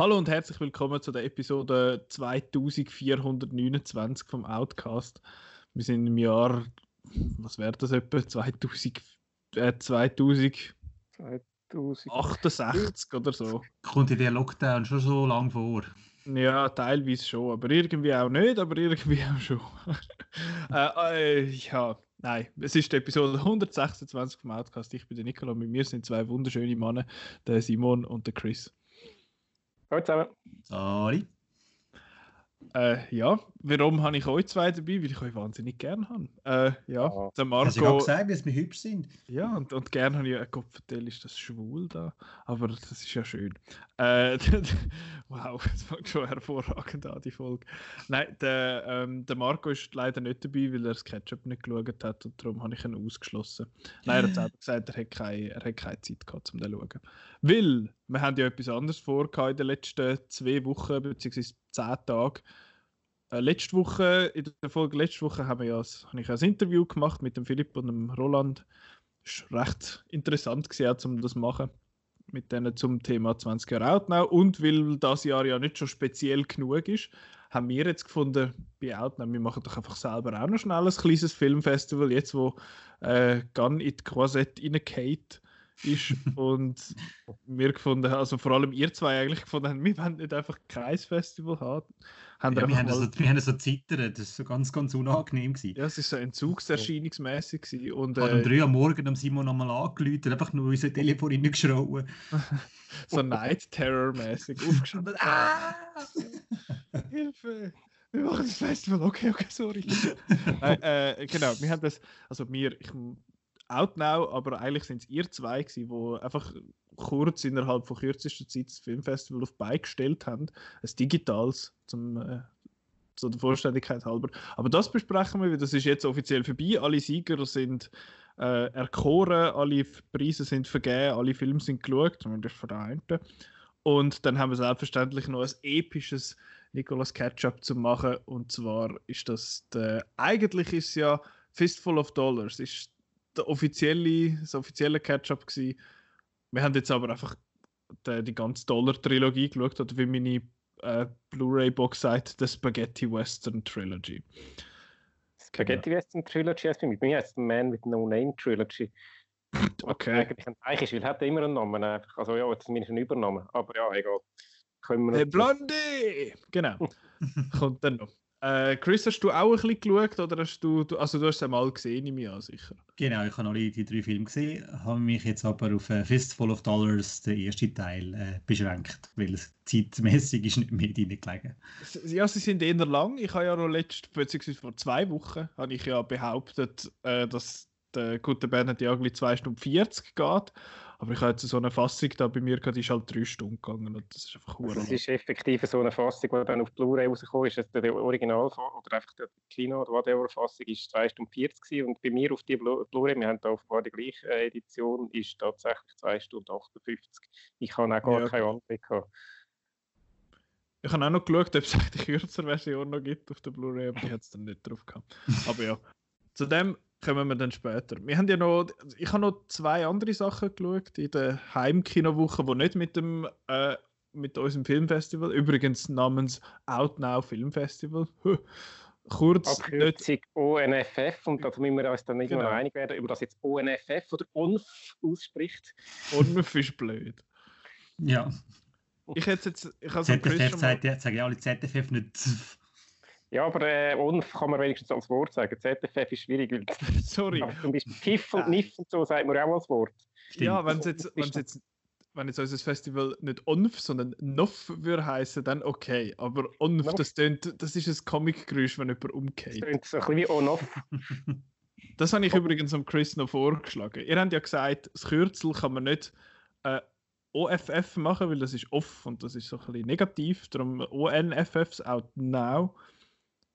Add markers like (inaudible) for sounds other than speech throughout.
Hallo und herzlich willkommen zu der Episode 2429 vom Outcast. Wir sind im Jahr, was wäre das etwa? 2000, äh, 2000 68 oder so. Kommt in der Lockdown schon so lang vor? Ja, teilweise schon, aber irgendwie auch nicht, aber irgendwie (laughs) auch schon. (laughs) äh, äh, ja, nein, es ist die Episode 126 vom Outcast. Ich bin der Nikola, mit mir sind zwei wunderschöne Männer, der Simon und der Chris. Hallo zusammen. Sorry. Äh, ja, warum habe ich euch zwei dabei? Weil ich euch wahnsinnig gern habe. Äh, ja, oh. der Marco. Hast du gesagt, dass wir hübsch sind? Ja, und, und gern habe ich einen Kopf vertellt, ist das schwul da. Aber das ist ja schön. Äh, (laughs) wow, das fängt schon hervorragend an, die Folge. Nein, der, ähm, der Marco ist leider nicht dabei, weil er das Ketchup nicht geschaut hat und darum habe ich ihn ausgeschlossen. Nein, er hat selber gesagt, er hat, keine, er hat keine Zeit gehabt, um den zu schauen. Weil wir haben ja etwas anderes vor in den letzten zwei Wochen, beziehungsweise zehn Tagen. Äh, letzte Woche, in der Folge letzte Woche haben wir ja, habe ich ein Interview gemacht mit dem Philipp und dem Roland. War recht interessant gewesen, um das zu machen. Mit denen zum Thema 20 Jahre Outnow. Und weil das Jahr ja nicht schon speziell genug ist, haben wir jetzt gefunden, bei Outnow, wir machen doch einfach selber auch noch schnell ein kleines Filmfestival, jetzt wo äh, Gun in die Korsett reingeht ist und wir gefunden also vor allem ihr zwei eigentlich gefunden haben, wir wollen nicht einfach kein Festival haben. haben ja, wir, haben so, wir haben so zittert, das war so ganz, ganz unangenehm. Gewesen. Ja, es war so entzugserscheinungsmäßig. Gewesen. Und, äh, um drei Uhr morgen am Simon nochmal angeläutet, einfach nur unser Telefon reingeschrauben. (laughs) so Night Terror-mäßig (laughs) aufgestanden. ah! (laughs) Hilfe! wir machen das Festival, okay, okay, sorry. äh, äh, genau, wir haben das, also wir, ich Outnow, aber eigentlich sind es ihr zwei gewesen, die einfach kurz innerhalb von kürzester Zeit das Filmfestival auf Bein gestellt haben. Ein digitales, zum, äh, so der Vollständigkeit halber. Aber das besprechen wir, das ist jetzt offiziell vorbei. Alle Sieger sind äh, erkoren, alle Preise sind vergeben, alle Filme sind geschaut, zumindest von der einen. Und dann haben wir selbstverständlich noch ein episches Nicolas Ketchup zu machen. Und zwar ist das der, eigentlich ist ja Fistful of Dollars, ist der offizielle, das offizielle Catch-up. Wir haben jetzt aber einfach die, die ganze Dollar-Trilogie geschaut, oder wie meine äh, Blu-ray-Box sagt, die Spaghetti Western Trilogy. Spaghetti Western Trilogy heißt bei mir. Bei mir heißt Man with No Name Trilogy. (laughs) Okay. Eigentlich ein Zeichen ist, weil hat immer einen Namen einfach. Also ja, jetzt zumindest einen Übernamen. Aber ja, egal. Können wir hey, Blondie! Genau. (laughs) Kommt dann noch. Äh, Chris, hast du auch ein bisschen geschaut oder hast du, also du hast es einmal gesehen, nehme ich an, sicher? Genau, ich habe alle die drei Filme gesehen, habe mich jetzt aber auf äh, Fistful of Dollars, den ersten Teil, äh, beschränkt, weil es zeitmäßig ist nicht mehr gelegen. Ja, sie sind eher lang. Ich habe ja noch letzt, beziehungsweise vor zwei Wochen, habe ich ja behauptet, äh, dass der gute Bernhard Jagli 2 Stunden 40 geht. Aber ich habe jetzt so eine Fassung da bei mir gerade, die ist halt drei Stunden gegangen und das ist einfach also Das ist effektiv so eine Fassung, die dann auf Blu-ray rausgekommen ist. Also der Original oder einfach der Kino oder Whatever-Fassung ist 2 Stunden 40 gewesen. und bei mir auf die Blu-ray, wir haben da offenbar die gleiche Edition, ist tatsächlich 2 Stunden 58. Ich habe auch gar ja. keine andere gehabt. Ich habe auch noch geschaut, ob es die kürzere Version noch gibt auf der Blu-ray, aber ich hätte es dann nicht drauf gehabt. (laughs) Aber ja, zudem kommen wir dann später. Wir haben ja noch, ich habe noch zwei andere Sachen geschaut in der Heimkinowoche, die nicht mit dem äh, mit unserem Filmfestival, übrigens namens Out Now Filmfestival. Kurz. Abkürzung ONFF und da müssen wir uns dann nicht genau. einig werden, über das jetzt ONFF oder ONF ausspricht. ONF ist blöd. Ja. Ich hätte jetzt. Ich ZFF sagt ja, sagen ja alle ZFF nicht. Ja, aber äh, UNF kann man wenigstens als Wort sagen. ZFF ist schwierig. Weil, (laughs) Sorry. zum Beispiel Pfiff und Niff und so sagt man auch als Wort. Stimmt. Ja, wenn es jetzt, wenn's jetzt wenn jetzt unser Festival nicht ONF, sondern NOF würde heißen, dann okay. Aber ONF, das, tönt, das ist ein Comic-Geräusch, wenn jemand umgeht. Das tönt so ein bisschen wie ONOF. (laughs) das habe ich übrigens am Chris noch vorgeschlagen. Ihr habt ja gesagt, das Kürzel kann man nicht äh, OFF machen, weil das ist off und das ist so ein bisschen negativ. Darum ONFFs, Out Now.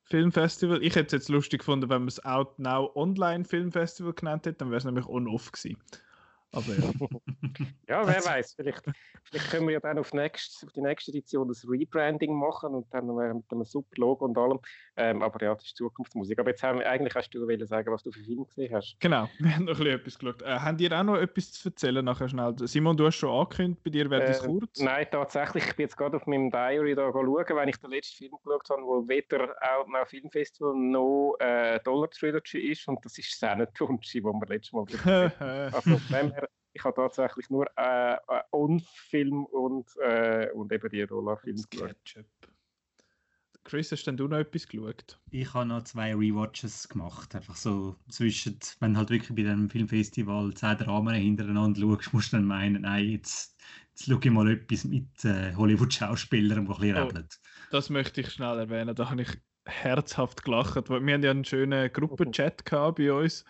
Filmfestival. Ich hätte es jetzt lustig gefunden, wenn man es Out Now Online Filmfestival genannt hätte, dann wäre es nämlich on-off gewesen. Aber ja. (laughs) ja, wer weiß, vielleicht, vielleicht können wir ja dann auf, nächst, auf die nächste Edition das Rebranding machen und dann mit einem super Logo und allem. Ähm, aber ja, das ist Zukunftsmusik. Aber jetzt haben wir, eigentlich hast du wollen sagen, was du für Filme gesehen hast. Genau, (laughs) wir haben noch ein bisschen etwas geschaut. Äh, habt ihr auch noch etwas zu erzählen nachher schnell? Simon, du hast schon angekündigt, bei dir wäre das äh, kurz. Nein, tatsächlich. Ich bin jetzt gerade auf meinem Diary da schauen, wenn ich den letzten Film geschaut habe, wo weder auch noch Filmfestival noch äh, Dollar Trilogy ist und das ist Senetunchi, wo wir letztes Mal (laughs) also, ich habe tatsächlich nur äh, On-Film und, äh, und eben die Dollar-Filme geschaut. Chris, hast denn du noch etwas geschaut? Ich habe noch zwei Rewatches gemacht. Einfach so zwischen, wenn du halt wirklich bei einem Filmfestival zehn Dramen hintereinander schaust, musst du dann meinen, nein, jetzt, jetzt schaue ich mal etwas mit äh, Hollywood-Schauspielern, die ein bisschen oh, rebeln. Das möchte ich schnell erwähnen. Da habe ich herzhaft gelacht. Wir haben ja einen schönen Gruppenchat bei uns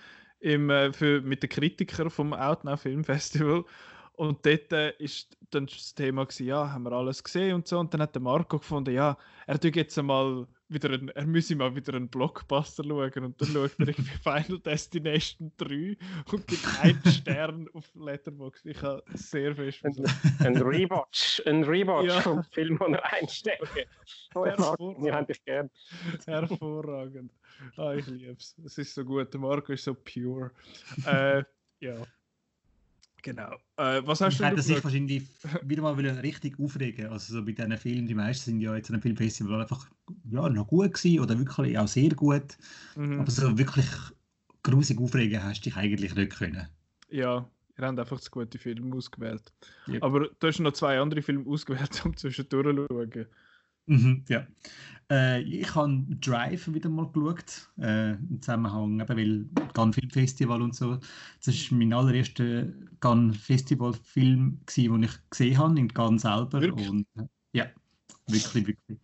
im, äh, für, mit den Kritikern vom Outnow Film Festival. Und dort äh, ist dann das Thema, gewesen, ja, haben wir alles gesehen und so. Und dann hat der Marco gefunden, ja, er tut jetzt einmal wieder ein, er müsse mal wieder einen Blockbuster schauen. Und dann schaut er irgendwie (laughs) Final Destination 3 und gibt einen (laughs) Stern auf Letterboxd. Ich habe sehr fest ein, ein Rewatch, ein Rewatch ja. vom Film, wo er gibt. Oh, wir haben dich gern. Hervorragend. Ah, ich liebe es. Es ist so gut. Der Marco ist so pure. äh, ja. Genau. Äh, was hast ich du hätte sich wahrscheinlich (laughs) wieder mal richtig aufregen Also so bei diesen Filmen, die meisten sind ja jetzt an einem Filmfestival einfach ja, noch gut gewesen oder wirklich auch sehr gut. Mhm. Aber so wirklich grusig aufregen hast du dich eigentlich nicht können. Ja, ihr habt einfach zu gute Filme ausgewählt. Yep. Aber du hast noch zwei andere Filme ausgewählt, (laughs) um zwischendurch zu schauen. Mhm, ja. Äh, ich habe Drive wieder mal geschaut, äh, im Zusammenhang, eben, weil Cannes Film Festival und so. Das war mein allererster Cannes Festival Film, den ich gesehen habe, in Cannes selber. Wirklich? Und, äh, ja, wirklich, wirklich.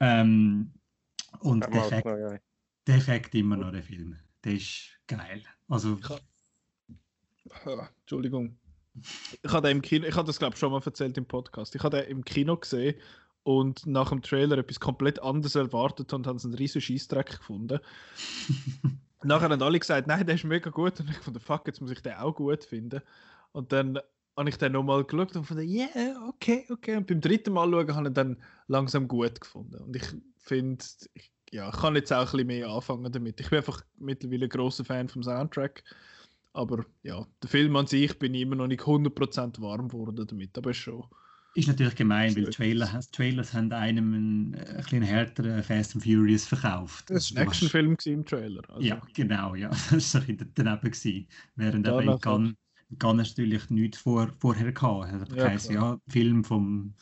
Ähm, und der Effekt, der Effekt immer noch, der Film. Der ist geil. Also, Entschuldigung. Ich habe im Kino, ich habe das glaube ich schon mal erzählt im Podcast. Ich habe den im Kino gesehen und nach dem Trailer etwas komplett anderes erwartet und haben einen riesen Scheißdreck gefunden. (laughs) Nachher haben alle gesagt, nein, der ist mega gut. Und ich fand, fuck, jetzt muss ich den auch gut finden. Und dann habe ich den nochmal geschaut und fand, yeah, okay, okay. Und beim dritten Mal schauen habe ich dann langsam gut gefunden. Und ich finde, ja, ich kann jetzt auch ein bisschen mehr anfangen damit. Ich bin einfach mittlerweile ein grosser Fan vom Soundtrack. Aber ja, der Film an sich bin ich immer noch nicht 100% warm geworden damit. Aber schon ist natürlich gemein, weil Trailer, Trailers haben einem einen, äh, ein härteren Fast and Furious verkauft. Das war ein also, Actionfilm im Trailer. Also. Ja, genau, ja. (laughs) Das war ein daneben. Gewesen. Während aber in Cannes, natürlich nichts vor, vorher gehabt. Also, ja, heisst, ja, Film von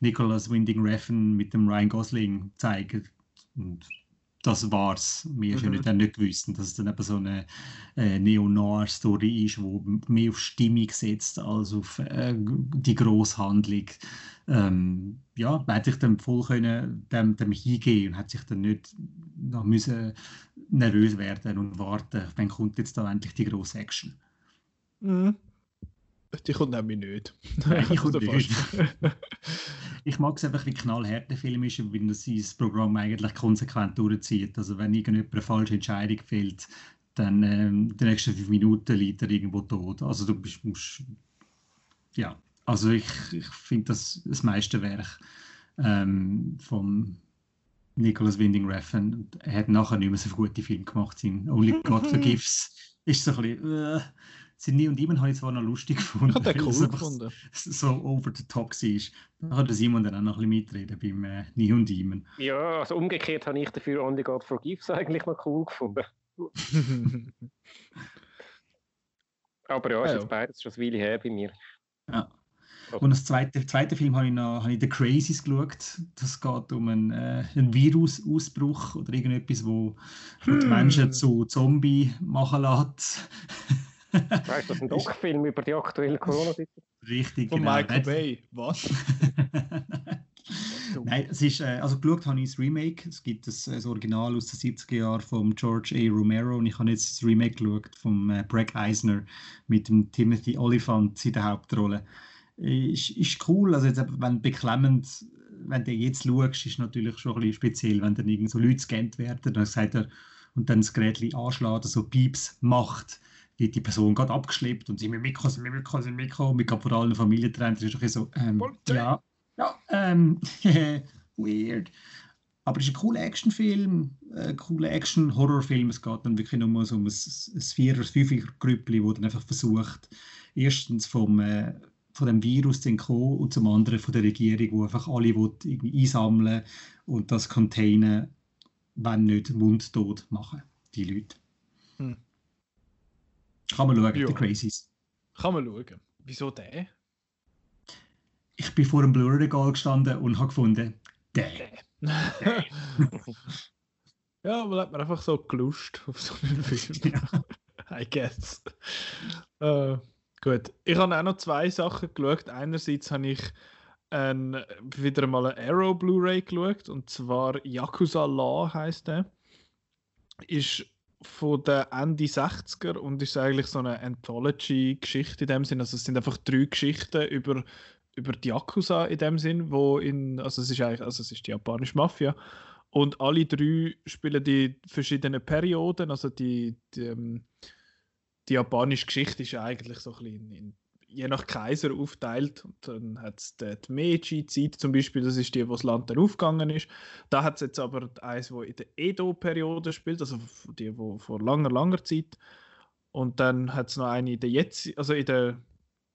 Nicholas Winding Refn mit dem Ryan Gosling zeigen. Und das war's. Wir mhm. haben nicht gewusst, dass es dann eben so eine äh, Neo-Noir-Story ist, die mehr auf Stimmung setzt als auf äh, die Grosshandlung. Ähm, ja, man hat sich dann voll können, dem, dem hingehen und hat sich dann nicht noch müssen nervös werden und warten, wann kommt jetzt da endlich die grosse Action. Mhm. Die kommt nämlich nicht. Nein, (laughs) ich, also nicht. (laughs) ich mag es einfach, wie knallhart der Film ist, weil das sein Programm eigentlich konsequent durchzieht. Also wenn irgendjemand eine falsche Entscheidung fällt, dann ähm, die nächsten fünf Minuten liegt er irgendwo tot. Also du bist, musst, ja, also ich, ich finde das das meiste Werk ähm, von Nicholas Winding Refn. Er hat nachher nicht mehr so gute Filme gemacht. Sein Only God (laughs) Forgives ist so ein bisschen, äh, sind nie und immer habe ich zwar noch lustig gefunden. Er cool gefunden. So over the top ist. Da hat Simon dann auch noch ein bisschen mitreden beim äh, Nie und Immer. Ja, also umgekehrt habe ich dafür Only God Forgives eigentlich noch cool gefunden. (laughs) Aber ja, ist ja, jetzt beides schon ein Weile her bei mir. Ja. Und das zweite, zweite Film habe ich noch habe ich The Crazies geschaut. Das geht um einen, äh, einen Virusausbruch oder irgendetwas, wo, hm. die Menschen zu Zombie machen lässt. Weißt du, das (laughs) ist ein Doc-Film über die aktuelle Corona-Situation? Richtig, Von genau. Michael Bay. Was? (laughs) Nein, es ist, äh, also geschaut habe ich das Remake. Es gibt das, das Original aus den 70er Jahren von George A. Romero und ich habe jetzt das Remake geschaut von äh, Brad Eisner mit dem Timothy Oliphant in der Hauptrolle. Ist, ist cool, also jetzt, wenn beklemmend, wenn du jetzt schaust, ist natürlich schon ein bisschen speziell, wenn dann irgend so Leute gescannt werden, dann sagt er, und dann das Gerät anschlägt, so Pieps macht die, die Person gerade abgeschleppt und sie mit Mikro, sie mit Mikro, sie mit Mikro, mit vor allen Familientrennen, das ist ein bisschen so, ähm, ja, ja, ähm, (laughs) weird. Aber es ist ein cooler Actionfilm, ein cooler Action-Horrorfilm. Es geht dann wirklich nur so um ein, ein Vierer-, Fünfer-Grüppli, das dann einfach versucht, erstens vom, äh, von dem Virus zu entkommen und zum anderen von der Regierung, die einfach alle irgendwie einsammeln und das containen, wenn nicht mundtot machen, die Leute. Hm. Kann man schauen, ja. The Crazies. Kann man schauen. Wieso der? Ich bin vor einem Blu-ray-Regal gestanden und habe gefunden, der. (laughs) ja, aber hat man einfach so gelust auf so einen Film. (laughs) Ja. I guess. Uh, gut. Ich habe auch noch zwei Sachen geschaut. Einerseits habe ich ein, wieder mal eine Arrow Blu-ray geschaut und zwar Yakuza Law heißt der. Ist von den Ende 60er und ist eigentlich so eine Anthology-Geschichte in dem Sinn. Also es sind einfach drei Geschichten über, über die Yakuza in dem Sinn, wo in, also es ist eigentlich, also es ist die japanische Mafia und alle drei spielen die verschiedenen Perioden, also die, die, ähm, die japanische Geschichte ist eigentlich so ein bisschen in, in je nach Kaiser aufteilt. Und dann hat es die, Meiji-Zeit zum Beispiel, das ist die, wo das Land dann aufgegangen ist. Da hat es jetzt aber eins, wo in der Edo-Periode spielt, also die, wo vor langer, langer Zeit. Und dann hat es noch eine in der jetzt, also in der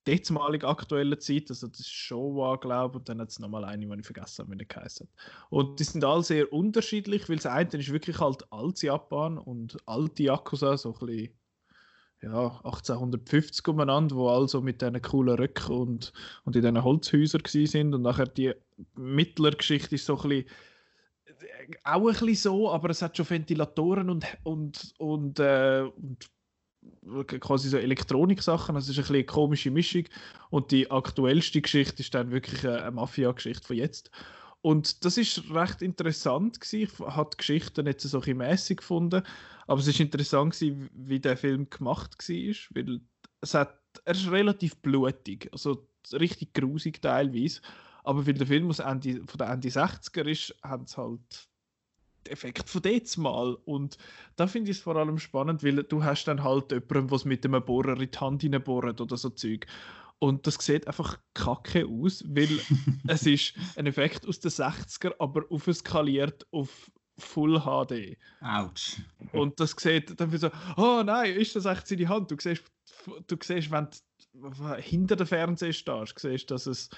derzmalig aktuellen Zeit, also das ist Showa, glaube ich, und dann hat es nochmal eine, die ich vergessen habe, wie die geheißen hat. Und die sind alle sehr unterschiedlich, weil das eine ist wirklich halt altes Japan und alte Yakuza, so ein bisschen ja, 1850 umeinander, wo also mit diesen coolen Röcken und, und in diesen Holzhäusern sind und nachher die mittlere Geschichte ist so ein bisschen auch ein bisschen so, aber es hat schon Ventilatoren und, und, und, äh, und quasi so Elektronik-Sachen. Also ist ein eine komische Mischung. Und die aktuellste Geschichte ist dann wirklich eine Mafia-Geschichte von jetzt. Und das ist recht interessant gewesen. Ich habe die Geschichte nicht so ein mäßig gefunden, aber es ist interessant gewesen, wie der Film gemacht war, weil es hat, er ist relativ blutig, also richtig grusig teilweise. Aber weil der Film aus Ende, von den Ende 60er ist, haben es halt den Effekt von jetzt mal. Und da finde ich es vor allem spannend, weil du hast dann halt jemanden, der mit einem Bohrer in die Hand hineinbohrt oder so Zeug. Und das sieht einfach kacke aus, weil (laughs) es ist ein Effekt aus den 60er, aber aufskaliert auf Full HD. Autsch. Und das sieht dann so, oh nein, ist das echt seine Hand? Du siehst, du siehst wenn du hinter dem Fernseher stehst, siehst, dass, es,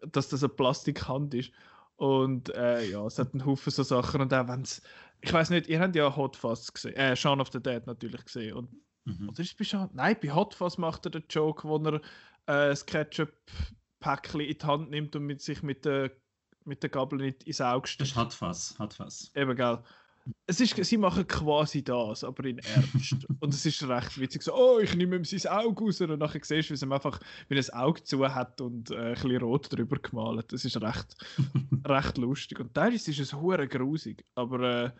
dass das eine Plastikhand ist. Und äh, ja, es hat einen Haufen so Sachen. Und auch wenn es, ich weiß nicht, ihr habt ja Hot Fuzz gesehen, äh, Shaun of the Dead natürlich gesehen. Und, mhm. Oder ist es bei Shaun? Nein, bei Hot Fuzz macht er den Joke, wo er äh, das Ketchup-Päckchen in die Hand nimmt und mit sich mit der, mit der Gabel nicht ins Auge steckt. Das hat was, hat was. Eben, gell. Es ist, sie machen quasi das, aber in Ernst. (laughs) und es ist recht witzig. So, oh, ich nehme ihm sein Auge raus. Und nachher siehst du, wie es ihm einfach wie ein Auge zu hat und äh, ein bisschen rot drüber gemalt. Das ist recht, (laughs) recht lustig. Und teilweise ist es hure grusig. Aber äh,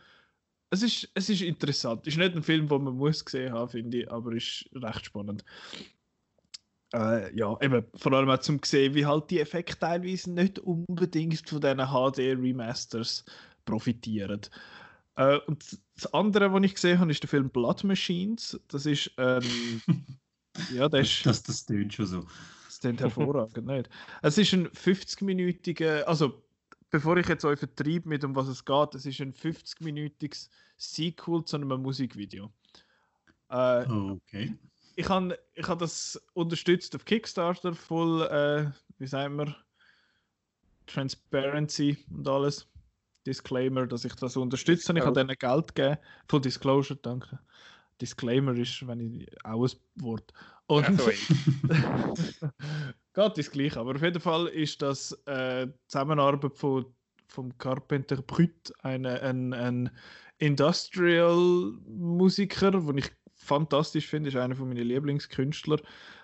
es, ist, es ist interessant. Es ist nicht ein Film, den man muss gesehen haben, finde ich, aber es ist recht spannend äh, ja, eben, vor allem auch zum sehen, wie halt die Effekte teilweise nicht unbedingt von diesen HD-Remasters profitieren. Äh, und das andere, was ich gesehen habe, ist der Film Blood Machines. Das ist ähm, (laughs) ja, das ist. Das, das klingt schon so. Das klingt hervorragend, nicht? Es ist ein 50-minütiger, also bevor ich jetzt euch vertreibe, mit um was es geht, es ist ein 50-minütiges Sequel zu einem Musikvideo. Äh, okay ich habe ich hab das unterstützt auf Kickstarter, voll, äh, wie sagen wir, Transparency und alles. Disclaimer, dass ich das unterstütze. Ich habe denen Geld gegeben. Full Disclosure, danke. Disclaimer ist, wenn ich auch ein Wort. Und geht das (laughs) gleich, aber auf jeden Fall ist das äh, Zusammenarbeit von, vom Carpenter Brüt, ein, ein, ein Industrial-Musiker, den ich fantastisch finde, ist einer von meinen Lieblingskünstler.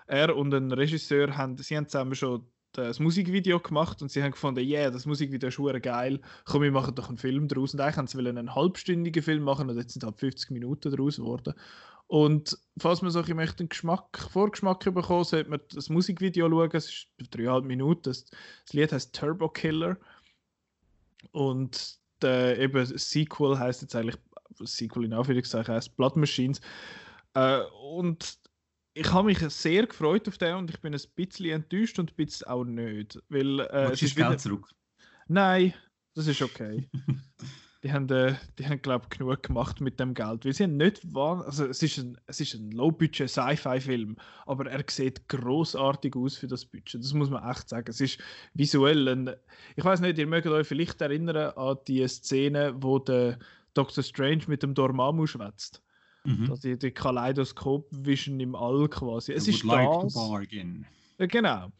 Er und ein Regisseur haben, sie haben zusammen schon das Musikvideo gemacht und sie haben gefunden, yeah, das Musikvideo ist hure geil, komm, wir machen doch einen Film daraus. Und eigentlich haben sie einen halbstündigen Film machen und jetzt sind halt 50 Minuten daraus geworden. Und falls man so ein möchte, einen Geschmack, Vorgeschmack bekommen, sollte man das Musikvideo schauen. Es ist dreieinhalb Minuten. Das, das Lied heißt Turbo Killer. Und der, eben das Sequel heißt jetzt eigentlich, Sequel in Anführungszeichen heißt Blood Machines. Äh, und ich habe mich sehr gefreut auf den und ich bin ein bisschen enttäuscht und ein bisschen auch nicht. Weil, äh, es ist Geld wieder... zurück? Nein, das ist okay. (laughs) die haben, äh, die haben glaube ich, genug gemacht mit dem Geld. Weil sie haben nicht also es ist ein, es ist ein Low-Budget Sci-Fi-Film, aber er sieht großartig aus für das Budget. Das muss man echt sagen. Es ist visuell ein, ich weiß nicht, ihr mögt euch vielleicht erinnern an die Szene, wo der Doctor Strange mit dem Dormammu schwätzt. Mhm. Also die, die Kaleidoskop-Vision im All quasi. Es ist like das. Genau.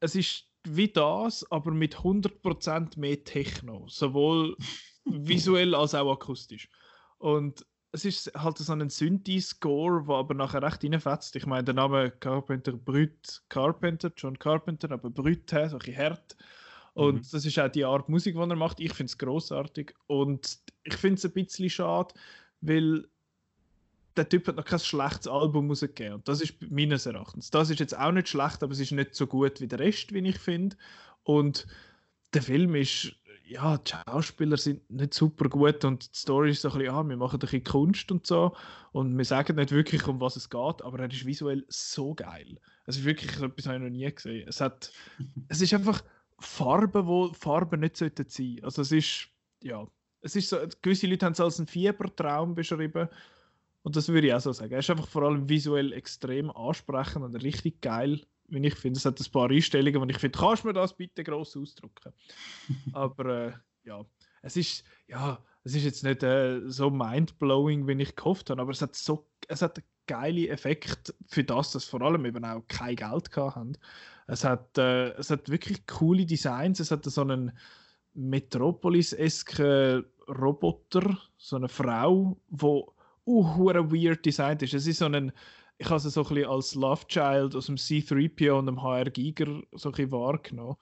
Es ist wie das, aber mit 100% mehr Techno. Sowohl (laughs) visuell als auch akustisch. Und es ist halt so ein Synthi-Score, der aber nachher recht reinfetzt. Ich meine, der Name Carpenter, Brüt Carpenter, John Carpenter, aber Brüt, so ein bisschen hart. Und mhm. das ist auch die Art Musik, die er macht. Ich finde es großartig. Und ich finde es ein bisschen schade, weil der Typ hat noch kein schlechtes Album rausgegeben. Und das ist meines Erachtens. Das ist jetzt auch nicht schlecht, aber es ist nicht so gut wie der Rest, wie ich finde. Und der Film ist, ja, die Schauspieler sind nicht super gut und die Story ist so ein bisschen, ja, wir machen ein bisschen Kunst und so. Und wir sagen nicht wirklich, um was es geht, aber er ist visuell so geil. Es ist wirklich etwas, habe ich noch nie gesehen. Es, hat, es ist einfach Farben, wo Farben nicht sollten sein. Also es ist, ja, es ist so, gewisse Leute haben es als einen Fiebertraum beschrieben und das würde ich auch so sagen. Er ist einfach vor allem visuell extrem ansprechend und richtig geil, wie ich finde. Es hat ein paar Einstellungen, wo ich finde, kannst du mir das bitte gross ausdrücken? (laughs) Aber äh, ja, es ist, ja, es ist jetzt nicht äh, so mindblowing, wie ich gehofft habe, aber es hat so, es hat geile Effekt für das, dass vor allem eben auch kein Geld haben. Es hat, äh, es hat wirklich coole Designs. Es hat so einen Metropolis-esken Roboter, so eine Frau, wo uh, weird designt ist. Es ist so ein, ich habe es so ein bisschen als Love Child aus dem C3PO und dem HR Giger so ein bisschen wahrgenommen.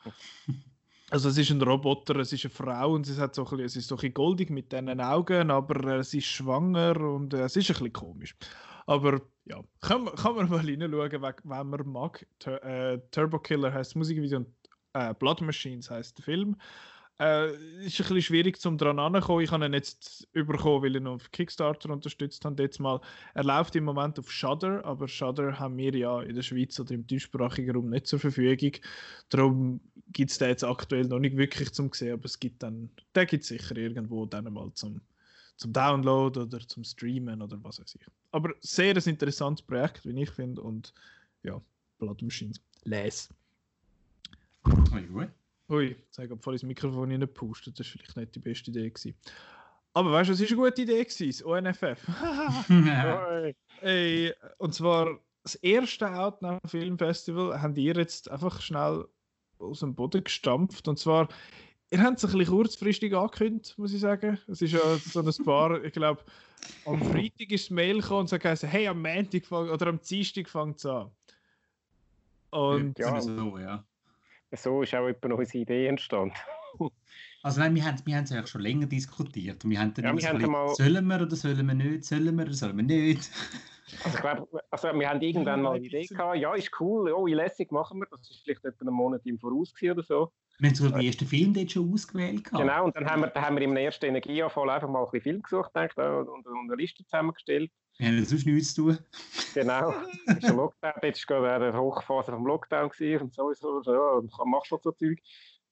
(laughs) Also es ist ein Roboter, es ist eine Frau und sie hat so ein bisschen, es ist so ein bisschen goldig mit diesen Augen, aber es ist schwanger und es ist ein bisschen komisch. Aber ja, kann, kann man mal hineinschauen, wenn man mag. Tur äh, Turbo Killer heißt Musikvideo und äh, Blood Machines heißt der Film. Äh, ist ein bisschen schwierig zum dran ankommen. Ich habe ihn jetzt überkommen, weil ich ihn auf Kickstarter unterstützt habe. Jetzt mal. Er läuft im Moment auf Shudder, aber Shudder haben wir ja in der Schweiz oder im deutschsprachigen Raum nicht zur Verfügung. Darum gibt es den jetzt aktuell noch nicht wirklich zum sehen, aber es gibt dann, der gibt es sicher irgendwo dann mal zum, zum Download oder zum Streamen oder was weiß ich. Aber sehr ein interessantes Projekt, wie ich finde und ja, Blood Machines. Les. Gut. Ui, jetzt habe ich voll ins Mikrofon reingepustet. Das war vielleicht nicht die beste Idee. Gewesen. Aber weißt du, es war eine gute Idee, gewesen, das ONFF. (laughs) Ey, und zwar das erste Outnow Film Festival haben ihr jetzt einfach schnell aus dem Boden gestampft. Und zwar, ihr habt es ein bisschen kurzfristig angekündigt, muss ich sagen. Es ist ja so ein paar, (laughs) ich glaube, am Freitag ist das Mail gekommen und sagt, hey, am Montag oder am Dienstag fängt es an. Und ja, so, ja so ist auch etwa unsere Idee entstanden. (laughs) Also nein, wir haben, wir haben es eigentlich schon länger diskutiert. wir haben dann ja, wir haben mal... sollen wir oder sollen wir nicht, sollen wir oder sollen wir nicht? (laughs) Also ich glaube, also wir haben irgendwann mal eine Idee gehabt, ja, ist cool, oh, wie lässig machen wir, das ist vielleicht etwa einen Monat im Voraus oder so. Wir haben sogar den ersten Film dort schon ausgewählt. Gehabt. Genau, und dann haben wir, dann haben wir im ersten Energieanfall einfach mal ein bisschen Film gesucht denkt, und, und eine Liste zusammengestellt. Wir haben sonst nichts zu tun. Genau, das (laughs) ist der Lockdown, jetzt war gerade eine Hochphase vom Lockdown und sowieso, ja, machst du so Zeug.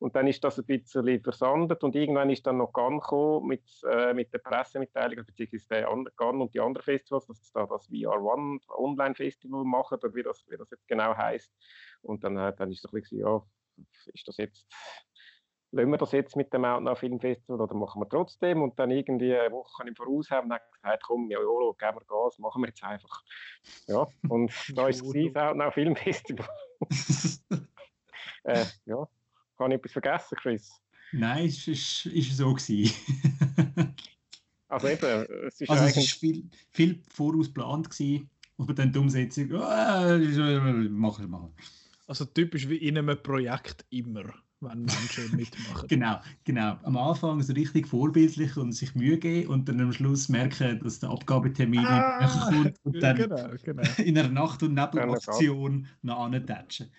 Und dann ist das ein bisschen versandet und irgendwann ist dann noch GAN gekommen mit, äh, mit der Pressemitteilung, beziehungsweise der GAN und die anderen Festivals, dass sie da das VR One Online-Festival machen, oder wie das, wie das jetzt genau heißt. Und dann, äh, dann ist es ein bisschen, ja, ist das jetzt lassen wir das jetzt mit dem Outnow Film Festival oder machen wir trotzdem? Und dann irgendwie eine Woche im Voraus haben wir gesagt, komm, ja, Jolo, geben wir Gas, machen wir jetzt einfach. Ja, und (laughs) da ist es das Outnow Film Festival. (laughs) äh, ja, habe ich etwas vergessen, Chris? Nein, es ist, ist so gewesen. (laughs) also eben, es ist Also es war viel, viel voraus geplant gewesen, aber dann die Umsetzung, äh, machen wir. Also typisch wie in einem Projekt immer wenn Menschen (laughs) mitmachen. genau, genau. Am Anfang so richtig vorbildlich und sich Mühe geben und dann am Schluss merken, dass der Abgabetermin ah, kommt und dann genau, genau. (laughs) in einer Nacht- und Nebelaktion noch antatschen.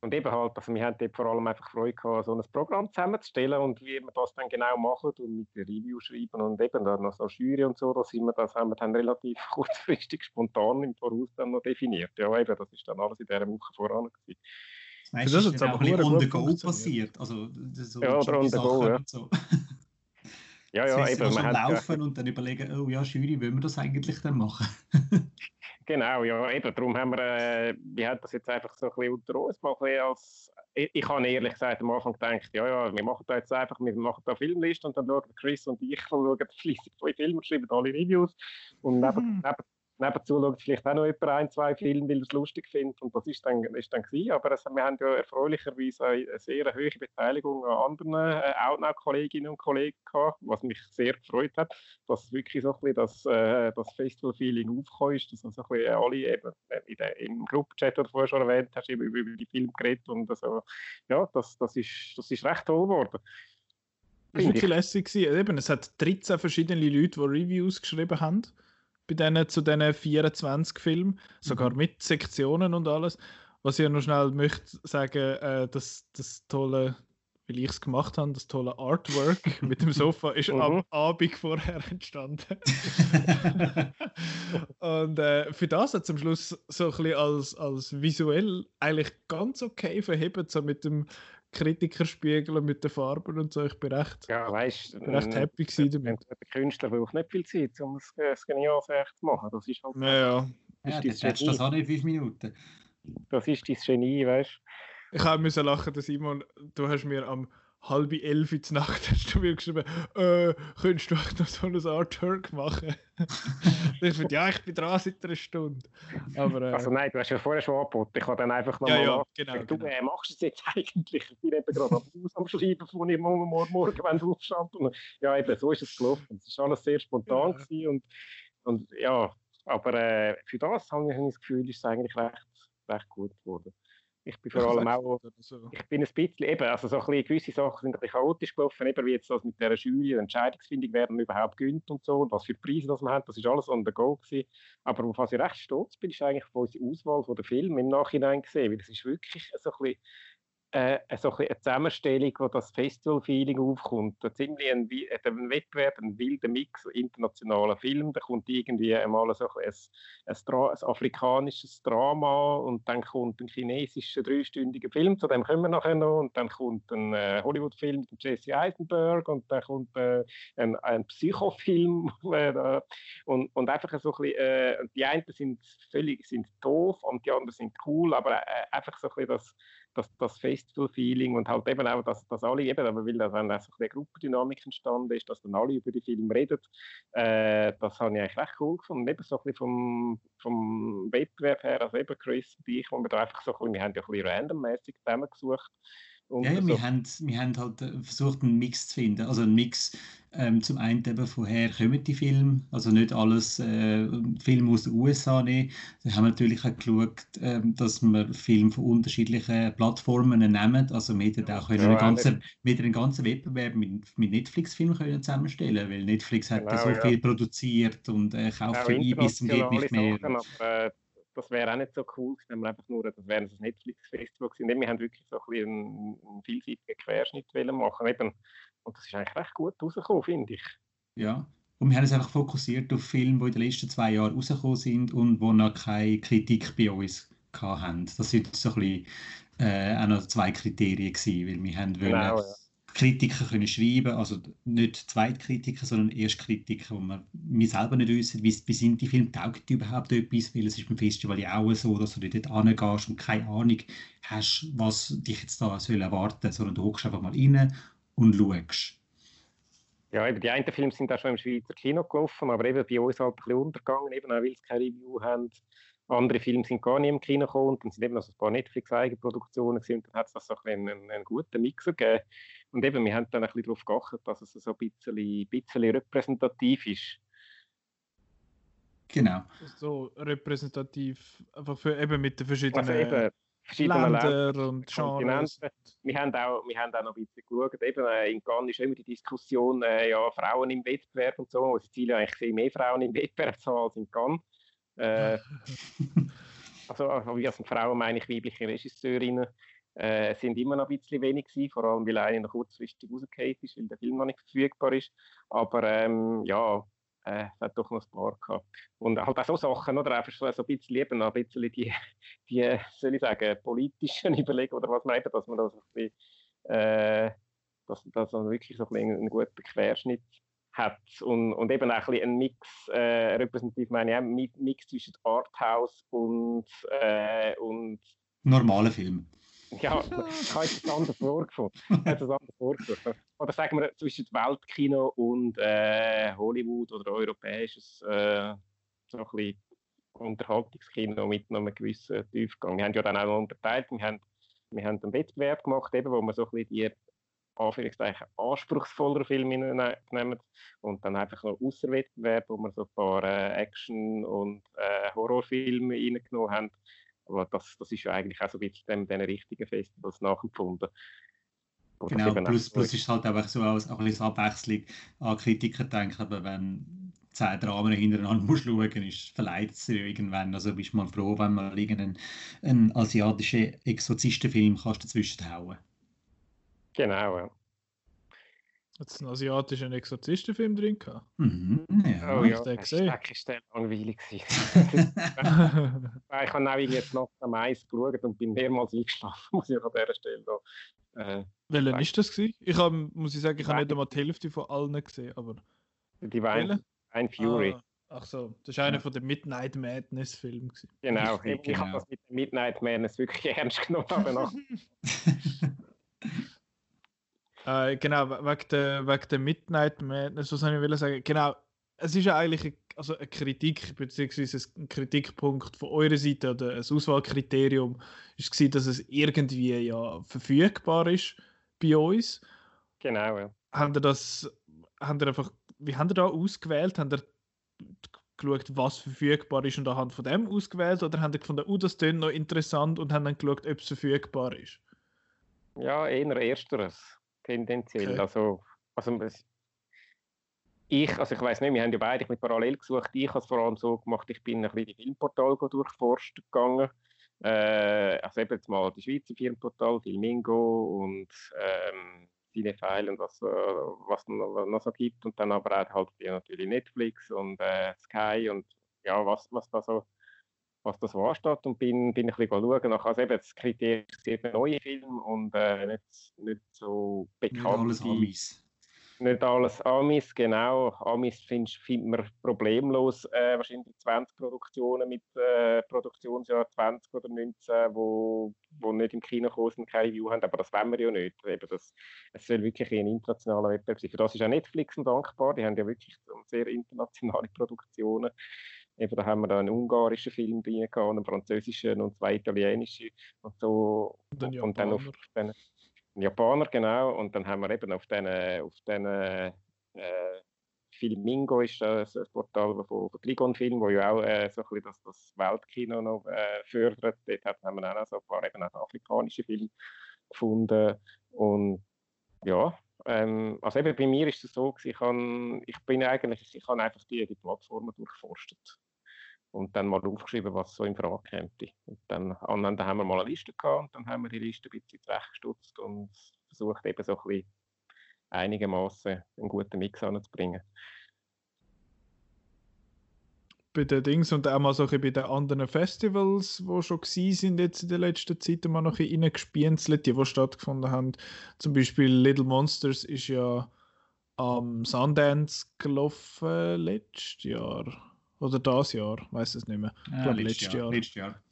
und eben halt, also wir haben dort vor allem einfach Freude gehabt, so ein Programm zusammenzustellen und wie wir das dann genau machen und mit der Review schreiben und eben dann noch so Jury und so, das, sind wir, das haben wir dann relativ (laughs) kurzfristig, spontan im Voraus dann noch definiert. Ja, eben, das ist dann alles in dieser Woche voran gewesen. Das ist jetzt aber ein bisschen on the go passiert. Also, so ja, oder on the go, ja. So. (laughs) Ja, ja, eben. Man hat laufen ja. und dann überlegen, oh ja, Jury, wollen wir das eigentlich dann machen? (laughs) genau, ja, eben. Darum haben wir, äh, wir haben das jetzt einfach so ein bisschen unter uns mal als, ich, ich habe ehrlich gesagt am Anfang gedacht, ja, ja, wir machen da jetzt einfach, wir machen da Filmliste und dann schauen Chris und ich (laughs) schauen fließig zwei Filme, schreiben alle Reviews und neben, mhm. neben nebenzu schaut vielleicht auch noch jemand ein, zwei Filme, weil er es lustig findet. Und das ist dann, ist dann gewesen. Aber es, wir haben ja erfreulicherweise eine sehr hohe Beteiligung an anderen äh, Outnow-Kolleginnen und Kollegen gehabt, was mich sehr gefreut hat, dass wirklich so ein bisschen das, äh, das Festival-Feeling aufgekommen ist, dass also ein bisschen alle eben äh, in der, im Gruppenchat, den du vorher schon erwähnt hast, über, über die Filme geredet und also, ja, das, das, ist, das ist recht toll geworden. Das war wirklich lässig. Eben, es hat 13 verschiedene Leute, die Reviews geschrieben haben bei denen, zu diesen 24 Filmen, sogar mhm. mit Sektionen und alles. Was ich noch schnell möchte sagen, äh, dass das tolle, weil ich es gemacht habe, das tolle Artwork (laughs) mit dem Sofa ist mhm. am Abend vorher (laughs) entstanden. (laughs) und äh, für das hat es am Schluss so ein bisschen als, als visuell eigentlich ganz okay verhebt, so mit dem Kritiker spiegeln mit den Farben und so. Ich bin recht, ja, weißt, bin recht happy gewesen damit. Der Künstler braucht nicht viel Zeit, um es, es genial zu machen. Das ist halt. Ja, ja. ja das hättest das auch nicht fünf Minuten. Das ist dein Genie, weißt du. Ich habe müssen lachen, dass Simon, du hast mir am halb elf in der Nacht (laughs) hast du mir geschrieben, äh, könntest du noch so ein Artwork machen? (laughs) ich finde, ja, ich bin dran seit einer Stunde. Aber, äh, also nein, du hast ja vorher schon angeboten. Ich habe dann einfach noch ja, ja, genau, du genau. Äh, machst es jetzt (laughs) eigentlich. Ich bin eben gerade am Haus am Schreiben, wo ich morgen, morgen, morgen aufstand. Und, ja, eben, so ist es gelaufen. Es war alles sehr spontan ja. und, und ja, aber äh, für das habe ich das Gefühl, ist es eigentlich recht, recht gut geworden. Ich bin (laughs) vor allem auch, ich bin ein bisschen, eben, also so ein bisschen, gewisse Sachen sind ein bisschen chaotisch gelaufen, eben wie jetzt das mit dieser Jury, Entscheidungsfindung, wer überhaupt gönnt und so, und was für Preise das man hat, das ist alles on the go gewesen. Aber auf was ich recht stolz bin, ist eigentlich auf unsere Auswahl von der Filme im Nachhinein gesehen, weil das ist wirklich so ein bisschen, äh, so ein eine Zusammenstellung, wo das Festival-Feeling aufkommt. Ziemlich ein, ein Wettbewerb, ein wilder Mix internationaler Filme. Da kommt irgendwie einmal so ein, ein, ein, afrikanisches Drama und dann kommt ein chinesischer dreistündiger Film, zu dem kommen wir nachher noch, und dann kommt ein äh, Hollywood-Film mit Jesse Eisenberg und dann kommt äh, ein, ein Psychofilm (laughs) äh, und, und einfach so ein bisschen, äh, die einen sind völlig sind doof und die anderen sind cool, aber äh, einfach so ein bisschen das das, das Festival-Feeling und halt eben auch, dass, dass alle eben, aber weil da dann so eine Gruppendynamik entstanden ist, dass dann alle über die Filme reden, äh, das habe ich eigentlich recht cool gefunden. Eben so ein bisschen vom, vom Wettbewerb her, also eben Chris und ich, wo wir da einfach so ein bisschen, wir haben ja ein bisschen randommäßig zusammengesucht, und ja, ja wir, haben, wir haben halt äh, versucht, einen Mix zu finden. Also einen Mix ähm, zum einen eben, woher kommen die Filme, also nicht alles äh, Filme aus den USA nehmen. Da haben wir natürlich auch geschaut, äh, dass wir Filme von unterschiedlichen Plattformen nehmen. Also wir hätten auch können ja, einen, ganzen, wir einen ganzen Wettbewerb mit, mit Netflix-Filmen zusammenstellen weil Netflix hat genau, so ja. viel produziert und äh, kauft für ihn bis zum geht nicht mehr. Sachen, aber, äh, das wäre auch nicht so cool, wenn wir einfach nur, das wäre ein Netflix-Festival gewesen. Wir haben wirklich so ein bisschen einen, vielseitigen Querschnitt machen Eben, und das ist eigentlich recht gut rausgekommen, finde ich. Ja, und wir haben uns einfach fokussiert auf Filme, die in den letzten zwei Jahren rausgekommen sind und wo noch keine Kritik bei uns hatten. Das sind so ein bisschen äh, auch noch zwei Kriterien gewesen, weil wir haben genau, wollen, ja. Kritiker können schreiben, also nicht Zweitkritiker, sondern Erstkritiker, wo man mir selber nicht wissen, wie, sind die Filme, taugt die überhaupt etwas, weil es ist beim Festival ja auch so, dass du dort hingehst und keine Ahnung hast, was dich jetzt da soll erwarten, sondern du hockst einfach mal rein und schaust. Ja, eben die einen Filme sind auch schon im Schweizer Kino gelaufen, aber eben bei uns halt ein bisschen untergegangen, eben auch weil sie keine Review haben. Andere Filme sind gar nicht im Kino gekommen dann sind eben noch so ein paar Netflix-Eigenproduktionen und dann hat es so ein einen, einen, guten Mix gegeben. Und eben, wir haben dann ein bisschen darauf geachtet, dass es so ein bisschen, bisschen repräsentativ ist. Genau. So repräsentativ, einfach für eben mit den verschiedenen also eben, verschiedene Länder und Genres. Wir haben, auch, wir haben auch noch ein bisschen geschaut, eben äh, in Cannes ist immer die Diskussion, äh, ja, Frauen im Wettbewerb und so, das Ziel eigentlich viel mehr Frauen im (laughs) Wettbewerb als in Cannes. Äh, (laughs) also, also, wie als Frauen meine ich weibliche Regisseurinnen. Äh, sind immer noch ein bisschen wenig gewesen, vor allem weil einer noch kurzfristig rausgefallen ist, weil der Film noch nicht verfügbar ist. Aber ähm, ja, äh, es hat doch noch ein paar gehabt. Und halt auch so Sachen, oder einfach so ein bisschen eben ein bisschen die, (laughs) die soll ich sagen, politischen (laughs) Überlegungen, oder was eben, dass man da so ein bisschen, äh, dass, dass man wirklich so ein einen guten Querschnitt hat und, und eben auch ein ein Mix, äh, repräsentativ meine ich auch, Mix zwischen Arthouse und, äh, und normale Film. Ja, (laughs) ich habe es anders vorgefunden. (laughs) anders vorgefunden. Oder sagen wir zwischen Weltkino und äh, Hollywood oder europäisches äh, so ein bisschen Unterhaltungskino mit einem gewissen Tiefgang. Wir haben ja dann auch noch unterteilt. Wir haben, wir haben einen Wettbewerb gemacht, eben, wo wir so ein bisschen die Anführungszeichen anspruchsvoller Filme nehmen und dann einfach noch Außerwettbewerb, wo wir so ein paar äh, Action- und äh, Horrorfilme reingenommen haben das, das ist ja eigentlich auch so ein bisschen den, richtigen Festivals nachempfunden. Genau, plus, plus ist es halt einfach so als, auch ein bisschen Abwechslung an Kritiker denken, aber wenn zehn Dramen hintereinander musst schauen, ist verleiht es irgendwann. Also bist du mal froh, wenn man irgendeinen einen asiatischen Exorzistenfilm kannst dazwischen hauen. Genau, ja. Hat es einen asiatischen Exorzistenfilm drin gehabt? Mhm, ja. Oh ja, der gesehen. Das war langweilig. (laughs) ich habe auch jetzt noch am Eis geschaut und bin mehrmals eingeschlafen, (laughs) muss ich an dieser Stelle da, äh, Welcher ist das gewesen? Ich habe, muss ich sagen, ich habe nicht einmal die Hälfte von allen gesehen, aber... Die Wein, Ein Fury. Ah, ach so, das ist einer ja. von den Midnight Madness Filmen. Genau, ich, ich genau. habe das mit Midnight Madness wirklich (laughs) ernst genommen. Aber Äh, genau, wegen der, wegen der Midnight Madness, was soll ich sagen? Genau, es ist ja eigentlich eine, also eine Kritik, beziehungsweise ein Kritikpunkt von eurer Seite oder ein Auswahlkriterium ist gewesen, dass es irgendwie ja verfügbar ist bei uns. Genau, ja. Haben ihr das, haben ihr einfach, wie haben ihr da ausgewählt? Haben ihr geschaut, was verfügbar ist und anhand von dem ausgewählt? Oder haben ihr gefunden, oh, das klingt noch interessant und haben dann geschaut, ob es verfügbar ist? Ja, eher ersteres tendenziell. Okay. Also, also ich, also ich weiß nicht, wir haben ja beide mit parallel gesucht. Ich habe es vor allem so gemacht, ich bin ein bisschen die Filmportale durchforscht gegangen. Äh, also eben jetzt mal die Schweizer Filmportal, Filmingo und ähm, Cinefile und was, äh, was noch, noch so gibt. Und dann aber auch halt natürlich Netflix und äh, Sky und ja, was, was da so was das war statt und bin, bin ein bisschen schauen. Nachher also eben das Kriterium eben neue Filme und äh, nicht, nicht so bekannt. Nicht alles Amis. Nicht alles Amis, genau. Amis findet find man problemlos äh, wahrscheinlich 20 Produktionen mit äh, Produktionsjahr 20 oder 19, wo, wo nicht im Kino kommen und keine Review haben, aber das wollen wir ja nicht. Eben das, es soll wirklich ein internationaler Wettbewerb sein. Für das ist auch Netflix dankbar, die haben ja wirklich sehr internationale (laughs) Produktionen. Eben, da haben wir einen ungarischen Film drin gehabt, einen französischen und zwei italienische und so. Und, und, und dann auf den Japaner, genau. Und dann haben wir eben auf den, auf den äh, Filmingo ist das Portal von, von Trigon Film, wo ja auch äh, so ein bisschen das, das Weltkino noch äh, fördert. Dort haben wir auch noch so ein paar eben auch afrikanische Filme gefunden. Und ja, ähm, also eben bei mir ist es so, ich, kann, ich bin eigentlich, ich habe einfach die, die Plattformen durchforstet und dann mal aufgeschrieben, was so in Frage käme. Und dann am Ende haben wir mal eine Liste gehabt und dann haben wir die Liste ein bisschen zurechtgestutzt und versucht eben so ein bisschen einigermaßen einen guten Mix anzubringen bei den Dings und auch mal so bei den anderen Festivals, die schon gewesen sind jetzt in der letzten Zeit, mal noch ein reingespienzelt, die, die stattgefunden haben. Zum Beispiel Little Monsters ist ja am Sundance gelaufen letztes Jahr. Oder das Jahr, weiß es nicht mehr. Ja, glaube letztes Jahr. Jahr. Letztes Jahr.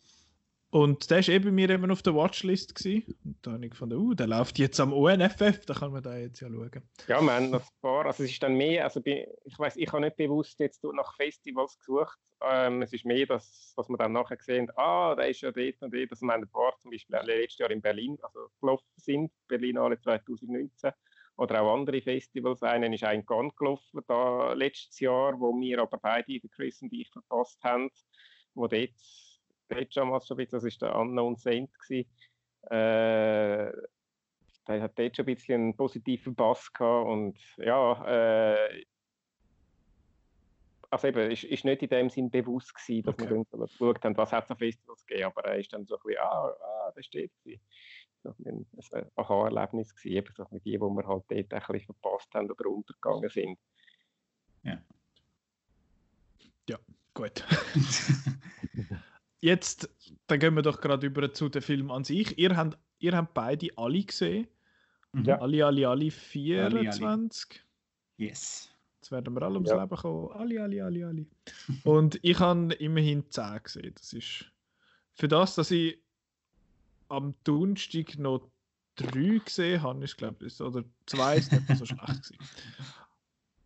Und der war eben mir eben auf der Watchlist. Gewesen. Und da habe ich gefunden, uh, der läuft jetzt am UNFF, da kann man da jetzt ja schauen. Ja, wir haben noch ein paar, also es ist dann mehr, also ich weiß, ich habe nicht bewusst jetzt nach Festivals gesucht. Ähm, es ist mehr, dass, dass wir dann nachher sehen, ah, der ist ja dort und dort. Also wir haben ein paar zum Beispiel letztes Jahr in Berlin also gelaufen sind, Berlinale 2019 oder auch andere Festivals. Einen ist ein Gun gelaufen da letztes Jahr, wo wir aber beide, Chris und ich, verpasst haben, wo dort dort schon mal so ein bisschen, das war der Unknown Saint. Gewesen. Äh, der hat dort schon ein bisschen einen positiven Bass gehabt und ja, äh, also eben, ist, ist nicht in dem Sinn bewusst gewesen, dass okay. wir geschaut haben, was hat es an Festivals gegeben, aber er ist dann so ein bisschen, ah, ah das steht gewesen. so ein, ein Aha-Erlebnis gewesen, eben so die, die wir halt dort ein bisschen verpasst haben oder untergegangen sind. Ja. Ja, gut. (laughs) Jetzt, dann gehen wir doch gerade über zu dem Film an sich. Ihr habt, ihr habt beide alle gesehen. Mhm. Ja. Alle, alle, alle 24. Yes. Jetzt werden wir alle ums Ja. Leben kommen. Alle, alle, alle, alle. (laughs) Und ich habe immerhin 10 gesehen. Das ist für das, dass ich am Donnerstag noch 3 gesehen habe, ist glaube ich, oder 2 ist nicht mehr so schlecht gewesen.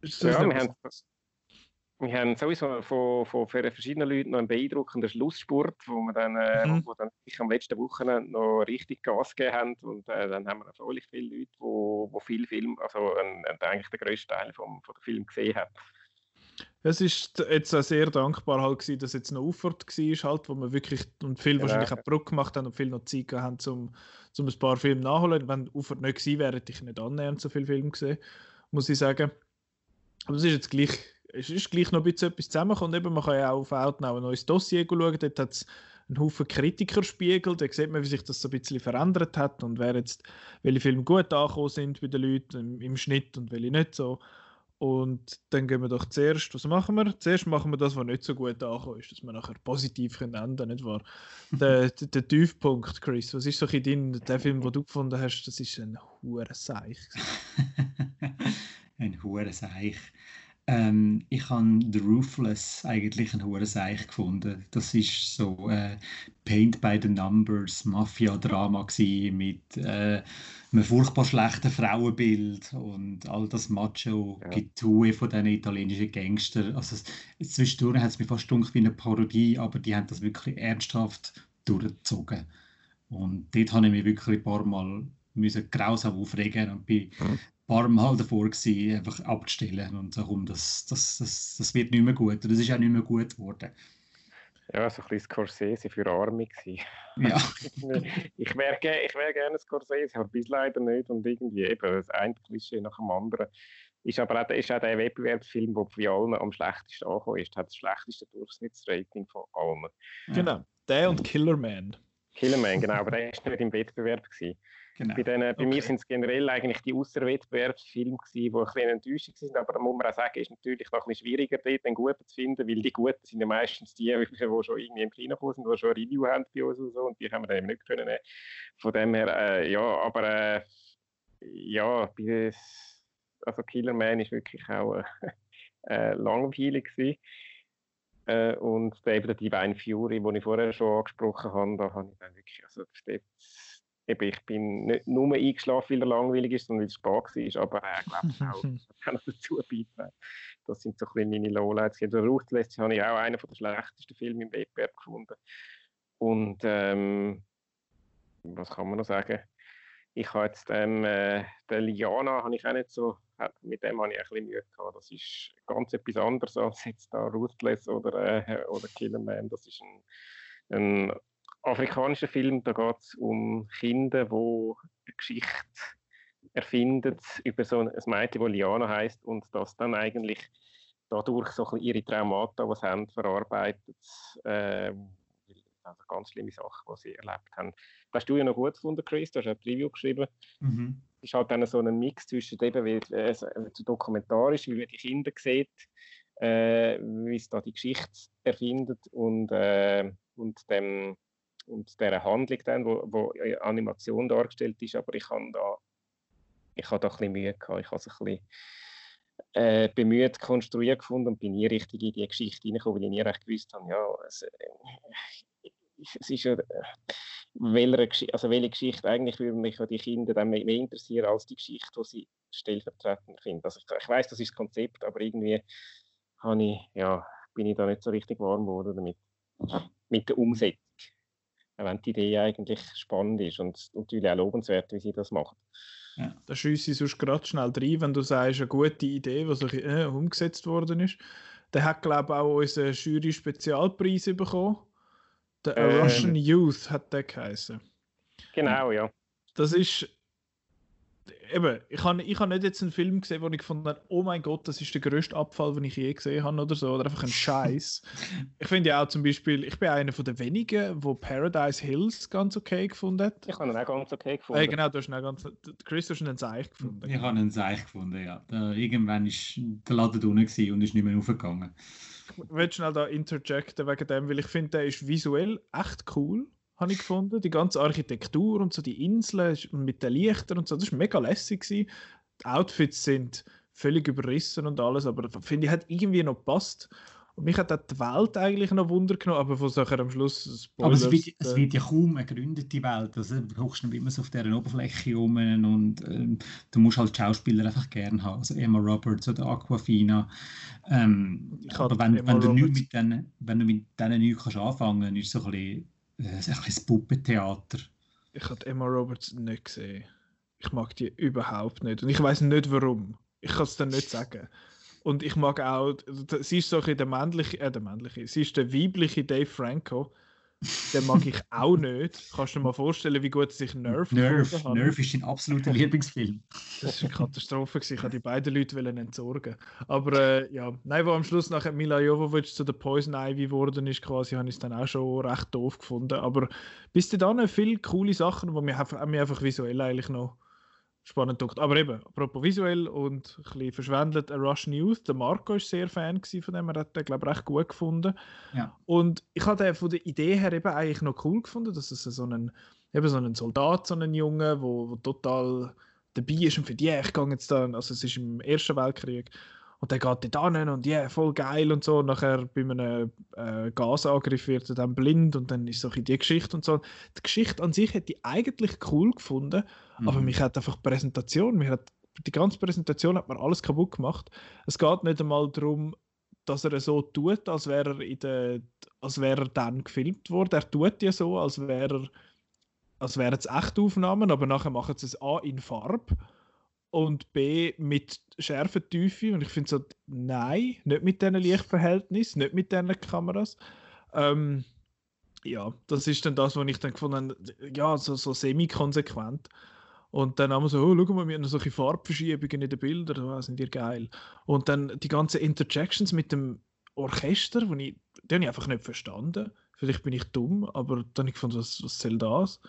Ist das (laughs) Ja, nicht wir so- haben, wir haben sowieso von, von für verschiedene Leute noch einen beeindruckenden Schlussspurt, wo wir dann, äh, Mhm. wo dann am letzten Wochenende noch richtig Gas gegeben haben. Und äh, dann haben wir erfreulich viele Leute, wo, wo viel Film, also ein, ein, eigentlich den grössten Teil vom, von Film gesehen haben. Es ist jetzt auch sehr dankbar halt gewesen, dass jetzt noch Auffahrt war, halt, wo wir wirklich und viel Genau. wahrscheinlich auch Brücke gemacht haben und viel noch Zeit gehabt haben, um, um ein paar Filme nachholen. Wenn Auffahrt nicht gewesen wäre, hätte ich nicht annähernd so viele Filme gesehen, muss ich sagen. Aber es ist jetzt gleich, es ist gleich noch ein bisschen etwas zusammengekommen. Eben, man kann ja auch auf Outnow ein neues Dossier schauen, dort hat es einen Haufen Kritikerspiegel, da sieht man, wie sich das so ein bisschen verändert hat und wer jetzt, welche Filme gut angekommen sind bei den Leuten im, im Schnitt und welche nicht so. Und dann gehen wir doch zuerst, was machen wir? Zuerst machen wir das, was nicht so gut angekommen ist, dass wir nachher positiv können enden nicht wahr? Der, (laughs) der, der Tiefpunkt, Chris, was ist so ein dein, der Film, den du gefunden hast, das ist ein hoher Seich. (laughs) ein hoher Seich. Ähm, ich habe The Roofless eigentlich ein hoher Seich gefunden. Das ist so äh, Paint by the Numbers, Mafia-Drama mit äh, einem furchtbar schlechten Frauenbild und all das Macho-Getue von diesen italienischen Gangster. Also zwischendurch hat es mir fast gedacht wie eine Parodie, aber die haben das wirklich ernsthaft durchgezogen. Und dort habe ich mich wirklich ein paar Mal müssen grausam aufregen und bin ein paar Mal davor gewesen, einfach abzustellen und komm, das, das, das, das wird nicht mehr gut. Und das ist auch nicht mehr gut geworden. Ja, so ein bisschen Scorsese für Arme gewesen. Ja, (laughs) ich wäre ge ich wär gerne Scorsese, aber bis leider nicht. Und irgendwie eben das eine Klischee nach dem anderen. Ist aber auch, ist auch der Wettbewerbsfilm, der bei allen am schlechtesten angekommen ist. Hat das schlechteste Durchschnittsrating von allen. Genau, der und Killer Man. Killerman, genau, aber der ist nicht im Wettbewerb. Gewesen. Genau. Bei, den, bei Okay. mir sind es generell eigentlich die Außerwettbewerbsfilme die ein bisschen enttäuschend sind, aber da muss man auch sagen, ist natürlich noch ein bisschen schwieriger, dort einen guten zu finden, weil die Guten sind ja meistens die, (laughs) die schon irgendwie im Kino sind, die schon ein Review haben bei uns und so, und die haben wir dann eben nicht können. nehmen. Von dem her, äh, ja, aber äh, ja, bei, also Killer Man ist wirklich auch äh, (laughs) äh, langweilig gewesen. Äh, und eben der Divine Fury, den ich vorher schon angesprochen habe, da habe ich dann wirklich, also dort, eben, ich bin nicht nur eingeschlafen, weil er langweilig ist, sondern weil es spät war, aber äh, ich glaube (laughs) auch, das kann dazu beitragen. Das sind so ein bisschen meine Lowlights. Der Ruthless habe ich auch einen der schlechtesten Filme im Wettbewerb gefunden. Und ähm, was kann man noch sagen? Ich habe jetzt ähm, äh, den Liana habe ich auch nicht so, hat- mit dem habe ich ein bisschen Mühe gehabt. Das ist ganz etwas anderes als jetzt da Ruthless oder, äh, oder Killer Man. Das ist ein, ein afrikanischer Film, da geht es um Kinder, die eine Geschichte erfinden über so ein Mädchen, das Liana heißt und das dann eigentlich dadurch so ein ihre Traumata, die sie haben, verarbeitet. Äh, also ganz schlimme Sachen, die sie erlebt haben. Das hast du ja noch gut gefunden, Chris, du hast auch ein Review geschrieben. Mhm. Es ist halt dann so ein Mix zwischen eben, wie so äh, dokumentarisch, wie man die Kinder sieht, äh, wie es da die Geschichte erfindet und, äh, und dem und der Handlung dann, wo, wo Animation dargestellt ist, aber ich habe da ich habe da ein bisschen Mühe gehabt, ich habe es ein bisschen äh, bemüht konstruiert gefunden und bin nie richtig in die Geschichte reingekommen, weil ich nie recht gewusst habe, ja, es, äh, es ist ja, welche, Gesch- also welche Geschichte eigentlich würde mich die Kinder dann mehr, mehr interessieren als die Geschichte, die sie stellvertretend finden. Also ich, ich weiß, das ist das Konzept, aber irgendwie habe ich, ja, bin ich da nicht so richtig warm geworden damit. Mit der Umsetzung. Auch wenn die Idee eigentlich spannend ist und natürlich auch lobenswert, wie sie das macht. Da schiesse ich sonst gerade schnell rein, wenn du sagst, eine gute Idee, die so äh, umgesetzt worden ist. Der hat, glaube ich, auch unseren Jury-Spezialpreis bekommen. Der Ähm. Russian Youth hat der geheißen. Genau, ja. Das ist eben, ich habe ich hab nicht jetzt einen Film gesehen, wo ich gefunden habe, oh mein Gott, das ist der größte Abfall, den ich je gesehen habe oder so, oder einfach ein (laughs) Scheiß. ich finde ja auch zum Beispiel, ich bin einer von den wenigen, wo Paradise Hills ganz okay gefunden hat. Ich habe ihn auch ganz okay gefunden. Äh, genau, du hast ihn auch ganz, Chris, du hast einen Seich gefunden. Ich habe einen Seich gefunden, ja. Da, irgendwann ist der Laden unten und ist nicht mehr aufgegangen. Ich will schnell da interjecten wegen dem, weil ich finde, der ist visuell echt cool habe ich gefunden. Die ganze Architektur und so die Inseln mit den Lichtern und so, das war mega lässig. Gewesen. Die Outfits sind völlig überrissen und alles, aber finde ich, hat irgendwie noch gepasst. Und mich hat auch die Welt eigentlich noch Wunder genommen, aber von Sachen am Schluss Spoilers, Aber es wird, äh, es wird ja kaum eine gegründete Welt. Also, du hochst nicht immer so auf dieser Oberfläche rum und ähm, du musst halt Schauspieler einfach gerne haben. Also Emma Roberts oder Aquafina. Ähm, aber wenn, wenn, du mit denen, wenn du mit denen nichts kannst anfangen kannst, ist es so ein bisschen das ist ein bisschen Puppentheater. Ich habe Emma Roberts nicht gesehen. Ich mag die überhaupt nicht. Und ich weiß nicht warum. Ich kann es dir nicht sagen. Und ich mag auch, sie ist so ein der männliche, äh, der männliche, sie ist der weibliche Dave Franco den mag ich auch nicht. Kannst du dir mal vorstellen, wie gut sich Nerf Nerf, Nerf ist ein absoluter Lieblingsfilm. Das war eine Katastrophe. Ich wollte die beiden Leute entsorgen. Aber äh, ja, nein, wo am Schluss nachher Mila Jovovich zu der Poison Ivy geworden ist, quasi, habe ich es dann auch schon recht doof gefunden. Aber bis dahin viele coole Sachen, die mich einfach, mich einfach visuell eigentlich noch spannend gedacht. Aber eben, apropos visuell und ein bisschen verschwendet, A Russian Youth, der Marco war sehr Fan von dem, er hat den, glaube ich, recht gut gefunden. Ja. Und ich hatte von der Idee her eben eigentlich noch cool gefunden, dass es so einen, eben so einen Soldat, so einen Junge, wo, wo total dabei ist und für die, ich gehe jetzt dann, also es ist im Ersten Weltkrieg, und der geht dort hin und ja, yeah, voll geil und so. Und nachher bei einem äh, Gasangriff wird er dann blind und dann ist so die Geschichte und so. Die Geschichte an sich hätte ich eigentlich cool gefunden, mhm. aber mich hat einfach die Präsentation, mich hat, die ganze Präsentation hat mir alles kaputt gemacht. Es geht nicht einmal darum, dass er so tut, als wäre er, in der, als wäre er dann gefilmt worden. Er tut ja so, als wäre er als wären es echte Aufnahmen, aber nachher machen sie es A in Farbe und B mit Schärfentiefe. Und ich finde so, nein, nicht mit diesen Lichtverhältnissen, nicht mit diesen Kameras. Ähm, ja, das ist dann das, was ich dann gefunden habe, ja, so, so semi-konsequent. Und dann haben wir so, oh, schau mal, wir haben solche Farbverschiebungen in den Bildern, oh, sind die geil. Und dann die ganzen Interjections mit dem Orchester, die, ich, die habe ich einfach nicht verstanden. Vielleicht bin ich dumm, aber dann habe ich gefunden, was, was soll das?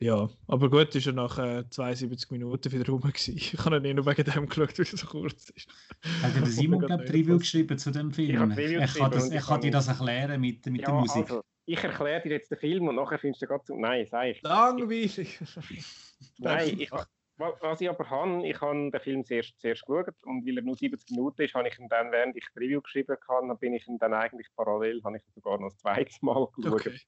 Ja, aber gut, ist er nach äh, 72 Minuten wieder rum. Gewesen. (laughs) Ich habe ihn nur wegen dem geschaut, weil er so kurz ist. Hat der (laughs) Simon, glaube ich, Review geschrieben zu dem Film? Ich, ich kann, das, ich kann dir das erklären mit, mit ja, der Musik. Also, ich erkläre dir jetzt den Film und nachher findest du gerade zu. Nein, sag ich. Langweilig! (laughs) Nein, ich, was ich aber habe, ich habe den Film zuerst, zuerst geschaut und weil er nur 70 Minuten ist, habe ich ihn dann, während ich die Review geschrieben habe, bin ich ihn dann eigentlich parallel, habe ich ihn sogar noch das zweite Mal geschaut. Okay.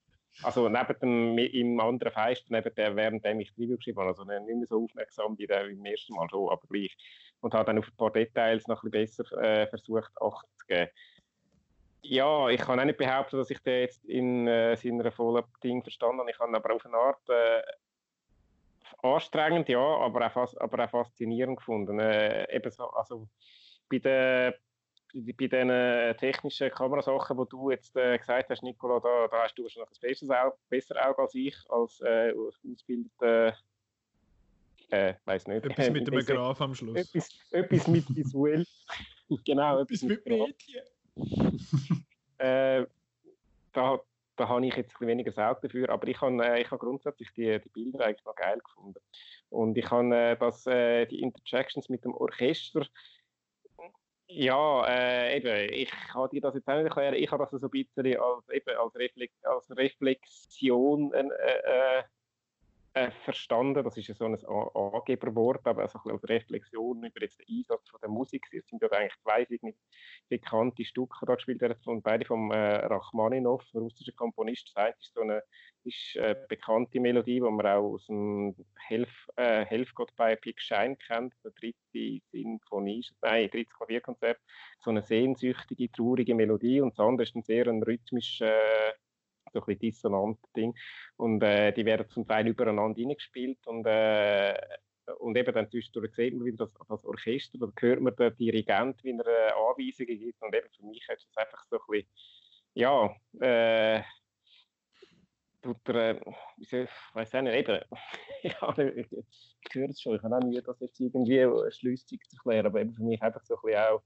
Also neben dem, im anderen Fenster, neben der, während ich die Review geschrieben habe, also nicht mehr so aufmerksam wie der im ersten Mal schon, aber gleich. Und habe dann auf ein paar Details noch ein bisschen besser äh, versucht, Acht zu geben. Ja, ich kann auch nicht behaupten, dass ich den jetzt in äh, seiner vollen Ding verstanden habe. Ich habe aber auf eine Art äh, anstrengend, ja, aber auch, aber auch faszinierend gefunden. Äh, eben so, also bei der bei diesen äh, technischen Kamerasachen, die du jetzt äh, gesagt hast, Nicola, da, da hast du wahrscheinlich ein besseres Auge, besser Auge als ich, als äh, ausgebildeter, äh, weiß nicht. Etwas mit dem Graf am Schluss. Etwas, etwas mit visuell. (laughs) genau, etwas, mit, mit Mädchen. (laughs) äh, da, da habe ich jetzt ein weniger Auge dafür, aber ich habe, äh, ich habe grundsätzlich die, die Bilder eigentlich noch geil gefunden. Und ich habe äh, das, die Interjections mit dem Orchester, ja, äh, eben, ich kann dir das jetzt auch nicht erklären. Ich habe das so ein bisschen als, eben, als, Reflex, als Reflexion äh, äh, äh, verstanden. Das ist ja so ein Angeberwort, aber also ein als Reflexion über jetzt den Einsatz von der Musik. Es sind ja eigentlich zwei bekannte Stücke da gespielt werden, und beide vom äh, Rachmaninov, russischer Komponist. Das ist so eine ist eine bekannte Melodie, die man auch aus dem Helf, äh, Helfgott bei Pig Shine kennt, der dritte Sinfonie, nein, drittes Klavierkonzert. So eine sehnsüchtige, traurige Melodie. Und das andere ist ein sehr ein rhythmisch äh, so ein bisschen dissonantes Ding. Und äh, die werden zum Teil übereinander hineingespielt. Und, äh, und eben dann zwischendurch sieht man wieder das, das Orchester, da hört man den Dirigent, wie er äh, Anweisungen gibt. Und eben für mich ist das einfach so ein bisschen, ja, äh, tut er, ich weiß auch nicht, eben, (laughs) ich, ich höre es schon, ich habe auch nie das jetzt irgendwie schlüssig zu erklären, aber eben für mich einfach so ein bisschen auch,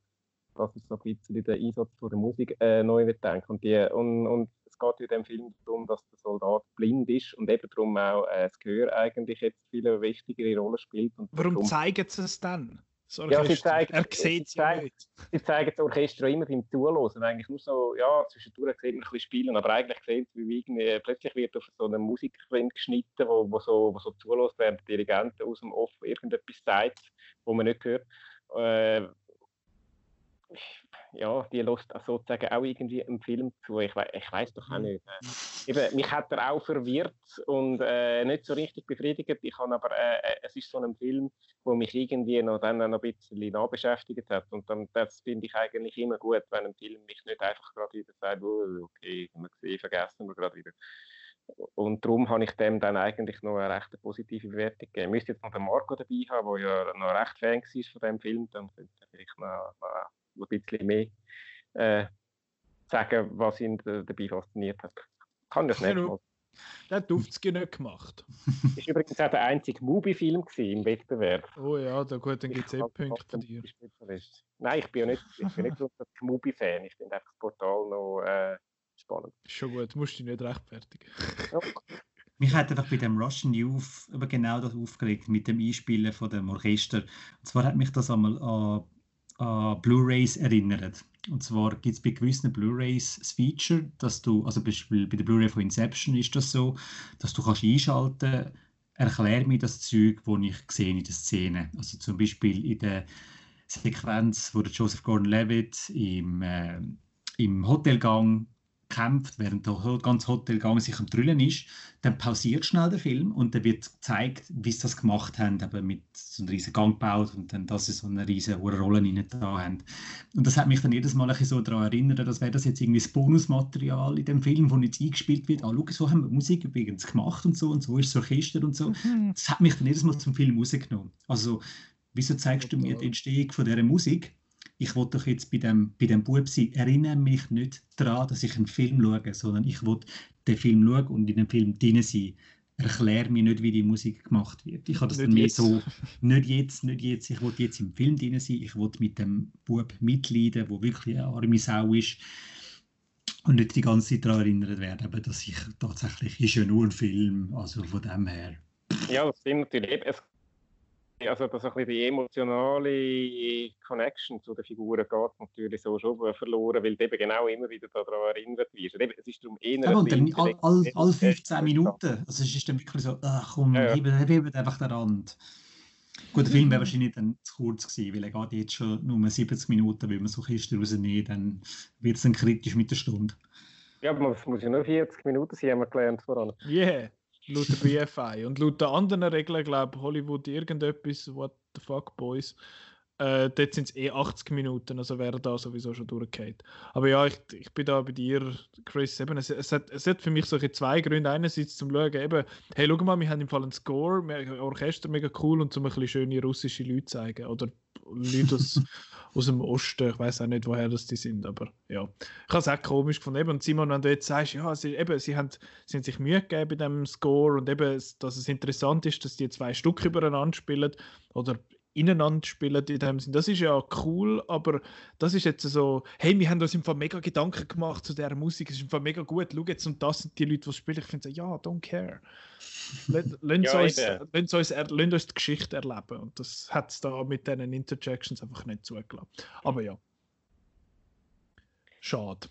dass ich so ein bisschen den Einsatz von der Musik äh, neu denke. Und, die, und, und es geht in dem Film darum, dass der Soldat blind ist und eben darum auch äh, das Gehör eigentlich jetzt viele wichtigere Rolle spielt. Und Warum darum, zeigen sie es dann? Ja, sie zeigen, er sieht sie, zeigen, sie zeigen das Orchester immer beim Zuhören. Eigentlich nur so, ja, zwischendurch sieht man ein bisschen spielen, aber eigentlich sehen sie, wie irgendwie, plötzlich wird auf so eine Musikfilm geschnitten, wo, wo so, wo so zulässt, während der Dirigent aus dem Off irgendetwas sagt, wo man nicht hört. Äh, ja, die lässt sozusagen auch irgendwie im Film zu. Ich, we ich weiß doch auch mhm. nicht. Äh, eben, mich hat er auch verwirrt und äh, nicht so richtig befriedigt. Ich habe aber, äh, äh, es ist so ein Film, wo mich irgendwie noch dann noch ein bisschen nachbeschäftigt hat. Und dann, das finde ich eigentlich immer gut, wenn ein Film mich nicht einfach gerade wieder sagt, oh, okay, haben wir gesehen, vergessen wir gerade wieder. Und darum habe ich dem dann eigentlich noch eine recht positive Bewertung gegeben. Ich müsste jetzt noch den Marco dabei haben, der ja noch recht Fan war von dem Film, dann könnte er vielleicht noch, noch ein bisschen mehr äh, sagen, was ihn dabei fasziniert hat. Kann das nicht mal. Der hat Duftski nicht gemacht. (laughs) Das war übrigens auch der einzige Movie-Film im Wettbewerb. Oh ja, da gut, dann gibt es eh Punkte von dir. Nein, ich bin ja nicht, ich bin nicht so ein (laughs) Movie-Fan. Ich finde einfach das Portal noch äh, spannend. Schon gut, musst du dich nicht rechtfertigen. (laughs) Mich hat einfach bei dem Russian Youth aber genau das aufgeregt mit dem Einspielen von dem Orchester. Und zwar hat mich das einmal an an Blu-rays erinnert. Und zwar gibt es bei gewissen Blu-rays das Feature, dass du, also beispielsweise bei der Blu-ray von Inception ist das so, dass du kannst einschalten, erklär mir das Zeug, das ich sehe in der Szene. Also zum Beispiel in der Sequenz, wo der Joseph Gordon-Levitt im, äh, im Hotelgang kämpft, während der ganze Hotelgang sich am Drüllen ist, dann pausiert schnell der Film und dann wird gezeigt, wie sie das gemacht haben, aber mit so einem riesen Gang gebaut und dann, dass sie so eine riesen Rolle rein da haben. Und das hat mich dann jedes Mal ein so daran erinnert, dass wäre das jetzt irgendwie das Bonusmaterial in dem Film, wo jetzt eingespielt wird, ah, schau, so haben wir Musik übrigens gemacht und so und so ist das Orchester und so. Mhm. Das hat mich dann jedes Mal zum Film rausgenommen. Also, wieso zeigst du mir die Entstehung von dieser Musik? Ich will doch jetzt bei dem, bei dem Bub sein, erinnere mich nicht daran, dass ich einen Film schaue, sondern ich will den Film schauen und in dem Film drin sein. Erklär mir nicht, wie die Musik gemacht wird. Ich habe das nicht dann mehr so, nicht jetzt, nicht jetzt, ich will jetzt im Film drin sein, ich will mit dem Bub mitleiden, der wirklich eine arme Sau ist und nicht die ganze Zeit daran erinnert werden, dass ich tatsächlich, ist ja nur ein Film, also von dem her. Ja, das stimmt natürlich. Es also dass ein die emotionale Connection zu den Figuren geht natürlich so schon verloren, weil du eben genau immer wieder daran erinnert wirst. Es ist darum eher ja, und dann all, all, all 15 Minuten, also es ist dann wirklich so, ach komm, ja, ja. heben einfach den Rand. Gut, der Film wäre wahrscheinlich dann zu kurz gewesen, weil er geht jetzt schon nur 70 Minuten, wenn man so Kisten rausnehmen, dann wird es dann kritisch mit der Stunde. Ja, aber es muss ja nur 40 Minuten sein, haben wir gelernt voran. Yeah laut (laughs) der BFI. Und laut den anderen Regeln, glaube Hollywood irgendetwas, what the fuck, Boys, äh, dort sind es eh 80 Minuten, also wäre da sowieso schon durchgeht. Aber ja, ich, ich bin da bei dir, Chris. Eben, es, es, hat, es hat für mich solche zwei Gründe. Einerseits zum Schauen, eben, hey, schau mal, wir haben im Fall einen Score, Orchester mega cool und zum ein bisschen schöne russische Leute zeigen. Oder Leute aus, (laughs) aus dem Osten. Ich weiß auch nicht, woher das die sind, aber ja. Ich habe es auch komisch gefunden. Eben, und Simon, wenn du jetzt sagst, ja, sie, eben, sie, haben, sie haben sich Mühe gegeben bei dem Score und eben, dass es interessant ist, dass die zwei Stück übereinander spielen oder ineinander spielen in dem Sinn. Das ist ja cool, aber das ist jetzt so, hey, wir haben uns im Fall mega Gedanken gemacht zu der Musik, es ist im Fall mega gut, schau jetzt und das sind die Leute, die spielen. Ich finde so, ja, don't care. (laughs) Lass ja, uns, uns, uns, uns die Geschichte erleben und das hat es da mit diesen Interjections einfach nicht zugelassen. Aber ja. Schade.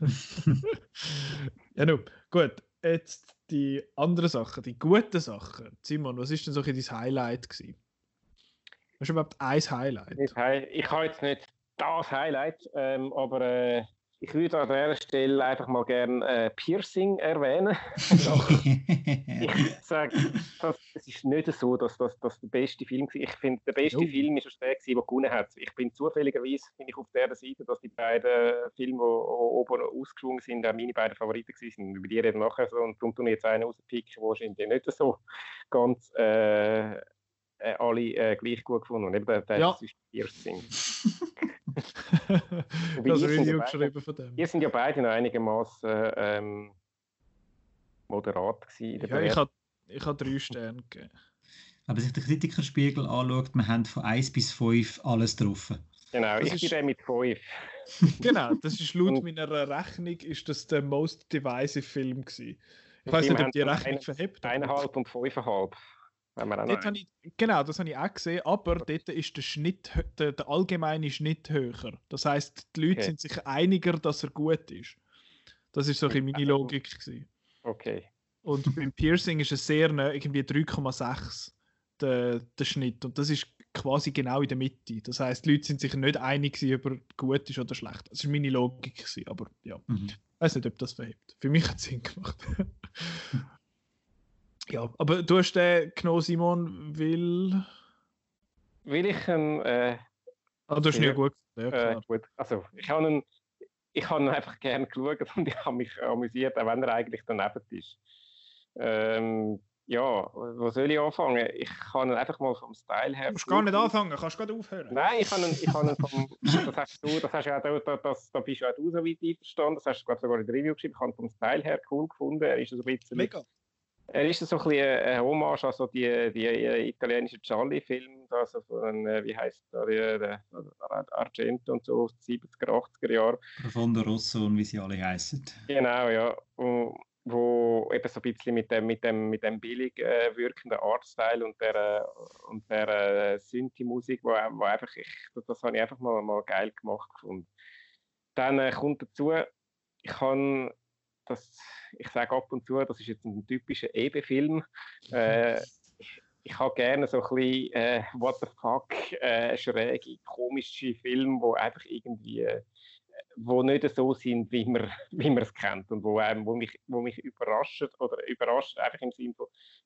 (laughs) ja, no. gut. Jetzt die anderen Sachen, die guten Sachen. Simon, was ist denn so dein Highlight gewesen? Hast du überhaupt ein Highlight? Ich habe jetzt nicht das Highlight, ähm, aber äh, ich würde an dieser Stelle einfach mal gerne äh, Piercing erwähnen. (laughs) ich sage, es ist nicht so, dass das, der beste Film war. Ich finde, der beste jo. Film ist der, der gewonnen hat. Ich bin zufälligerweise bin ich auf der Seite, dass die beiden Filme, die oben ausgeschwungen sind, auch meine beiden Favoriten waren. Über die reden nachher so. Und darum tue ich jetzt einen rauspicken, der wahrscheinlich nicht so ganz... Äh, äh, alle äh, gleich gut gefunden. Und eben der, der ja. ist Piercing. (laughs) das Review geschrieben von dem. Wir sind ja beide noch einigermaßen ähm, moderat gewesen. ja, ich habe ich hab drei Sterne gegeben. Aber sich der Kritikerspiegel anschaut, wir haben von 1 bis 5 alles drauf. Genau, das ich ist... bin mit 5. (laughs) genau, das ist laut meiner Rechnung ist das der most divisive Film gewesen. Ich weiß nicht, ob die Rechnung verhebt. Eineinhalb und fünfeinhalb. Ich, genau, das habe ich auch gesehen, aber dort ist der Schnitt, der, der allgemeine Schnitt höher. Das heißt, die Leute okay. sind sich einiger, dass er gut ist. Das ist so ein meine Logik. Gewesen. Okay. Und beim Piercing ist es sehr nah, irgendwie 3,6 der, der Schnitt. Und das ist quasi genau in der Mitte. Das heißt, die Leute sind sich nicht einig, ob er gut ist oder schlecht. Das war meine Logik, gewesen, aber ja. Mhm. Ich weiß nicht, ob das verhebt. Für mich hat es Sinn gemacht. (laughs) Ja, aber du hast den genommen, Simon, weil. Weil ich ihn. Äh, ah, du hast ihn ja gut ja, äh, gut. Also, ich habe ihn, ich habe ihn einfach gerne geschaut und (laughs) ich habe mich amüsiert, auch wenn er eigentlich daneben ist. Ähm, ja, wo soll ich anfangen? Ich kann ihn einfach mal vom Style her. Du musst gar nicht anfangen, kannst gerade aufhören. Nein, ich kann ihn, ich kann ihn vom. das hast du, das hast ja auch, da, das, da bist ja auch du so weit einverstanden, das hast du gerade sogar in der Review geschrieben. Ich habe ihn vom Style her cool gefunden. Er ist so ein bisschen. Mega. Er ist so ein bisschen eine Hommage an so die, die italienischen Charlie-Filme, also von, äh, wie heißt der, der, Argento und so, 70er, 80er Jahre. Profondo Rosso und wie sie alle heißen. Genau, ja. Wo, wo eben so ein bisschen mit dem, mit dem, mit dem billig äh, wirkenden Artstyle und der, äh, und der äh, Synthi-Musik, wo, wo einfach, ich, das, das habe ich einfach mal, mal geil gemacht gefunden. Dann äh, kommt dazu, ich kann das, ich sage ab und zu, das ist jetzt ein typischer EB-Film. Äh, ich, ich habe gerne so ein bisschen äh, What the fuck, äh, schräge, komische Filme, wo einfach irgendwie äh, wo nicht so sind, wie man, wie man es kennt und wo, einem, wo, mich, wo mich überrascht oder überrascht, einfach im Sinne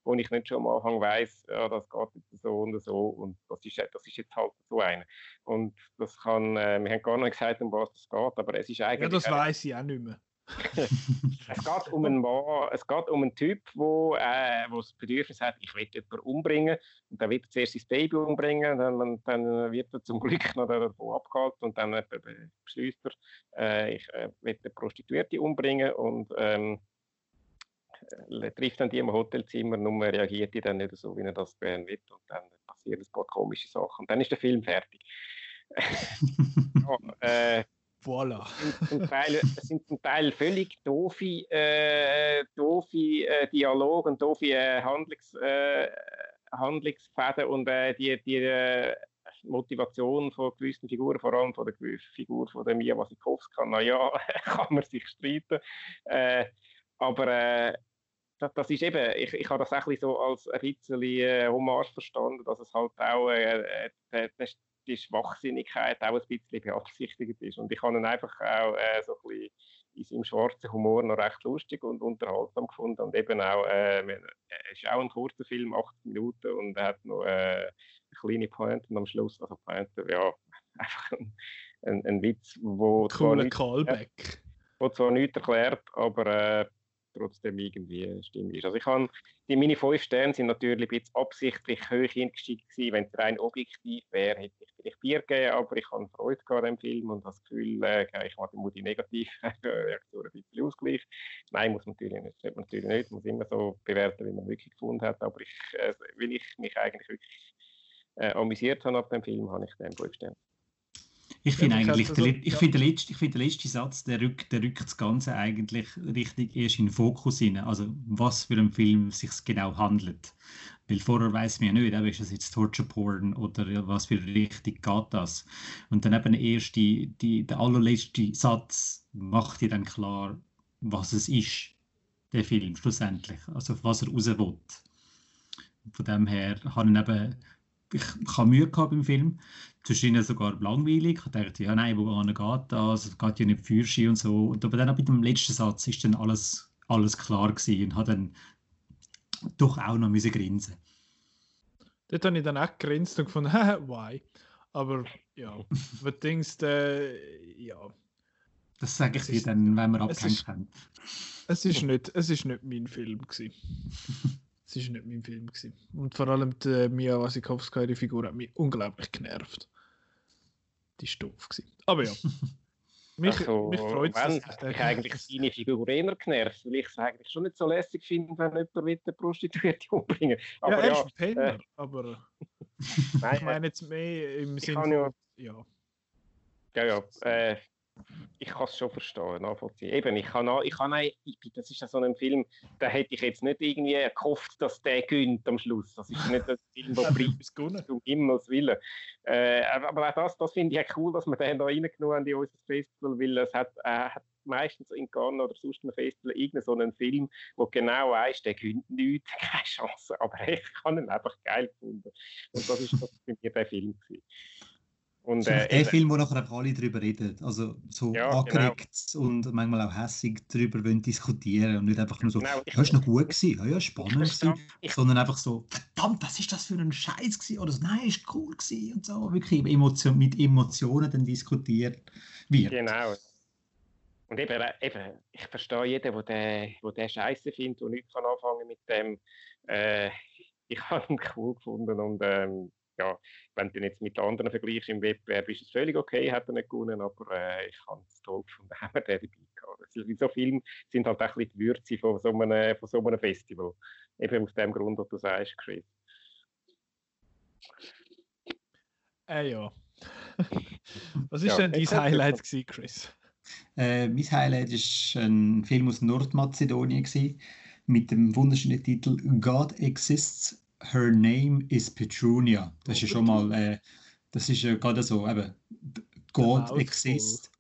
wo ich nicht schon am Anfang weiss, ja, das geht jetzt so und so und das ist, das ist jetzt halt so eine. Und das kann, äh, wir haben gar nicht gesagt, um was es geht, aber es ist eigentlich... Ja, das weiß ich auch nicht mehr. Es, geht um einen Mann, es geht um einen Typ, wo, äh, wo das Bedürfnis hat, ich will jemanden umbringen. Und dann wird er zuerst sein Baby umbringen, dann, dann wird er zum Glück noch davon abgehalten und dann beschließt er, äh, ich äh, will eine Prostituierte umbringen und ähm, äh, trifft dann die im Hotelzimmer, nur reagiert die dann nicht so, wie er das gerne will. Und dann passieren ein paar komische Sachen. Und dann ist der Film fertig. (laughs) ja, äh, Voilà. Zum (laughs) Teil, es sind zum Teil völlig doofe, äh, doofe äh, Dialoge und doofe äh, Handlungs, äh, Handlungsfäden und äh, die, die äh, Motivation von gewissen Figuren, vor allem von der Figur von der Mia Wasikowska, naja, (laughs) kann man sich streiten. Äh, aber das, ist eben, ich, ich habe das auch so als ein bisschen äh, Hommage verstanden, dass es halt auch äh, der, die Schwachsinnigkeit auch ein bisschen beabsichtigt ist. Und ich habe ihn einfach auch äh, so ein bisschen in seinem schwarzen Humor noch recht lustig und unterhaltsam gefunden. Und eben auch, äh, es ist auch ein kurzer Film, 80 Minuten, und er hat noch äh, eine kleine Pointe und am Schluss, also Pointe, ja, (laughs) einfach ein, ein, ein Witz, wo Cooler Callback. Äh, wo zwar nichts erklärt, aber äh, trotzdem irgendwie stimmig ist. Also ich habe, die meine fünf Sterne sind natürlich ein bisschen absichtlich hoch hingestiegen gewesen. Wenn es rein objektiv wäre, hätte ich vielleicht vier gegeben, aber ich habe Freude an dem Film und das Gefühl, äh, ich habe die negative (laughs) Reaktion ein bisschen ausgleichen. Nein, muss man natürlich nicht, man natürlich nicht, muss immer so bewerten, wie man wirklich gefunden hat, aber ich, äh, weil ich mich eigentlich wirklich äh, amüsiert habe auf dem Film, habe ich den fünf Sterne. Ich finde eigentlich, also, der, ich ja. finde der, letzte, ich find der letzte Satz, der rückt, der rückt das Ganze eigentlich richtig erst in den Fokus hinein. Also, was für ein Film sich genau handelt. Weil vorher weiß man ja nicht, ist das jetzt Torture Porn oder was für eine Richtung geht das. Und dann eben erst die, die, der allerletzte Satz macht dir dann klar, was es ist, der Film, schlussendlich. Also, was er raus will. Von dem her habe ich eben ich, habe Mühe gehabt beim Film. Zwischen sogar langweilig. Ich dachte, ja, nein, wo geht das? Es geht ja nicht Feuerski und so. Und aber dann auch bei dem letzten Satz ist dann alles, alles klar gewesen und hat dann doch auch noch müssen grinsen. Dort habe ich dann auch gegrinst und gefunden, (laughs) why? Aber ja, was denkst du, ja. Das sage ich dir dann, wenn wir abgehängt haben. Es ist, nicht, es ist nicht mein Film gewesen. (laughs) Es war nicht mein Film. Gewesen. Und vor allem die Mia Wasikowska, die Figur, hat mich unglaublich genervt. Die war doof. Gewesen. Aber ja. (laughs) Mich, also, mich freut es. Hat mich eigentlich seine Figur eher genervt, weil ich es eigentlich schon nicht so lässig finde, wenn jemand mit eine Prostituierte (laughs) umbringen Aber ja, er ja, ist ein Penner, äh, aber (laughs) ich meine jetzt mehr im Sinne. Ja, ja. Ja, ja. Äh, ich kann es schon verstehen, nachvollziehen. Eben, ich kann, ich kann, das ist ja so ein Film, da hätte ich jetzt nicht irgendwie gehofft, dass der gönnt am Schluss. Das ist nicht ein Film, (laughs) der bleibt, um Himmels Willen. Äh, aber auch das, das finde ich auch cool, dass wir den da reingenommen haben in unser Festival, weil es hat, äh, hat meistens in Cannes oder sonst einem Festival irgendeinen so einen Film, wo genau weiss, der gönnt nichts, keine Chance. Aber (laughs) ich habe ihn einfach geil gefunden. Und das ist das für mich der Film gewesen. Und, äh, der Film, wo nachher auch alle darüber reden, also so ja, angeregt genau. und manchmal auch hässig darüber wollen diskutieren und nicht einfach nur so, genau. ja, ist noch gut gewesen, ja, ja, spannend gewesen, sondern einfach so, verdammt, was ist das für ein Scheiß gewesen oder so, nein, ist cool gewesen und so, wirklich Emotion, mit Emotionen dann diskutiert wird. Genau. Und eben, äh, eben ich verstehe jeden, der den, wo den Scheiße findet und nicht kann anfangen mit dem, äh, (laughs) ich habe ihn cool gefunden und ähm, ja, wenn du jetzt mit anderen vergleichst im Wettbewerb, ist es völlig okay, hat er nicht gewonnen, aber äh, ich habe es toll gefunden, (laughs) haben wir den dabei gehabt. Also, so Filme sind halt auch ein bisschen die Würze von so, einem, von so einem Festival. Eben aus dem Grund, was du sagst, Chris. Äh, ja. (laughs) Was ist ja, denn dein Highlight gewesen, Chris? Äh, mein Highlight war ein Film aus Nordmazedonien gewesen, mit dem wunderschönen Titel God Exists Her Name is Petrunia. Das ist schon mal, äh, das ist ja gerade so, eben, God exists.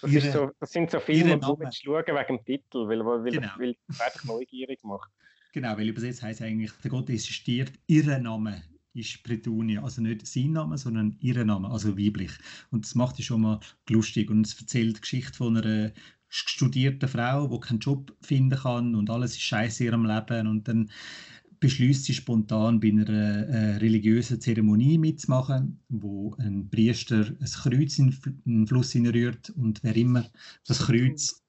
Das, ihre, so, das, sind so Filme, wo du schauen wegen dem Titel, weil, weil, genau. weil einfach neugierig macht. Genau, weil übersetzt heißt eigentlich, der Gott existiert, ihr Name ist Petunia, also nicht sein Name, sondern ihr Name, also weiblich. Und das macht es schon mal lustig und es erzählt die Geschichte von einer studierten Frau, die keinen Job finden kann und alles ist scheiße in ihrem Leben und dann beschließt sie spontan bei einer äh, religiösen Zeremonie mitzumachen, wo ein Priester ein Kreuz in den Fluss hineinrührt und wer immer das Kreuz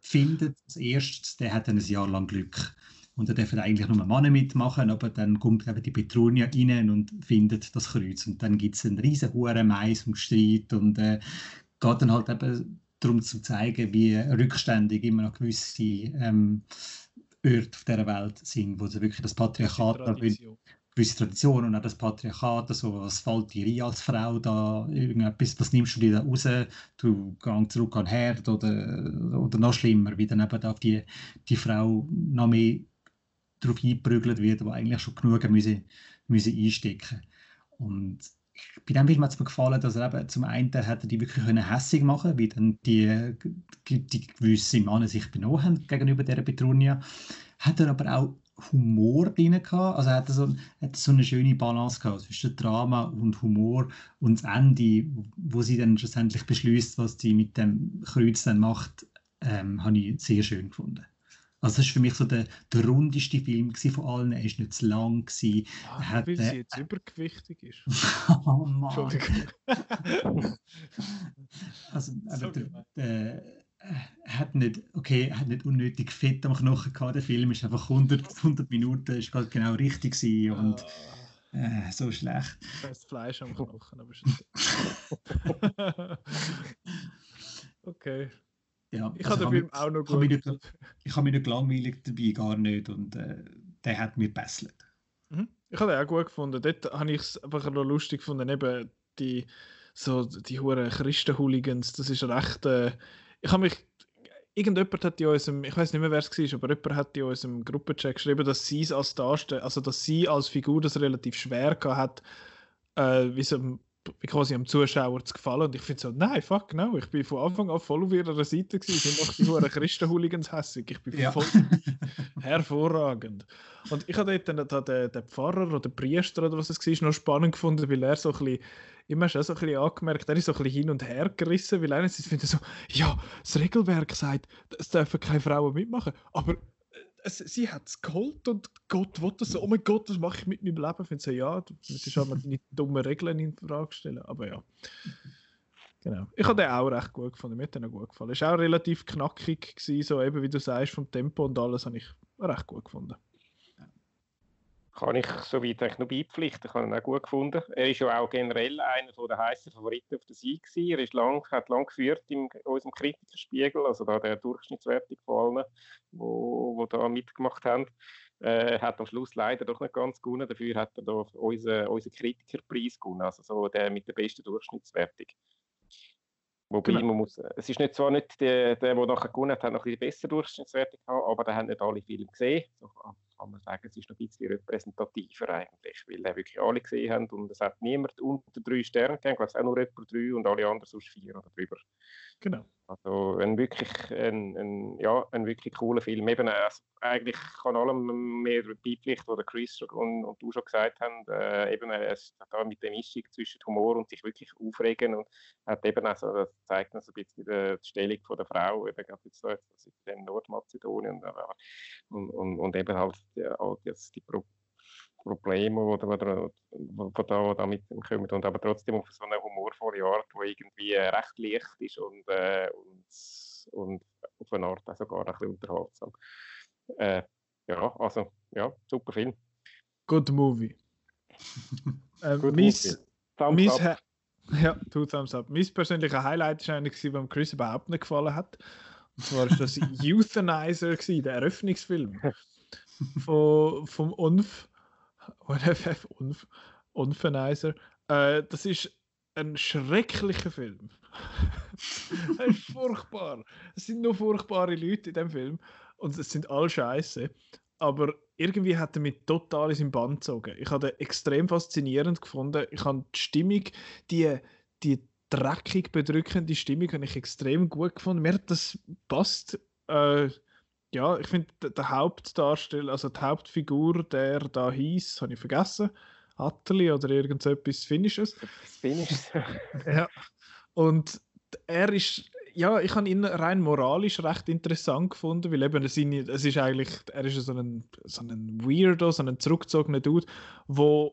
findet, als erstes, der hat dann ein Jahr lang Glück. Und da dürfen eigentlich nur Männer mitmachen, aber dann kommt eben die Petrunia rein und findet das Kreuz. Und dann gibt es einen riesen hohen Mais und Streit und äh, geht dann halt eben darum zu zeigen, wie rückständig immer noch gewisse ähm, Orte auf dieser Welt sind, wo sie wirklich das Patriarchat, Tradition. gewisse Traditionen und auch das Patriarchat, also was fällt dir als Frau da, irgendetwas, was nimmst du dir da raus, du gehst zurück an den Herd oder, oder noch schlimmer, wie dann eben auf die, die Frau noch mehr darauf eingeprügelt wird, die eigentlich schon genug müssen, müssen einstecken. Und bei dem Film hat es mir gefallen, dass er eben zum einen hat die wirklich hässig machen wie dann die, die gewisse Männer sich benommen haben gegenüber dieser Petrunia. Hat er aber auch Humor drin gehabt. Also er so, hat so eine schöne Balance gehabt zwischen Drama und Humor und das Ende, wo sie dann schlussendlich beschließt, was sie mit dem Kreuz dann macht, ähm, habe ich sehr schön gefunden. Also das war für mich so der, der rundeste Film von allen. Er war nicht zu lang. Gewesen. Ah, hat, weil sie jetzt äh, übergewichtig ist. (laughs) oh Mann. (laughs) Also, aber der, der, er hat nicht, okay, hat nicht unnötig Fett am Knochen gehabt. Der Film ist einfach 100, 100 Minuten, ist gerade genau richtig gewesen und ah. äh, so schlecht. Das Fleisch am Knochen, aber ist (laughs) Okay. Ja, ich also habe den Film auch noch gut. Ich habe mich, ich habe mich nicht langweilig dabei, gar nicht. Und äh, der hat mir gebesselt. Mhm. Ich habe den auch gut gefunden. Dort habe ich es einfach noch lustig gefunden, eben die, so, die hohen Christen-Hooligans. Das ist recht. Äh, ich habe mich. Irgendjemand hat in unserem, ich weiß nicht mehr, wer es war, aber jemand hat in unserem Gruppenchat geschrieben, dass sie es als Darsteller, also dass sie als Figur das relativ schwer hat, äh, wie so quasi am Zuschauer zu gefallen. Und ich finde so, nein, fuck, no. Ich bin von Anfang an voll auf ihrer Seite gewesen. Ich bin noch die hohen Christen-Hooligans hässig. Ich bin ja. voll (laughs) hervorragend. Und ich habe dort dann den, den Pfarrer oder Priester oder was es war, noch spannend gefunden, weil er so ein bisschen immer schon so ein bisschen angemerkt, er ist so ein bisschen hin und her gerissen, weil einerseits findet er so, ja, das Regelwerk sagt, es dürfen keine Frauen mitmachen, aber sie hat es geholt und Gott wollte so, oh mein Gott, was mache ich mit meinem Leben? Ich finde so, ja, du musst halt mal deine dummen Regeln in Frage stellen, aber ja. Genau. Ich habe den auch recht gut gefunden, mir hat den auch gut gefallen. Es war auch relativ knackig, gewesen, so eben wie du sagst, vom Tempo und alles habe ich recht gut gefunden. Kann ich soweit eigentlich noch beipflichten. Ich habe ihn auch gut gefunden. Er ist ja auch generell einer der heißen Favoriten auf der Sieg gewesen. Er ist lang, hat lang geführt in unserem Kritikerspiegel, also da der Durchschnittswertung von allen, wo, wo da mitgemacht haben. Äh, hat am Schluss leider doch nicht ganz gewonnen. Dafür hat er da unseren, unseren Kritikerpreis gewonnen, also so der mit der besten Durchschnittswertung. Wobei genau. man muss, es ist nicht zwar nicht der, der, der nachher gewonnen hat, hat noch ein bisschen bessere Durchschnittswertung gehabt, aber der hat nicht alle Filme gesehen. So kann man sagen, es ist noch ein bisschen repräsentativer eigentlich, weil er wirklich alle gesehen haben und es hat niemand unter drei Sterne gegeben, ich glaube auch nur etwa drei und alle anderen sonst vier oder drüber. Genau. Also ein wirklich, ein, ein, ja, ein wirklich cooler Film. Eben, also eigentlich kann allem mehr beipflichten, was Chris und, und du schon gesagt haben. Äh, eben, er ist da mit der Mischung zwischen Humor und sich wirklich aufregen und hat eben also, das zeigt uns ein bisschen die, die Stellung von der Frau, eben gerade jetzt in Nordmazedonien und, und, und eben halt die, jetzt die Pro Probleme, oder, oder, die da damit kommen. Und aber trotzdem auf so eine humorvolle Art, die irgendwie äh, recht leicht ist und, äh, und, und auf eine Art auch sogar ein bisschen unterhaltsam. Äh, ja, also, ja, super Film. Good movie. (laughs) äh, Good miss, movie. (laughs) Ja, two thumbs up. Mein persönlicher Highlight war eigentlich, was Chris überhaupt nicht gefallen hat. Und zwar war das (laughs) Euthanizer, der Eröffnungsfilm von, vom UNF ONFF, Unf Unfenizer. Äh, das ist ein schrecklicher Film. das (laughs) ist furchtbar. Es sind nur furchtbare Leute in dem Film und es sind alle scheiße. Aber irgendwie hat er mich total in seinen Bann gezogen. Ich habe den extrem faszinierend gefunden. Ich habe die Stimmung, die, die dreckig bedrückende Stimmung, habe ich extrem gut gefunden. Mir hat das passt. Äh, ja, ich finde, der, Hauptdarsteller, also die Hauptfigur, der da hieß, habe ich vergessen, Atterli oder irgendetwas Finnisches. Finnisches. (laughs) ja. Und er ist, ja, ich habe ihn rein moralisch recht interessant gefunden, weil eben es ist eigentlich, er ist so ein, so ein Weirdo, so ein zurückgezogener Dude, der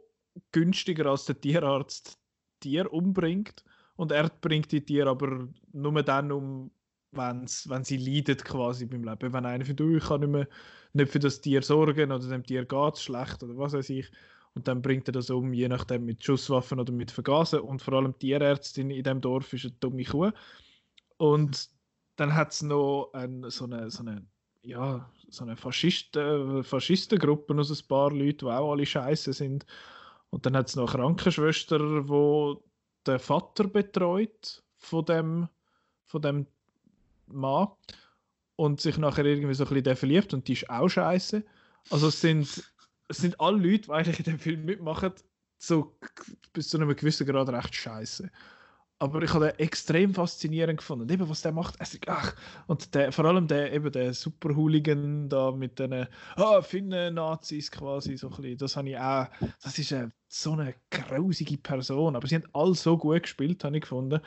günstiger als der Tierarzt Tier umbringt und er bringt die Tiere aber nur dann um, wenn sie leidet quasi beim Leben. Wenn einer findet, oh, ich kann nicht, mehr, nicht für das Tier sorgen oder dem Tier geht es schlecht oder was weiß ich. Und dann bringt er das um, je nachdem mit Schusswaffen oder mit Vergasen. Und vor allem die Tierärztin in dem Dorf ist eine dumme Kuh. Und dann hat es noch ein, so eine, so eine, ja, so eine Faschisten, Faschistengruppe aus ein paar Leuten, die auch alle scheiße sind. Und dann hat es noch eine Krankenschwester, die den Vater betreut von dem, von dem Mann und sich nachher irgendwie so ein bisschen verliebt und die ist auch scheiße. Also es sind, es sind alle Leute, die eigentlich in dem Film mitmachen, so bis zu einem gewissen Grad recht scheiße. Aber ich habe den extrem faszinierend gefunden. Und eben, was der macht, also, ach, und der, vor allem der, eben der Super-Hooligan da mit den ah, Finnen-Nazis quasi, so das habe ich auch, das ist eine, so eine grausige Person. Aber sie haben alle so gut gespielt, habe ich gefunden.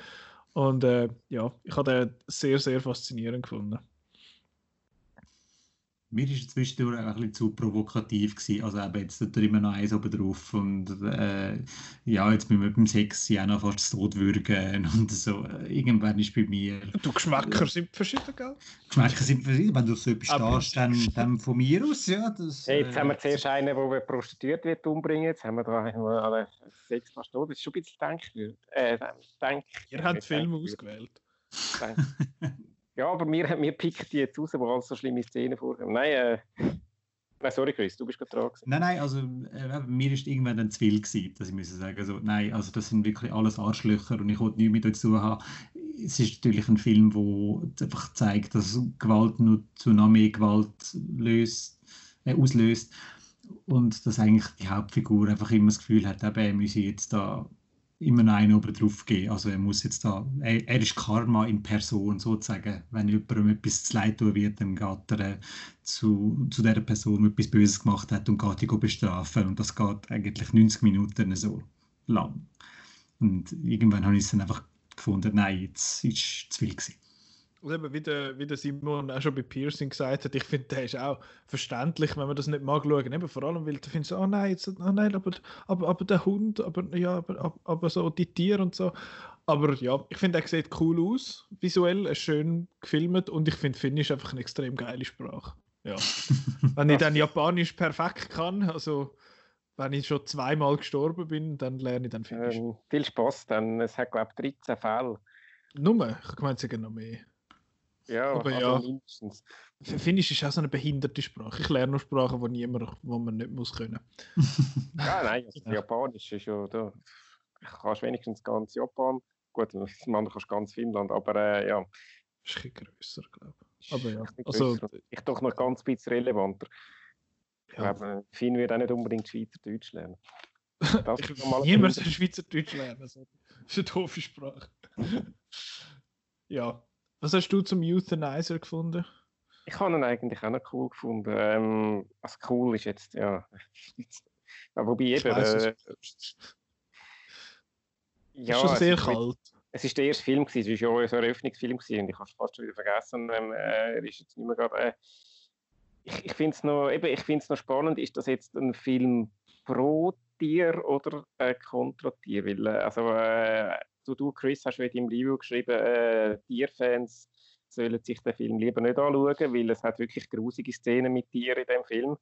Und äh, ja, ich habe den sehr, sehr faszinierend gefunden. Mir war es zwischendurch ein bisschen zu provokativ. Gewesen. Also eben, jetzt tut er immer noch eins oben drauf und äh, ja, jetzt müssen wir beim Sex ja noch fast tot würgen (laughs) und so. Irgendwann ist bei mir... Du, Geschmäcker sind verschieden, gell? Geschmäcker sind verschieden. Wenn du so etwas stehst, dann, dann von mir aus, ja. Das, hey, jetzt äh, haben wir zuerst einen, der prostituiert wird umbringen. Jetzt haben wir da einen, Sex fast tot. Das ist schon ein bisschen denkwürdig. Äh, denk, Ihr habt Filme ausgewählt. Ja, aber mir, (laughs) mir pickt die jetzt raus, wo alles so schlimme Szenen vorkommen. Nein, äh, (laughs) nein, sorry Chris, du bist gerade dran. Gewesen. Nein, nein, also äh, mir ist irgendwann dann zu viel gewesen, dass ich muss sagen, also, nein, also das sind wirklich alles Arschlöcher und ich wollte nichts mit dazu haben. Es ist natürlich ein Film, der einfach zeigt, dass Gewalt nur zu noch mehr Gewalt löst, äh, auslöst und dass eigentlich die Hauptfigur einfach immer das Gefühl hat, eben, er müsse jetzt da immer noch einen oben drauf geben. Also er muss jetzt da, er, er, ist Karma in Person sozusagen. Wenn jemandem etwas zu leid tun wird, dann geht er äh, zu, zu der Person, die etwas Böses gemacht hat und geht die bestrafen. Und das geht eigentlich 90 Minuten so lang. Und irgendwann habe ich es dann einfach gefunden, nein, jetzt ist es zu viel gewesen. Und eben, wie der, wie der Simon auch schon bei Piercing gesagt hat, ich finde, der ist auch verständlich, wenn man das nicht mag schauen. Eben vor allem, weil du findest, oh nein, jetzt, oh nein, aber, aber, aber der Hund, aber, ja, aber, aber so die Tiere und so. Aber ja, ich finde, er sieht cool aus, visuell, er ist schön gefilmt und ich finde, Finnisch ist einfach eine extrem geile Sprache. Ja. (laughs) wenn ich dann Japanisch perfekt kann, also wenn ich schon zweimal gestorben bin, dann lerne ich dann Finish. Ähm, viel Spaß, dann es hat glaube ich 13 Fälle. Nur? Ich meine sogar noch mehr. Ja, aber also ja. mindestens. Finnisch ist auch so eine behinderte Sprache. Ich lerne nur Sprachen, die niemand, wo man nicht muss können. (laughs) ja, nein, also ja. Japanisch ist ja da. Ich kannst wenigstens ganz Japan. Gut, das andere kannst ganz Finnland, aber äh, ja. Das ist ein grösser, glaube ich. Aber ja. Also, ich doch noch ganz bisschen relevanter. Ich ja. glaube, Finn wird auch nicht unbedingt Schweizerdeutsch lernen. (laughs) Niemand soll Schweizerdeutsch lernen. Das ist eine doofe Sprache. (laughs) ja. Was hast du zum Euthanizer gefunden? Ich habe ihn eigentlich auch noch cool gefunden. Ähm, also cool ist jetzt, ja. (laughs) ja wobei eben. Äh, ja, ist schon sehr es kalt. Es war der erste Film, es war ja ein Eröffnungsfilm und ich habe es fast schon wieder vergessen. Ähm, äh, er ist jetzt nicht mehr gerade. Äh, ich ich finde es noch, noch spannend, ist das jetzt ein Film pro Tier oder äh, kontra Tier? Weil, äh, also, äh, du, Chris, hast in deinem Review geschrieben, äh, Tierfans sollen sich den Film lieber nicht anschauen, weil es hat wirklich grusige Szenen mit Tieren in dem Film.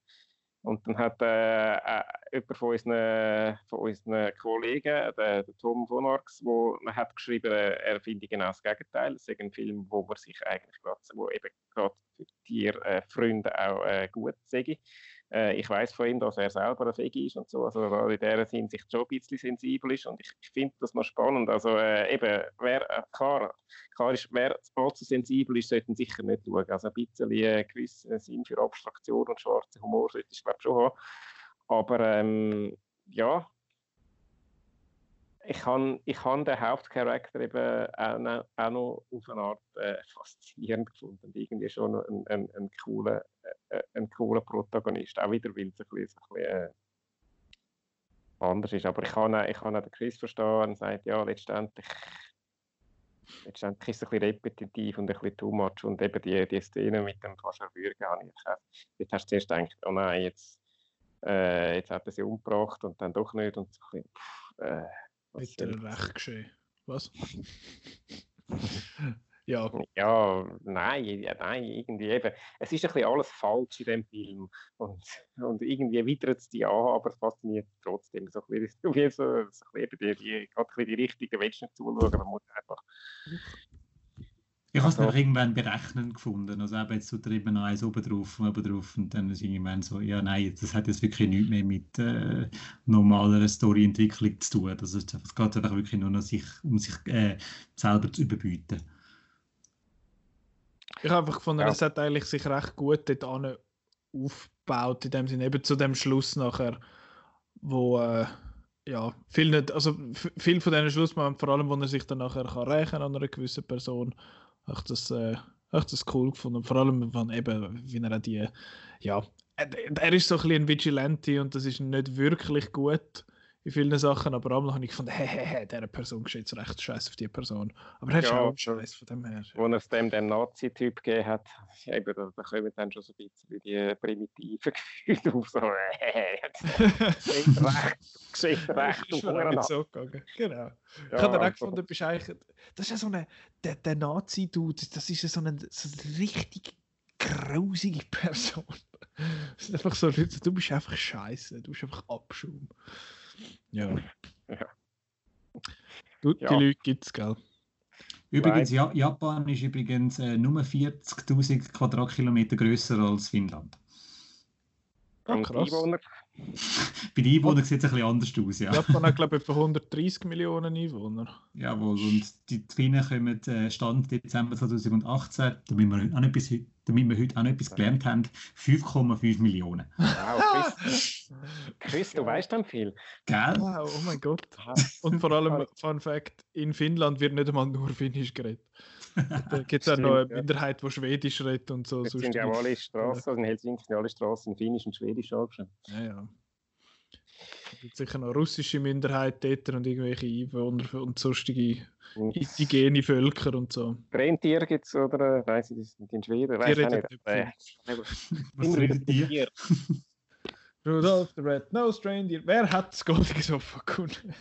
Und dann hat äh, äh, jemand von unseren, von unseren Kollegen, der, der Tom von Arx, wo hat geschrieben, er findet genau das Gegenteil. Es ist ein Film, wo man sich eigentlich gerade für Tierfreunde äh, auch äh, gut sage. Äh, ich weiß von ihm, dass er selber ein Veggie ist und so, also in der Hinsicht schon ein bisschen sensibel ist und ich, ich finde das noch spannend. Also äh, eben, wer, äh, klar, klar ist, wer allzu sensibel ist, sollte sicher nicht schauen. Also ein bisschen äh, gewissen Sinn für Abstraktion und schwarzen Humor sollte ich glaube schon haben. Aber ähm, ja, ich habe ich han den Hauptcharakter eben auch noch, auch noch auf eine Art äh, faszinierend gefunden. Und irgendwie schon ein, ein, ein, cooler, äh, ein cooler Protagonist. Auch wieder, weil es ein bisschen, ein bisschen äh, anders ist. Aber ich kann, auch, auch den Chris verstehen und sagt, ja, letztendlich, letztendlich ist es ein bisschen repetitiv und ein bisschen too much. Und eben die, die Szene mit dem fast erwürgen habe ich Jetzt hast du zuerst gedacht, oh nein, jetzt, äh, jetzt hat er sie umgebracht und dann doch nicht. Und so ein bisschen, pff, äh, mit der Recht geschehen. Was? (laughs) ja. Ja, nein, nein, irgendwie eben. Es ist ein bisschen alles falsch in dem Film. Und, und irgendwie widert es dich an, aber es fasziniert trotzdem. So ein bisschen, so, (laughs) so ein bisschen die, die, die, die richtigen Menschen zuschauen, man muss einfach ich habe es also, irgendwann berechnen gefunden. Also eben jetzt tut er eben noch eins oben drauf, oben drauf und dann ist irgendwann so, ja nein, das hat jetzt wirklich nichts mehr mit äh, normaler Storyentwicklung zu tun. Das ist, es geht einfach wirklich nur noch sich, um sich äh, selber zu überbieten. Ich habe einfach gefunden, ja. es hat eigentlich sich recht gut dort aufgebaut, in dem Sinne, eben zu dem Schluss nachher, wo äh, ja, viel nicht, also viel von diesen Schlussmomenten, vor allem, wo er sich dann nachher kann rächen an einer gewissen Person, habe das, äh, das cool gefunden. Vor allem, wenn eben, wie er die, ja, er ist so ein bisschen ein Vigilante und das ist nicht wirklich gut in vielen Sachen, aber einmal habe ich gefunden, (laughs) hey, dieser Person geschieht recht scheiße auf die Person. Aber er ist ja, auch scheiße von dem her. Wo es dem den Nazi-Typ gegeben hat, eben, da, da kommen dann schon so ein bisschen die primitiven (laughs) Gefühle auf, so, hey, (laughs) geschieht recht, geschieht recht auf Huren so gegangen. Genau. Ja, ich habe dann auch gefunden, bist eigentlich, das ist ja so eine, der, der Nazi-Dude, das ist ja so eine, so eine richtig grausige Person. Das sind einfach so Leute, du bist einfach scheiße, du bist einfach Abschaum. Ja. ja. Du, die ja. Leute gibt es, gell? Übrigens, ja, Japan ist übrigens äh, nur 40.000 Quadratkilometer größer als Finnland. Ah, krass. (laughs) Bei den Einwohnern sieht es ein bisschen anders aus, ja. Japan hat, glaube ich, etwa 130 Millionen Einwohner. Jawohl, und die Finnen kommen äh, Stand Dezember 2018, damit wir, auch etwas, damit wir heute auch noch etwas gelernt haben, 5,5 Millionen. Wow, Chris, (laughs) Chris du weißt dann viel. Gell? Wow, oh mein Gott. Und vor allem, Fun Fact, in Finnland wird nicht einmal nur Finnisch geredet. Da gibt es auch noch eine Minderheit, die Schwedisch redet und so. Das sind ja alle Straßen, also in Helsinki sind alle Straßen in Finnisch und Schwedisch angeschrieben. Ja, ja. Es gibt sicher noch russische Minderheit dort und irgendwelche Einwohner und sonstige indigene Völker und so. Rentier gibt es, oder? Weiß ich, das sind in Schweden. Weiß ich nicht. Äh, (laughs) immer wieder Tier. (laughs) Rudolph the Red-Nosed Reindeer. Wer hat das goldige Sofa gefunden? (laughs)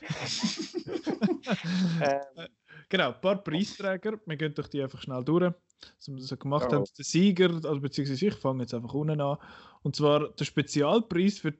ähm, Genau, ein paar Preisträger. Wir gehen durch die einfach schnell durch. Was wir so gemacht ja. haben. Der Sieger, also beziehungsweise ich fange jetzt einfach unten an. Und zwar der Spezialpreis für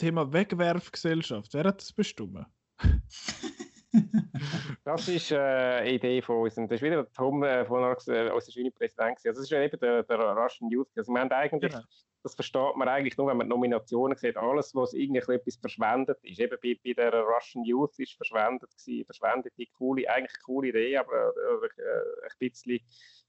Thema Wegwerfgesellschaft, wer hat das bestimmt? (laughs) das ist äh, eine Idee von uns. Das ist wieder der Tom äh, von uns, äh, unser schöner Präsident. Also das ist eben der, der Russian Youth. Also wir haben eigentlich, genau. das versteht man eigentlich nur, wenn man Nominationen sieht, alles, was irgendwie etwas verschwendet ist. Eben bei, bei der Russian Youth ist verschwendet gewesen, verschwendete, coole, eigentlich coole Idee, aber äh, äh ein bisschen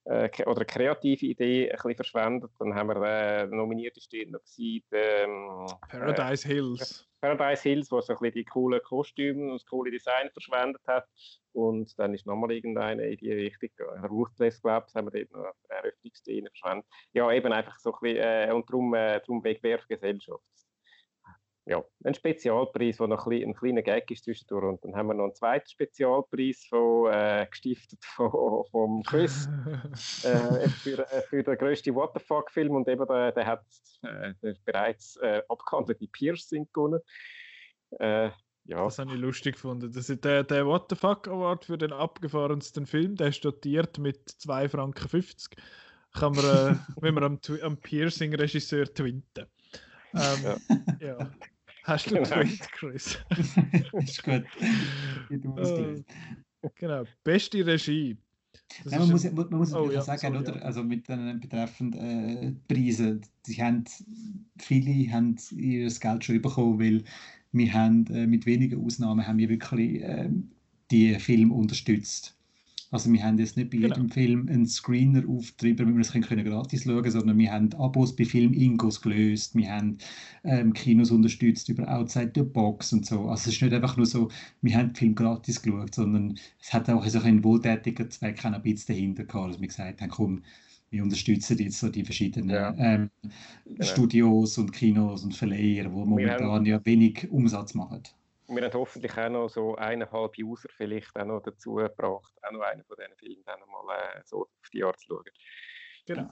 äh, oder eine kreative Idee ein bisschen verschwendet. Dann haben wir äh, nominiert steht noch gewesen, ähm, Paradise äh, Hills. Paradise Hills, wo so ein bisschen die coolen Kostüme und das coole Design verschwendet hat. Und dann ist nochmal irgendeine in die Richtung. Ruthless, glaube ich, haben wir dort noch eine Eröffnungsszene verschwendet. Ja, eben einfach so ein bisschen, äh, und darum, äh, darum Wegwerfgesellschaft ja, ein Spezialpreis, der noch ein, ein kleiner Gag ist zwischendurch. Und dann haben wir noch einen zweiten Spezialpreis von, äh, gestiftet (laughs) von, vom Chris (laughs) äh, für, äh, für den grössten Fuck-Film. Und eben der, der hat äh, der bereits äh, abgehandelte Piercing gewonnen. Äh, ja. Das habe ich lustig gefunden. Das ist der, der What the Fuck Award für den abgefahrensten Film, der ist dotiert mit 2,50 Franken. Kann man, äh, (laughs) wenn man am, am Piercing-Regisseur twinten. Ähm, ja. ja. Hast du genau. Tweet, Chris? (laughs) ist gut. uh, genau. Beste Regie. Nein, man, muss, man muss oh, ja, sagen, sorry, oder? Ja. Also mit den betreffend äh, Preisen, die haben, viele haben ihr Geld schon bekommen, weil wir haben äh, mit wenigen Ausnahmen haben wir wirklich äh, die Film unterstützt. Also wir haben jetzt nicht bei genau. jedem Film einen Screener aufgetrieben, damit wir es können gratis schauen können, sondern wir haben Abos bei Film Ingos gelöst, wir haben ähm, Kinos unterstützt über Outside the Box und so. Also es ist nicht einfach nur so, wir haben den Film gratis geschaut, sondern es hat auch so einen wohltätigen Zweck ein bisschen dahinter gehabt, dass wir gesagt haben, komm, wir unterstützen jetzt so die verschiedenen ja. ähm, genau. Studios und Kinos und Verleiher, die momentan ja wenig Umsatz machen wir haben hoffentlich auch noch so eineinhalb User vielleicht auch noch dazu gebracht, auch noch einen von diesen Filmen dann mal äh, so auf die Art zu schauen. Genau.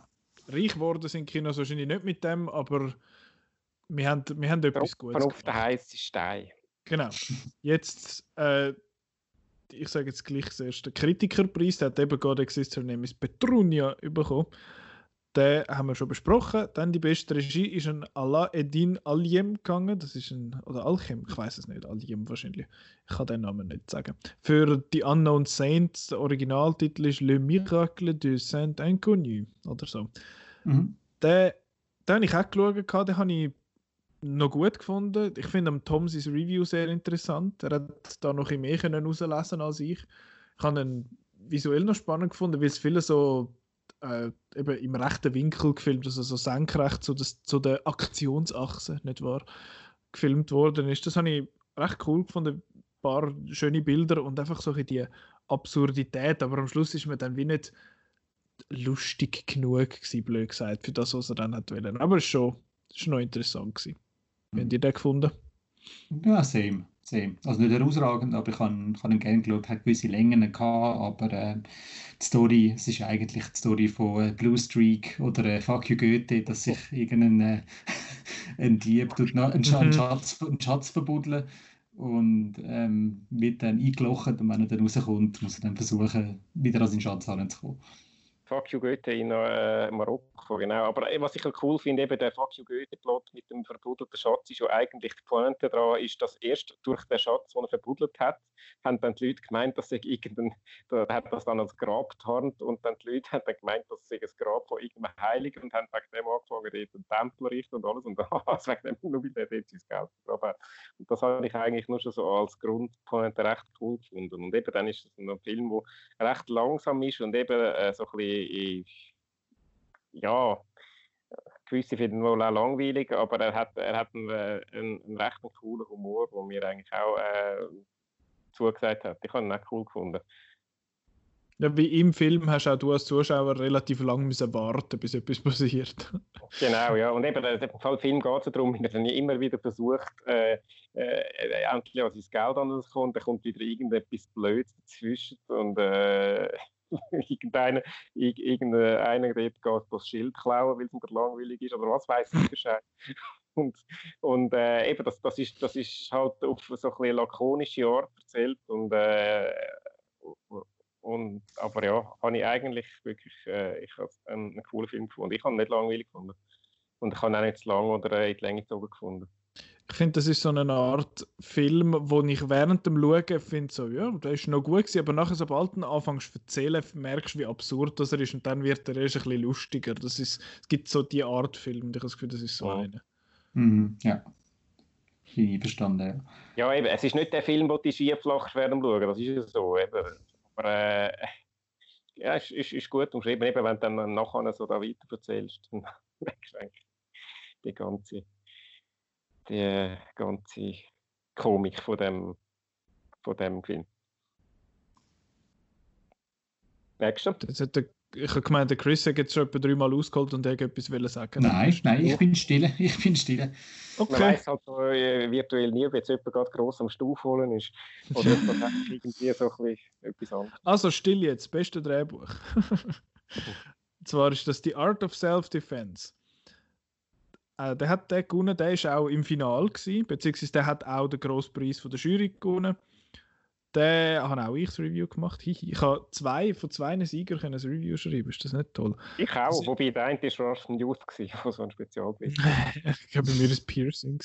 Reich geworden sind Kinos wahrscheinlich nicht mit dem, aber wir haben, wir haben etwas Gutes auf den heißen Stein. Genau. Jetzt, äh, ich sage jetzt gleich das erste Kritikerpreis, der hat eben gerade Exist Her Name is Petrunia bekommen den haben wir schon besprochen. Dann die beste Regie ist ein Alaeddin Aliem gegangen. Das ist ein, oder Alchem, ich weiß es nicht, Aliem wahrscheinlich. Ich kann den Namen nicht sagen. Für die Unknown Saints, der Originaltitel ist Le Miracle de Saint Inconnu oder so. Mhm. Den, den habe ich auch geschaut, den habe ich noch gut gefunden. Ich finde am Tom sein Review sehr interessant. Er hat da noch mehr herauslesen als ich. Ich habe ihn visuell noch spannend gefunden, weil es viele so äh, eben im rechten Winkel gefilmt, also so senkrecht zu, das, zu der Aktionsachse, nicht wahr, gefilmt worden ist. Das habe ich recht cool gefunden. Ein paar schöne Bilder und einfach so die Absurdität, aber am Schluss ist mir dann wie nicht lustig genug gewesen, blöd gesagt, für das, was er dann hat wollen. Aber es ist schon, ist noch interessant gewesen. Mhm. Habt ihr den gefunden? Ja, same sehen. Also nicht herausragend, aber ich habe, ich habe ihn gerne geschaut, hat gewisse Längen gehabt, aber äh, die Story, es ist eigentlich die Story von äh, Blue Streak oder äh, Fuck You Goethe, dass sich irgendein äh, (laughs) ein Dieb tut einen, einen, mhm. Schatz, einen Schatz verbuddeln und ähm, wird dann eingelocht und wenn er dann rauskommt, muss er dann versuchen, wieder an seinen Schatz heranzukommen. Fuck You Goethe in äh, Marokko, genau. Aber äh, was ich cool finde, eben der Fuck You Goethe-Plot mit dem verbuddelten Schatz, ist ja eigentlich die Pointe daran, ist, dass erst durch den Schatz, den er verbuddelt hat, haben dann die Leute gemeint, dass er irgendein, der hat das dann als Grab getarnt und dann die Leute haben dann gemeint, dass es ein Grab von irgendeinem Heiligen und haben wegen dem angefangen, dort einen Tempel richten und alles und (laughs) das wegen dem, nur weil dort sein Geld vergraben Und das habe ich eigentlich nur schon so als Grundpointe recht cool gefunden. Und eben dann ist es ein Film, der recht langsam ist und eben äh, so ein bisschen ist, ja, gewisse finden wohl auch langweilig, aber er hat, er hat einen, äh, einen, einen recht coolen Humor, der mir eigentlich auch äh, zugesagt hat. Ich habe ihn auch cool gefunden. Ja, wie im Film hast auch du als Zuschauer relativ lange müssen warten, bis etwas (laughs) passiert. genau, ja. Und eben, im Film geht es darum, (laughs) dass er immer wieder versucht, äh, äh, endlich an sein Geld anzukommen, dann kommt wieder irgendetwas Blödes dazwischen und äh, irgendeiner, irgendeiner dort geht das Schild klauen, weil es ihm langweilig ist oder was weiß ich Bescheid. (laughs) Und, und äh, eben, das, das, ist, das ist halt auf so ein lakonische Art erzählt und, äh, und aber ja, habe ich eigentlich wirklich äh, ich einen, einen coolen Film gefunden. Ich habe ihn nicht langweilig gefunden und ich habe ihn auch nicht zu lang oder in die Länge gezogen gefunden. Ich finde, das ist so eine Art Film, wo ich während dem Schauen finde, so, ja, der ist noch gut gewesen, aber nachher, sobald du anfängst zu erzählen, merkst du, wie absurd das er ist und dann wird er erst ein bisschen lustiger. Das ist, es gibt so die Art Film und ich habe das Gefühl, das ist so oh. eine. Mhm, ja. Ich verstanden, ja. Ja, eben, es ist nicht der Film, wo die schieflachst während dem Schauen, das ist ja so, eben. Aber, äh, (laughs) ja, ist, ist, ist gut umschrieben, eben, wenn du dann nachher so da weiter erzählst, dann (laughs) merkst du eigentlich die ganze die ganze Komik von dem, von dem Film. Merkst du? Das hat der, ich habe gemeint, der Chris hat jetzt schon etwa dreimal ausgeholt und er etwas sagen. Nein, nein, ich bin still. (laughs) Ich bin still. Okay. Man weiß halt so, äh, virtuell nie, ob jetzt jemand gerade gross am Stuhl holen ist. Oder ob das (laughs) irgendwie so ein etwas anderes. Also still jetzt, beste Drehbuch. (laughs) Und zwar ist das die Art of Self-Defense. Äh, der hat den gewonnen, der ist auch im Finale gewesen, beziehungsweise der hat auch den grossen Preis von der Jury gewonnen. Den habe auch ich das Review gemacht. (laughs) Ich habe zwei von zwei Siegern ein Review schreiben. Ist das nicht toll? Ich auch, also, wobei der eine war Russian Youth, der so ein Spezialbild (laughs) Ich glaube, bei mir war es Piercing.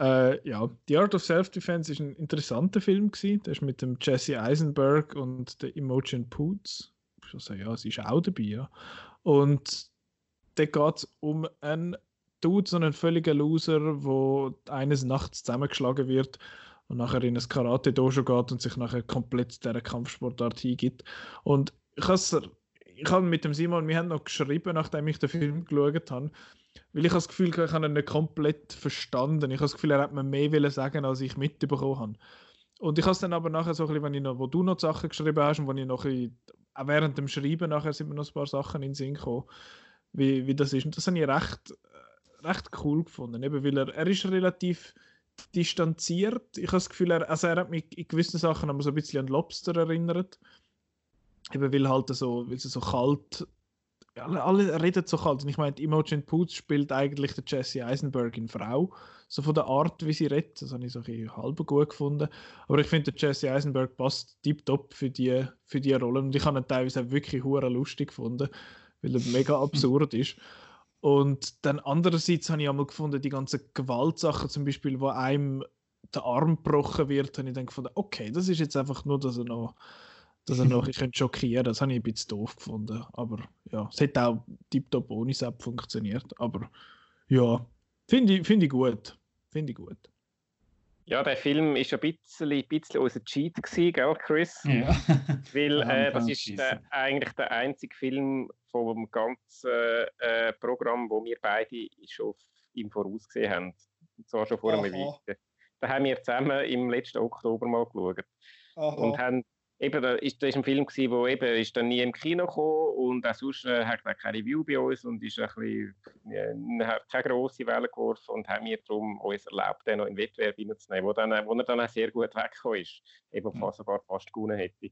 Äh, ja, The Art of Self-Defense ist ein interessanter Film. Gewesen. Der ist mit dem Jesse Eisenberg und der Imogen Poots. Also, ja, sie ist auch dabei. Ja. Und da geht es um einen Dude, so ein völliger Loser, wo eines Nachts zusammengeschlagen wird und nachher in ein Karate-Dojo geht und sich nachher komplett dieser Kampfsportart hingibt. Und ich habe ich habe mit dem Simon, wir haben noch geschrieben, nachdem ich den Film geschaut habe, weil ich das Gefühl, ich habe ihn nicht komplett verstanden. Ich habe das Gefühl, er hat mir mehr sagen als ich mitbekommen habe. Und ich habe es dann aber nachher so ein bisschen, wenn ich noch, wo du noch Sachen geschrieben hast und wo ich noch ein auch während dem Schreiben nachher sind mir noch ein paar Sachen in den Sinn gekommen, wie, wie das ist. Und das habe ich recht recht cool gefunden, eben weil er, er ist relativ distanziert. Ich habe das Gefühl, er, also er hat mich in gewissen Sachen aber so ein bisschen an Lobster erinnert. Eben weil halt so, weil sie so kalt, alle, alle reden so kalt. Und ich meine, Imogen Poots spielt eigentlich der Jesse Eisenberg in Frau. So von der Art, wie sie redet, das habe ich so ein halb gut gefunden. Aber ich finde, der Jesse Eisenberg passt tiptop für die, für die Rolle. Und ich habe ihn teilweise auch wirklich lustig gefunden, weil er mega (laughs) absurd ist. Und dann andererseits habe ich einmal gefunden, die ganzen Gewaltsachen, zum Beispiel, wo einem der Arm gebrochen wird, habe ich dann gefunden, okay, das ist jetzt einfach nur, dass er noch, dass er noch (laughs) ich könnte schockieren Das habe ich ein bisschen doof gefunden. Aber ja, es hat auch tiptop ohne Sepp funktioniert. Aber ja, finde ich, find ich gut. Finde ich gut. Ja, der Film ist ein bisschen, ein bisschen unser Cheat gewesen, gell, Chris? Ja. (laughs) Weil äh, das ist der, eigentlich der einzige Film vom ganzen äh, Programm, wo wir beide schon im Voraus gesehen haben. Und zwar schon vor Aha. einem Week. Da haben wir zusammen im letzten Oktober mal geschaut. Aha. Und haben eben, da ist, das ist ein Film gewesen, wo eben ist dann nie im Kino gekommen und auch sonst äh, hat er keine Review bei uns und ist ein bisschen, äh, hat keine grosse Welle geworfen und haben wir darum uns erlaubt, den noch in Wettbewerb reinzunehmen, wo, dann, wo er dann auch sehr gut weggekommen ist, eben mhm. sogar fast gewonnen hätte.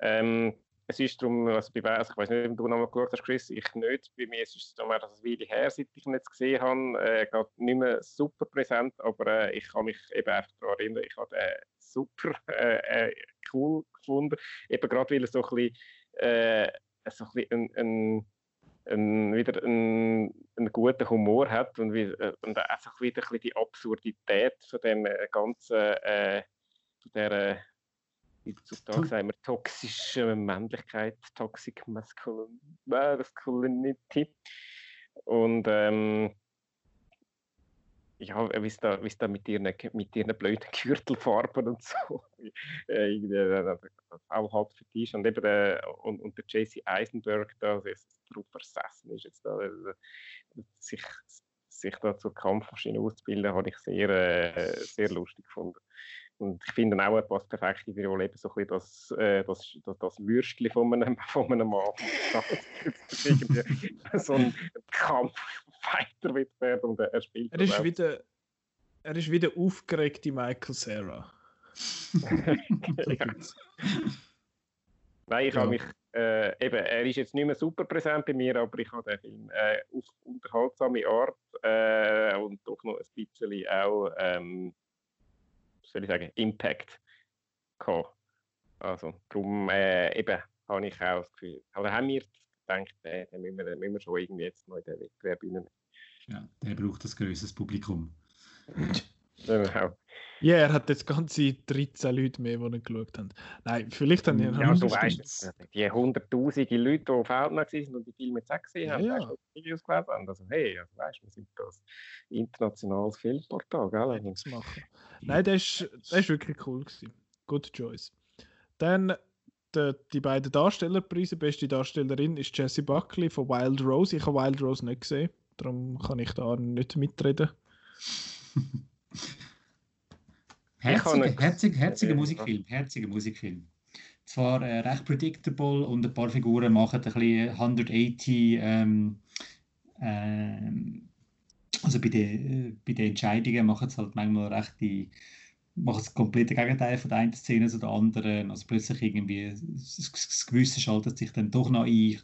Ähm, es ist darum, also bei, also ich weiß nicht, ob du noch mal geschaut hast, Chris, ich nicht. Bei mir ist es darum, dass es Weile her, seit ich ihn jetzt gesehen habe, äh, geht nicht mehr super präsent, aber äh, ich kann mich eben einfach daran erinnern, ich habe den super äh, äh, cool gefunden. Eben gerade weil er so ein bisschen, äh, so ein, bisschen ein, ein, wieder einen, guten Humor hat und, wie, äh, und auch wieder ein bisschen die Absurdität von dem äh, ganzen, äh, von der heutzutage sagen wir toxische Männlichkeit, Toxic Masculinity. Und ähm, ja, wie es da, da mit, ihren, mit ihren blöden (laughs) Gürtelfarben und so äh, äh, auch halb dich und eben der, und, und der JC Eisenberg da, das drauf versessen ist jetzt da, sich, sich da zur Kampfmaschine auszubilden, habe ich sehr, äh, sehr lustig gefunden. Und ich finde auch, er passt perfekt in die Rolle, eben so ein bisschen das, äh, das, das, das Würstchen von einem, (laughs) von einem Mann. (laughs) so ein Kampffighter wird werden und er spielt er ist wieder Er ist wieder aufgeregt, die Michael Sarah. (laughs) Nein, ich ja. habe mich, äh, eben, er ist jetzt nicht mehr super präsent bei mir, aber ich habe den Film äh, auf unterhaltsame Art äh, und doch noch ein bisschen auch ähm, soll ich sagen, Impact gehabt. Also, darum äh, eben habe ich auch das Gefühl, oder haben wir gedacht, äh, den müssen wir, müssen wir schon irgendwie jetzt noch in den Wettbewerb rein. Ja, der braucht ein größeres Publikum. (laughs) Genau. Ja, er hat jetzt ganze 13 Leute mehr, die nicht geschaut haben. Nein, vielleicht haben die Ja, du weißt, die hunderttausende Leute, die auf Outnow waren und die Filme jetzt auch gesehen haben, Ja, weißt die Videos gelesen haben. Also, hey, also, weißt du, wir sind das internationales Filmportal, gell? nichts machen. Nein, ist, der ist wirklich cool gewesen. Good choice. Dann der, die beiden Darstellerpreise. Beste Darstellerin ist Jessie Buckley von Wild Rose. Ich habe Wild Rose nicht gesehen, darum kann ich da nicht mitreden. (laughs) Herziger, nicht- herziger, herziger Ja. Musikfilm. Zwar äh, recht predictable und ein paar Figuren machen ein bisschen 180, ähm, ähm, also bei den, äh, bei den Entscheidungen machen sie halt manchmal recht die, machen das komplette Gegenteil von der einen Szene zu der anderen. Also plötzlich irgendwie das, das, das Gewisse schaltet sich dann doch noch ein.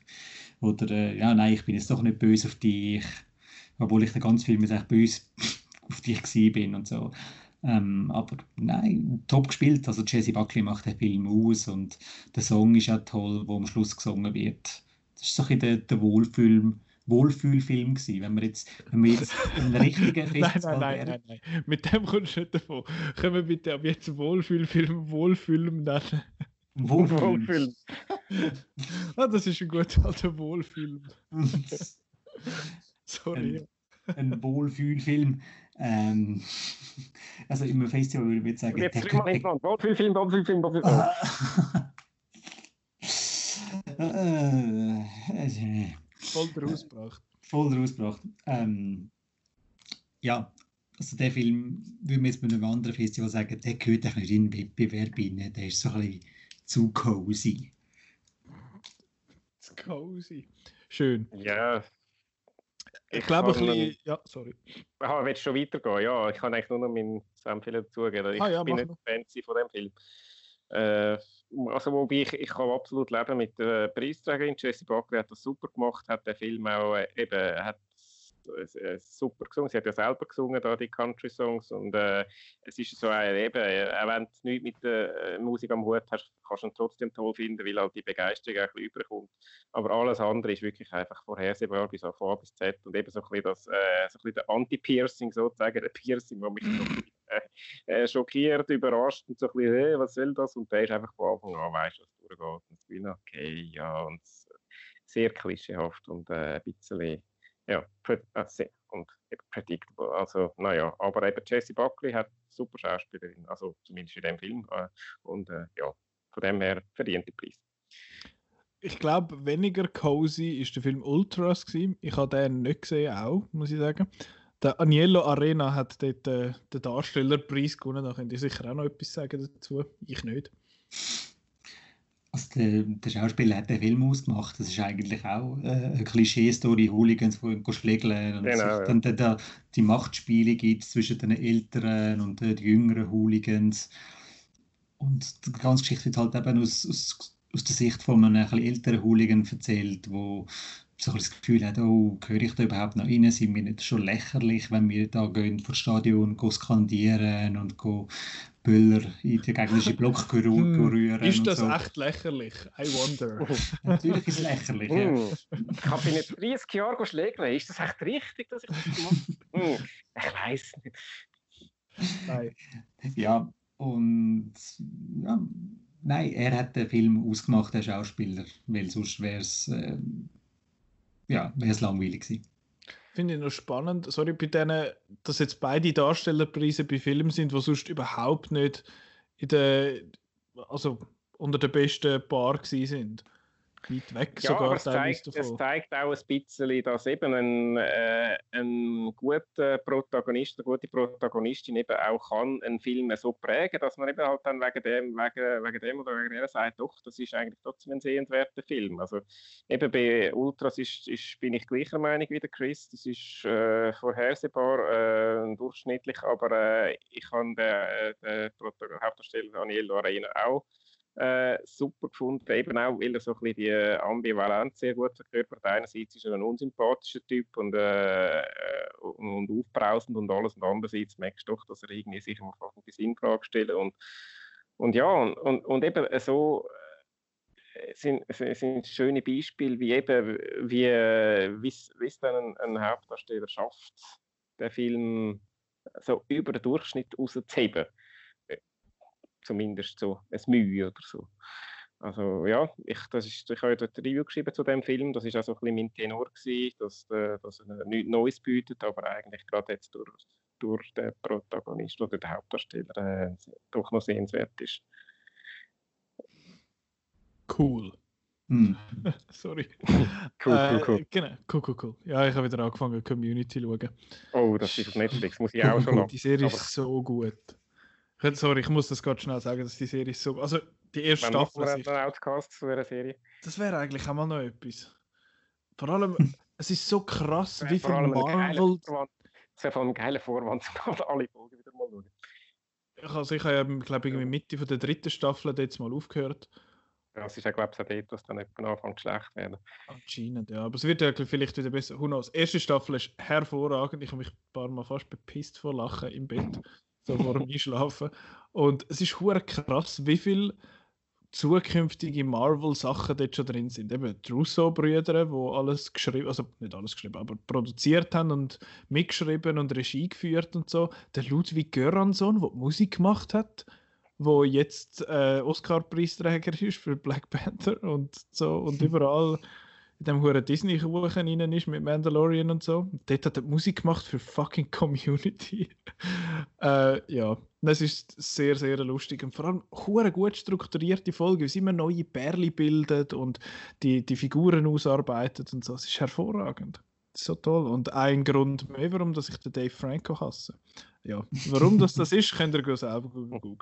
Oder äh, ja, nein, ich bin jetzt doch nicht böse auf dich. Obwohl ich den ganzen Film jetzt echt böse auf dich gewesen bin und so. Ähm, aber nein, top gespielt. Also Jessie Buckley macht den Film aus und der Song ist auch toll, wo am Schluss gesungen wird. Das ist so ein bisschen der, der Wohlfühl, Wohlfühlfilm gewesen. Wenn wir jetzt, wenn wir jetzt (laughs) einen richtigen Nein, nein, Festival nein, wären. nein, nein. Mit dem kommst du nicht davon. Können wir bitte ab jetzt Wohlfühlfilm Wohlfühlm nennen? Wohlfühl. Wohlfühl. (laughs) Ah, das ist ein guter alter Wohlfühlm. (laughs) Sorry. Ähm, ein Wohlfühlfilm. Ähm, (laughs) also im Festival würde ich jetzt sagen, jetzt dreimal könnte- hintereinander. Wohlfühlfilm, Wohlfühlfilm, Wohlfühlfilm. Ah. Äh, (laughs) äh, Voll draus gebracht. voll rausgebracht. Ähm, ja, also der Film, würde man jetzt bei einem anderen Festival sagen, der gehört eigentlich nicht in den Wettbewerb rein. Der ist so ein bisschen zu cozy. Ist cozy. Schön. Ja. Ich, glaube, ein bisschen. Ja, sorry. Aha, willst du schon weitergehen? Ja, ich kann eigentlich nur noch meinen Senf dazugeben. Ich Ah ja, bin nicht noch. Fan von dem Film. Äh, also wobei ich, ich kann absolut leben mit der Preisträgerin. Jessie Buckley hat das super gemacht, hat den Film auch äh, eben hat äh, super gesungen. Sie hat ja selber gesungen, da die Country-Songs. Und äh, es ist so äh, eben, äh, auch wenn du nichts mit der äh, Musik am Hut hast, kannst du ihn trotzdem toll finden, weil halt die Begeisterung auch ein bisschen überkommt. Aber alles andere ist wirklich einfach vorhersehbar bis von A bis Z. Und eben so ein bisschen, das, äh, so ein bisschen der Anti-Piercing sozusagen, der Piercing, der mich so schockiert, überrascht und so ein bisschen, hey, was soll das? Und der ist einfach von Anfang an, weißt du, was durchgeht. Und ich bin okay, ja, und sehr klischeehaft und ein bisschen, ja, äh, sehr, und predictable. Also, naja, aber eben Jessie Buckley hat super Schauspielerin, also zumindest in dem Film. Äh, und äh, ja, von dem her verdient die Preis. Ich glaube, weniger cozy ist der Film Ultras gewesen. Ich habe den nicht gesehen, auch, muss ich sagen. Der Agnello Arena hat dort äh, den Darstellerpreis gewonnen. Da könnt ihr sicher auch noch etwas sagen dazu. Ich nicht. Also der, der Schauspieler hat den Film ausgemacht. Das ist eigentlich auch äh, eine Klischee-Story, Hooligans, die schlägeln und Genau, ja. dann, dann da die Machtspiele gibt zwischen den älteren und äh, den jüngeren Hooligans. Und die ganze Geschichte wird halt eben aus, aus, aus der Sicht von einem älteren Hooligan erzählt, wo so ein das Gefühl hat, oh, gehöre ich da überhaupt noch rein? Sind wir nicht schon lächerlich, wenn wir da gehen vor das Stadion gehen skandieren und gehen Böller in den gegnerischen Block (laughs) Hm, rühren Ist und das so. echt lächerlich? I wonder. (laughs) Natürlich ist es lächerlich. Ja. Hm. Ich habe in 30 Jahren schlägeln. Ist das echt richtig, dass ich das gemacht habe? Hm. Ich weiß nicht. Nein. ja, und ja, nein, er hat den Film ausgemacht, der Schauspieler, weil sonst wäre es äh, ja, wär's langweilig gewesen. Finde ich noch spannend. Sorry, bei denen, dass jetzt beide Darstellerpreise bei Filmen sind, die sonst überhaupt nicht in der, also unter den besten Paar gewesen sind. Weit weg Ja, sogar es zeigt, es zeigt auch ein bisschen, dass eben ein, äh, ein guter Protagonist, eine gute Protagonistin eben auch kann einen Film so prägen, dass man eben halt dann wegen dem, wegen, wegen dem oder wegen der sagt, doch, das ist eigentlich trotzdem ein sehenswerter Film. Also eben bei Ultras ist, ist, bin ich gleicher Meinung wie der Chris, das ist äh, vorhersehbar, äh, durchschnittlich, aber äh, ich habe den, den Protagon- Hauptdarsteller Daniel Arena auch äh, super gefunden, eben auch, weil er so ein bisschen die Ambivalenz sehr gut verkörpert. Einerseits ist er ein unsympathischer Typ und, äh, äh, und aufbrausend und alles, und andererseits merkst du doch, dass er irgendwie sich mal fast die Sinnfrage stellt und, und ja, und, und, und eben so äh, sind, sind schöne Beispiele, wie eben, äh, wie es dann ein, ein Hauptdarsteller schafft, den Film so über den Durchschnitt rauszuheben. Zumindest so ein Mühe oder so. Also ja, ich, das ist, ich habe dort ein Review geschrieben zu dem Film. Das ist auch so ein bisschen mein Tenor gewesen, dass, dass er nichts Neues bietet, aber eigentlich gerade jetzt durch, durch den Protagonist oder den Hauptdarsteller äh, doch noch sehenswert ist. Cool. Hm. (laughs) Sorry. Cool, (laughs) cool, cool. Äh, genau, cool, cool, cool. Ja, ich habe wieder angefangen, Community zu schauen. Oh, das ist auf Netflix, muss ich auch (laughs) schon noch. Die Serie aber... ist so gut. Sorry, ich muss das gerade schnell sagen, dass die Serie so. Also, die erste Wenn Staffel. Ist, einen Outcast zu einer Serie. Das wäre eigentlich auch mal noch etwas. Vor allem, (laughs) es ist so krass, wie viel Marvel. Es wäre vor allem ein geiler Vorwand, (laughs) alle Folgen wieder mal schauen. Also ich habe ja, glaube ich, in der Mitte von der dritten Staffel jetzt mal aufgehört. Ja, es ist ja, glaube ich, auch dort, dass dann etwa anfängt schlecht werden. Anscheinend, ja. Aber es wird ja vielleicht wieder besser. Who knows? Die erste Staffel ist hervorragend. Ich habe mich ein paar Mal fast bepisst vor Lachen im Bett, so vor dem (laughs) Einschlafen. Und es ist hure krass, wie viel zukünftige Marvel-Sachen dort schon drin sind. Eben die Russo-Brüder, die alles geschrieben, also nicht alles geschrieben, aber produziert haben und mitgeschrieben und Regie geführt und so. Der Ludwig Göransson, der Musik gemacht hat, wo jetzt äh, Oscar-Preisträger ist für Black Panther und so und (laughs) überall in dem hohen Disney-Kuchen rein ist mit Mandalorian und so. Dort hat er Musik gemacht für fucking Community. (laughs) äh, ja, das ist sehr, sehr lustig und vor allem hure gut strukturierte Folge, wie sie immer neue Perle bildet und die, die Figuren ausarbeitet und so. Es ist hervorragend. So toll. Und ein Grund mehr, warum dass ich den Dave Franco hasse. Ja, warum das das ist, könnt ihr selber googeln.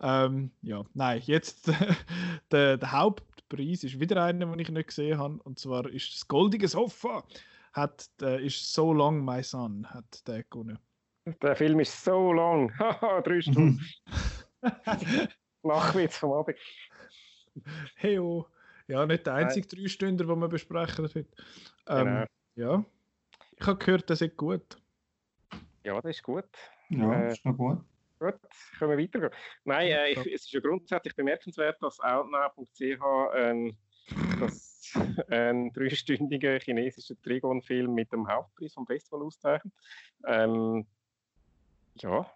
Ähm, ja, nein, jetzt (laughs) der, der Haupt Preis ist wieder einer, den ich nicht gesehen habe. Und zwar ist das Goldige Sofa. Hat, äh, ist So Long My Son hat der gewonnen. Der Film ist so lang. (laughs) Drei Stunden. (laughs) Lachwitz vom Abend. Hey, oh. Ja, nicht der einzige drei Stunden, den wir besprechen heute. Ähm, genau. Ja. Ich habe gehört, das ist gut. Ja, das ist gut. Ja, äh, ist noch gut. Gut, können wir weitergehen. Nein, äh, ich, es ist ja grundsätzlich bemerkenswert, dass Outnow.ch ähm, das, äh, einen dreistündigen chinesischen Trigon-Film mit dem Hauptpreis vom Festival auszeichnet. Ähm, ja,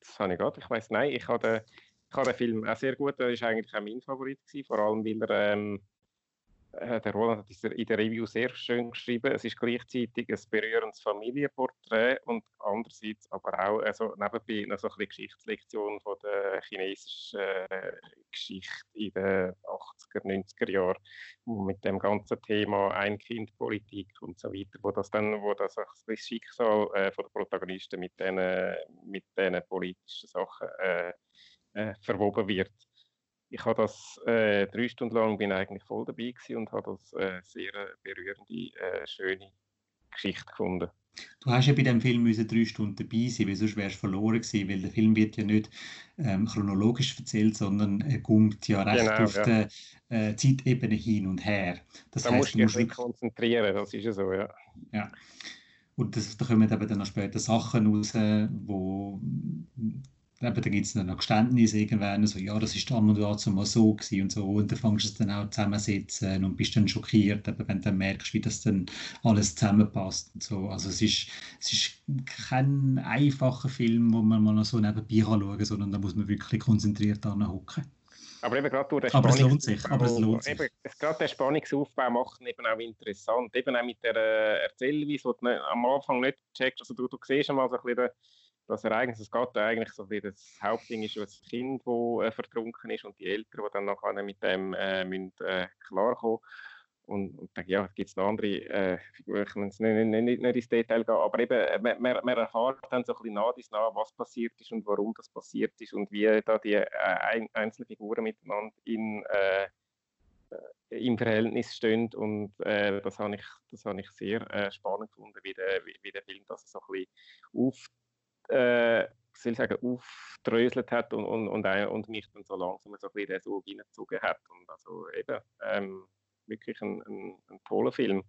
das habe ich gerade. Ich weiß, nein, ich habe den, ich habe den Film auch sehr gut. Er war eigentlich auch mein Favorit gewesen, vor allem weil er ähm, äh, der Roland hat in der Review sehr schön geschrieben. Es ist gleichzeitig ein berührendes Familienporträt und andererseits aber auch also nebenbei noch so eine Geschichtslektion von der chinesischen äh, Geschichte in den 80er, 90er Jahren mit dem ganzen Thema Ein-Kind-Politik und so weiter, wo das dann, wo das, das Schicksal äh, von der Protagonisten mit diesen mit politischen Sachen äh, äh, verwoben wird ich habe das äh, drei Stunden lang bin eigentlich voll dabei und habe das äh, sehr äh, berührende, äh, schöne Geschichte gefunden. Du hast ja bei dem Film müssen drei Stunden dabei sein, weil sonst wärst du verloren gewesen, weil der Film wird ja nicht ähm, chronologisch erzählt, sondern er kommt ja recht genau, auf ja. der äh, Zeitebene hin und her. Das da heißt, musst du dich konzentrieren, das ist ja so, ja. Ja. Und das, da kommen eben dann noch später Sachen raus, wo eben, da gibt es dann noch Geständnisse irgendwann, so, ja, das ist dann und dazu mal so gewesen und so, und dann fängst du es dann auch zusammensetzen und bist dann schockiert, eben, wenn du dann merkst, wie das dann alles zusammenpasst und so. Also es ist, es ist kein einfacher Film, wo man mal noch so nebenbei schauen kann, sondern da muss man wirklich konzentriert anhocken. Aber eben gerade durch den aber es lohnt sich, aber es lohnt sich. Eben, gerade der Spannungsaufbau macht eben auch interessant, eben auch mit der äh, Erzählweise, wo du am Anfang nicht checkst, also du, du siehst einmal so ein bisschen das Ereignis, es geht eigentlich so wie das Hauptding ist, das Kind, das äh, vertrunken ist und die Eltern, die dann nachher mit dem äh, müssen, äh, klarkommen. Und, und denke, ja, gibt es noch andere, äh, ich will nicht, nicht, nicht, nicht, ins Detail gehen, aber eben, äh, man, man erfährt dann so ein bisschen dies nah, was passiert ist und warum das passiert ist und wie da die äh, einzelnen Figuren miteinander in, im Verhältnis stehen und das habe ich, das habe ich sehr spannend gefunden, wie der, wie der Film das so ein bisschen auf äh, soll ich sagen, aufdröselt hat und, und, und, und, mich dann so langsam so ein bisschen so reingezogen hat. Und also eben, ähm, wirklich ein, ein, ein, toller Film.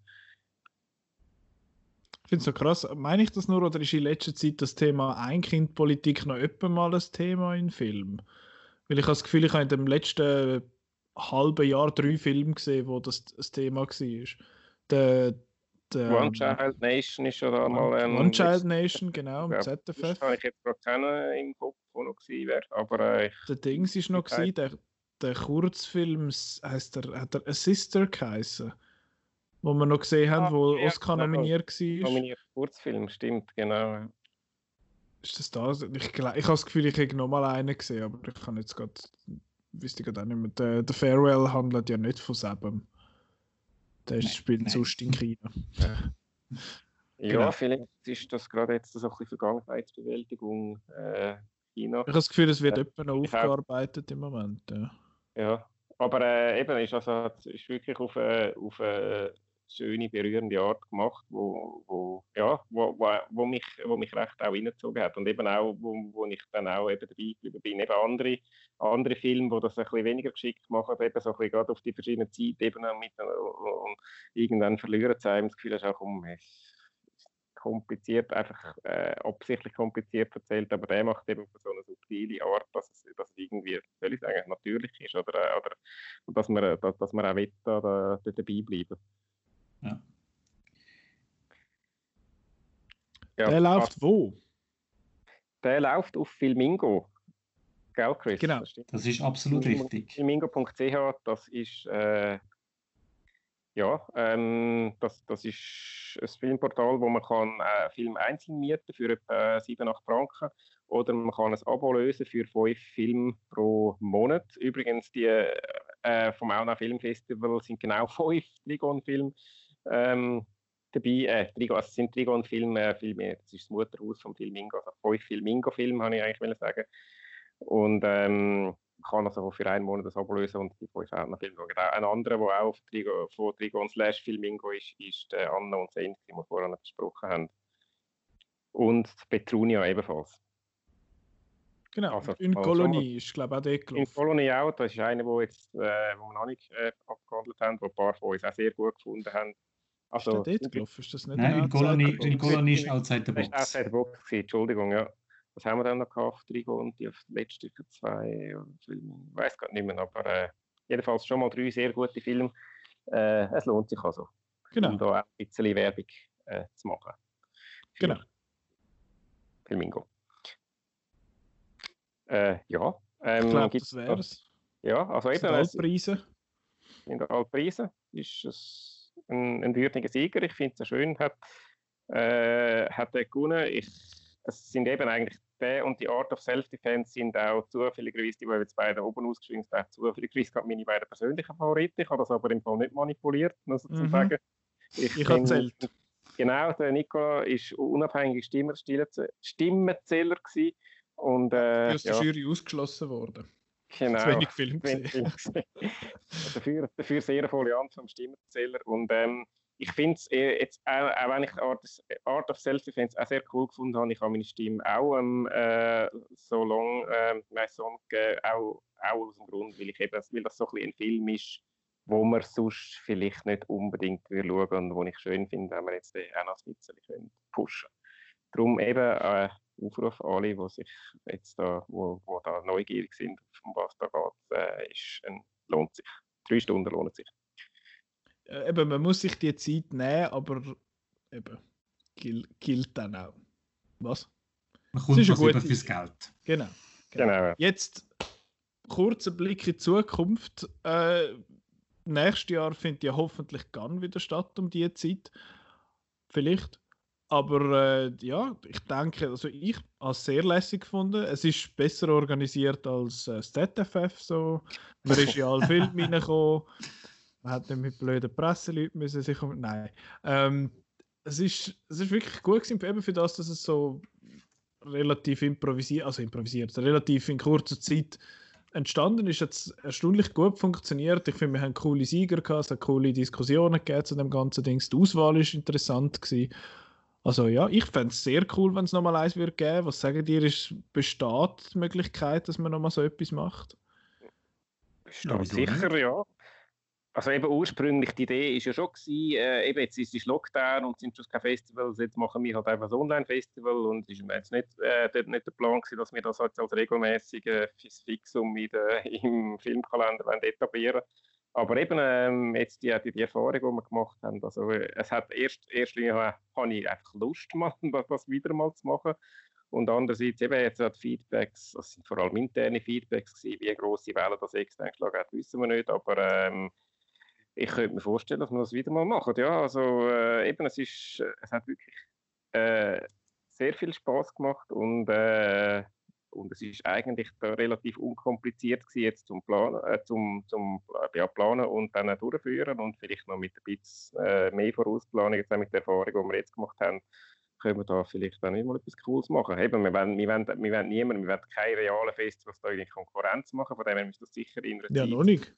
Ich finde es so krass. Meine ich das nur oder ist in letzter Zeit das Thema Einkindpolitik noch öppe mal ein Thema in Film? Weil ich habe das Gefühl, ich habe in dem letzten halben Jahr drei Filme gesehen, wo das das Thema war. Der Der, One Child Nation ist schon mal. Ähm, One Child Nation, genau, im ZFF. Das habe ich jetzt gerade keinen im Kopf, wo noch gewesen wäre. Aber äh, ich, Der Dings ist noch gewesen, der, der Kurzfilm heißt der, hat er A Sister geheißen. Wo wir noch gesehen haben, ah, wo ja, Oscar genau. nominiert war. Nominiert Kurzfilm, stimmt, genau. Ist das das? Ich, ich habe das Gefühl, ich hätte noch mal einen gesehen, aber ich kann jetzt gerade. Wüsste ich gerade nicht mehr. Der, der Farewell handelt ja nicht von selber. Der spielt nein. sonst in China. Ja, genau. vielleicht ist das gerade jetzt so ein bisschen Vergangenheitsbewältigung äh, China. Ich habe das Gefühl, es wird äh, etwa noch aufgearbeitet im Moment. Ja, ja. aber äh, eben ist also ist wirklich auf, äh, auf äh, schöne, berührende Art gemacht, wo, wo, ja, wo, wo, wo, mich, wo mich recht auch reingezogen hat. Und eben auch, wo, wo ich dann auch eben dabei geblieben bin. Eben andere, andere Filme, die das ein bisschen weniger geschickt machen, eben so ein bisschen gerade auf die verschiedenen Zeitebenen mit, und irgendwann verlieren sie einem das Gefühl, es ist auch um, kompliziert, einfach äh, absichtlich kompliziert erzählt, aber der macht eben so eine subtile Art, dass es, dass es irgendwie, soll ich sagen, natürlich ist oder, äh, oder dass man, dass, dass man auch will, da, da, dabei bleiben. Ja. ja der läuft wo? Der läuft auf Filmingo. Gell, Chris? Genau. Das, das ist absolut richtig. Filmingo.ch, das ist äh, ja, ähm, das, das ist ein Filmportal, wo man kann äh, Film einzeln mieten für etwa 7, 8 Franken oder man kann ein Abo lösen für 5 Filme pro Monat. Übrigens, die äh, vom Auna Filmfestival sind genau (laughs) 5 Trigon-Filme ähm, dabei. Äh, Trigo, also es sind Trigon-Filme, äh, Filme, das ist das Mutterhaus vom Filmingo, also fünf Filmingo-Filme, habe ich eigentlich sagen. Und ähm, kann also für einen Monat das Abo lösen und die fünf Filme schauen. Ein anderer, der auch Trigo, von Trigon slash Filmingo ist, ist der Anna und Saint, die wir vorhin besprochen haben. Und Petrunia ebenfalls. Genau, also, in Kolonie ist, glaube ich, auch der gelaufen. In Kolonie auch, das ist eine, wo, jetzt, äh, wo wir noch nicht äh, abgehandelt haben, wo ein paar von uns auch sehr gut gefunden haben. Also, ist der dort gelaufen? Ist das nicht Nein, in Kolonie, in Kolonie ist Outside the Box. Outside the Box, Entschuldigung, ja. Was haben wir dann noch gehabt? Trigo und die letzten zwei Filme? Ich weiß gar nicht mehr, aber äh, jedenfalls schon mal drei sehr gute Filme. Äh, es lohnt sich also, genau. um da auch ein bisschen Werbung äh, zu machen. Genau. Filmingo. Äh, ja. Ähm, ich glaube, das wäre es. Ja, also eben. Altpreise. In der Altpreise ist es ein, ein würdiger Sieger. Ich finde es schön, hat, äh, hat er gewonnen. Ich, es sind eben eigentlich der und die Art of Self-Defense sind auch zufälligerweise, die, die jetzt beide oben ausgeschrieben sind, auch zufälligerweise meine beiden persönlichen Favoriten. Ich habe das aber im Fall nicht manipuliert, muss ich mhm. sagen. Ich, ich habe zählt. Genau, der Nicola war unabhängiger Stimmenzähler gewesen. Und, äh, aus der ja. Jury ausgeschlossen worden. Genau. Zu wenig Film gesehen. dafür, dafür sehr volle Hand vom Stimmenzähler. Und ähm, ich finde es äh, jetzt, auch, auch wenn ich Art, Art of Self-Defense auch sehr cool gefunden habe, ich habe meine Stimme auch ähm, äh, so lange äh, meinen Song gegeben, auch, auch aus dem Grund, weil, ich eben, weil das so ein, ein Film ist, wo man sonst vielleicht nicht unbedingt schauen und wo ich schön finde, wenn wir jetzt auch noch ein bisschen pushen können. Darum eben äh, Aufruf an alle, die sich jetzt da, wo, wo da neugierig sind, um was da geht, äh, ist ein, lohnt sich. Drei Stunden lohnt sich. Äh, eben, man muss sich die Zeit nehmen, aber eben, gilt, gilt dann auch. Was? Man kommt was über fürs Geld. Genau. genau. genau. Jetzt kurzer Blick in die Zukunft. Äh, nächstes Jahr findet ja hoffentlich Gun wieder statt um diese Zeit. Vielleicht. Aber äh, ja, ich denke, also ich habe es sehr lässig gefunden. Es ist besser organisiert als äh, das ZFF. So. Man ist ja alle Filme (laughs) reingekommen. Man hat nicht mit blöden Presseleuten müssen sich um. Nein. Ähm, es, ist, es ist wirklich gut gewesen, eben für das, dass es so relativ improvisiert, also improvisiert, relativ in kurzer Zeit entstanden ist, hat es erstaunlich gut funktioniert. Ich finde, wir haben coole Sieger gehabt, es hat coole Diskussionen gegeben zu dem ganzen Ding. Die Auswahl ist interessant gewesen. Also ja, ich fände es sehr cool, wenn es nochmal eins würde geben. Was sagen dir, ist, besteht die Möglichkeit, dass man nochmal so etwas macht? Besteht ja, sicher, ja. Also eben ursprünglich, die Idee ist ja schon gewesen, äh, eben jetzt ist es Lockdown und sind schon keine Festivals, jetzt machen wir halt einfach ein Online-Festival und es ist jetzt nicht, äh, nicht der Plan gewesen, dass wir das als, als regelmäßiges Fixum in der, (laughs) im Filmkalender etablieren Aber eben ähm, jetzt die, die, die Erfahrung, die wir gemacht haben, also es hat erst, erst habe ich einfach Lust, (laughs) mal, das wieder mal zu machen. Und andererseits eben jetzt hat Feedbacks, das sind vor allem interne Feedbacks gewesen, wie grosse Wellen das extern geschlagen hat, wissen wir nicht, aber ähm, ich könnte mir vorstellen, dass wir das wieder mal machen. Ja, also äh, eben, es ist, es hat wirklich äh, sehr viel Spaß gemacht und äh, und es ist eigentlich relativ unkompliziert gewesen, jetzt zum Planen, äh, zum, zum ja, Planen und dann durchführen und vielleicht noch mit ein bisschen äh, mehr Vorausplanung, jetzt auch mit der Erfahrung, die wir jetzt gemacht haben, können wir da vielleicht dann nicht mal etwas Cooles machen. Eben, wir wollen, wir wollen, wir wollen niemanden, wir wollen keine realen Festivals da in Konkurrenz machen, von dem her müssen wir das sicher in einer Ja, Zeit noch nicht.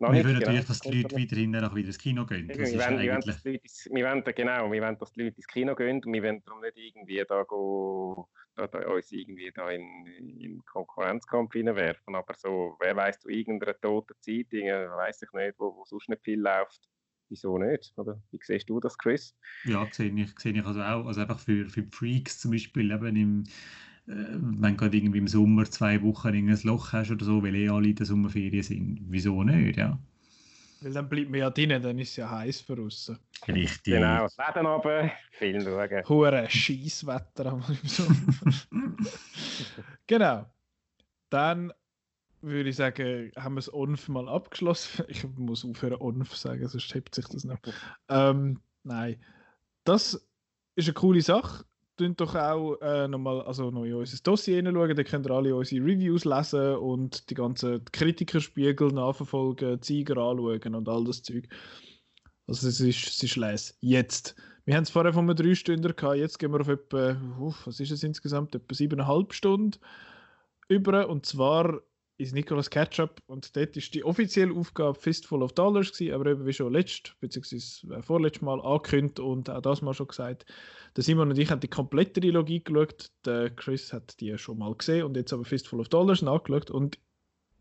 Noch wir würden natürlich, dass die Leute weiterhin auch wieder ins Kino gehen. Das wir, wollen, eigentlich... wir, wir wollen, genau, wir wollen, dass die Leute ins Kino gehen und wir wollen darum nicht irgendwie da, go, uns irgendwie da in, in Konkurrenzkampf hineinwerfen. Aber so, wer weiß zu irgendeiner toten Zeit, weiß ich nicht, wo, wo sonst nicht viel läuft. Wieso nicht? Oder wie siehst du das, Chris? Ja, sehe ich, sehe ich also auch. Also einfach für, für Freaks zum Beispiel eben im äh, wenn du gerade irgendwie im Sommer zwei Wochen in ein Loch hast oder so, weil eh alle in der Sommerferien sind. Wieso nicht, ja? Weil dann bleibt man ja drinnen, dann ist es ja heiß für außen. Richtig. Genau, das Wetter aber, vielen Dank. Hure Scheisswetter im Sommer. genau. Dann würde ich sagen, haben wir das ONF mal abgeschlossen. Ich muss aufhören, ONF sagen, sonst hebt sich das noch. Ähm, nein. Das ist eine coole Sache könnt doch auch äh, nochmal also noch in unser Dossier hineinschauen, da könnt ihr alle unsere Reviews lesen und die ganzen Kritikerspiegel nachverfolgen, Zeiger anschauen und all das Zeug. Also es ist, es ist les. Jetzt. Wir haben es vorher von einem 3 Stunden gehabt, jetzt gehen wir auf etwa, uff, was ist es insgesamt, etwa 7,5 Stunden über und zwar ist Nicolas Ketchup und dort ist die offizielle Aufgabe Fistful of Dollars gewesen, aber eben wie schon letzt, beziehungsweise äh, vorletztes Mal angekündigt und auch das mal schon gesagt, der Simon und ich haben die komplette Trilogie geschaut, der Chris hat die schon mal gesehen und jetzt aber Fistful of Dollars nachgeschaut und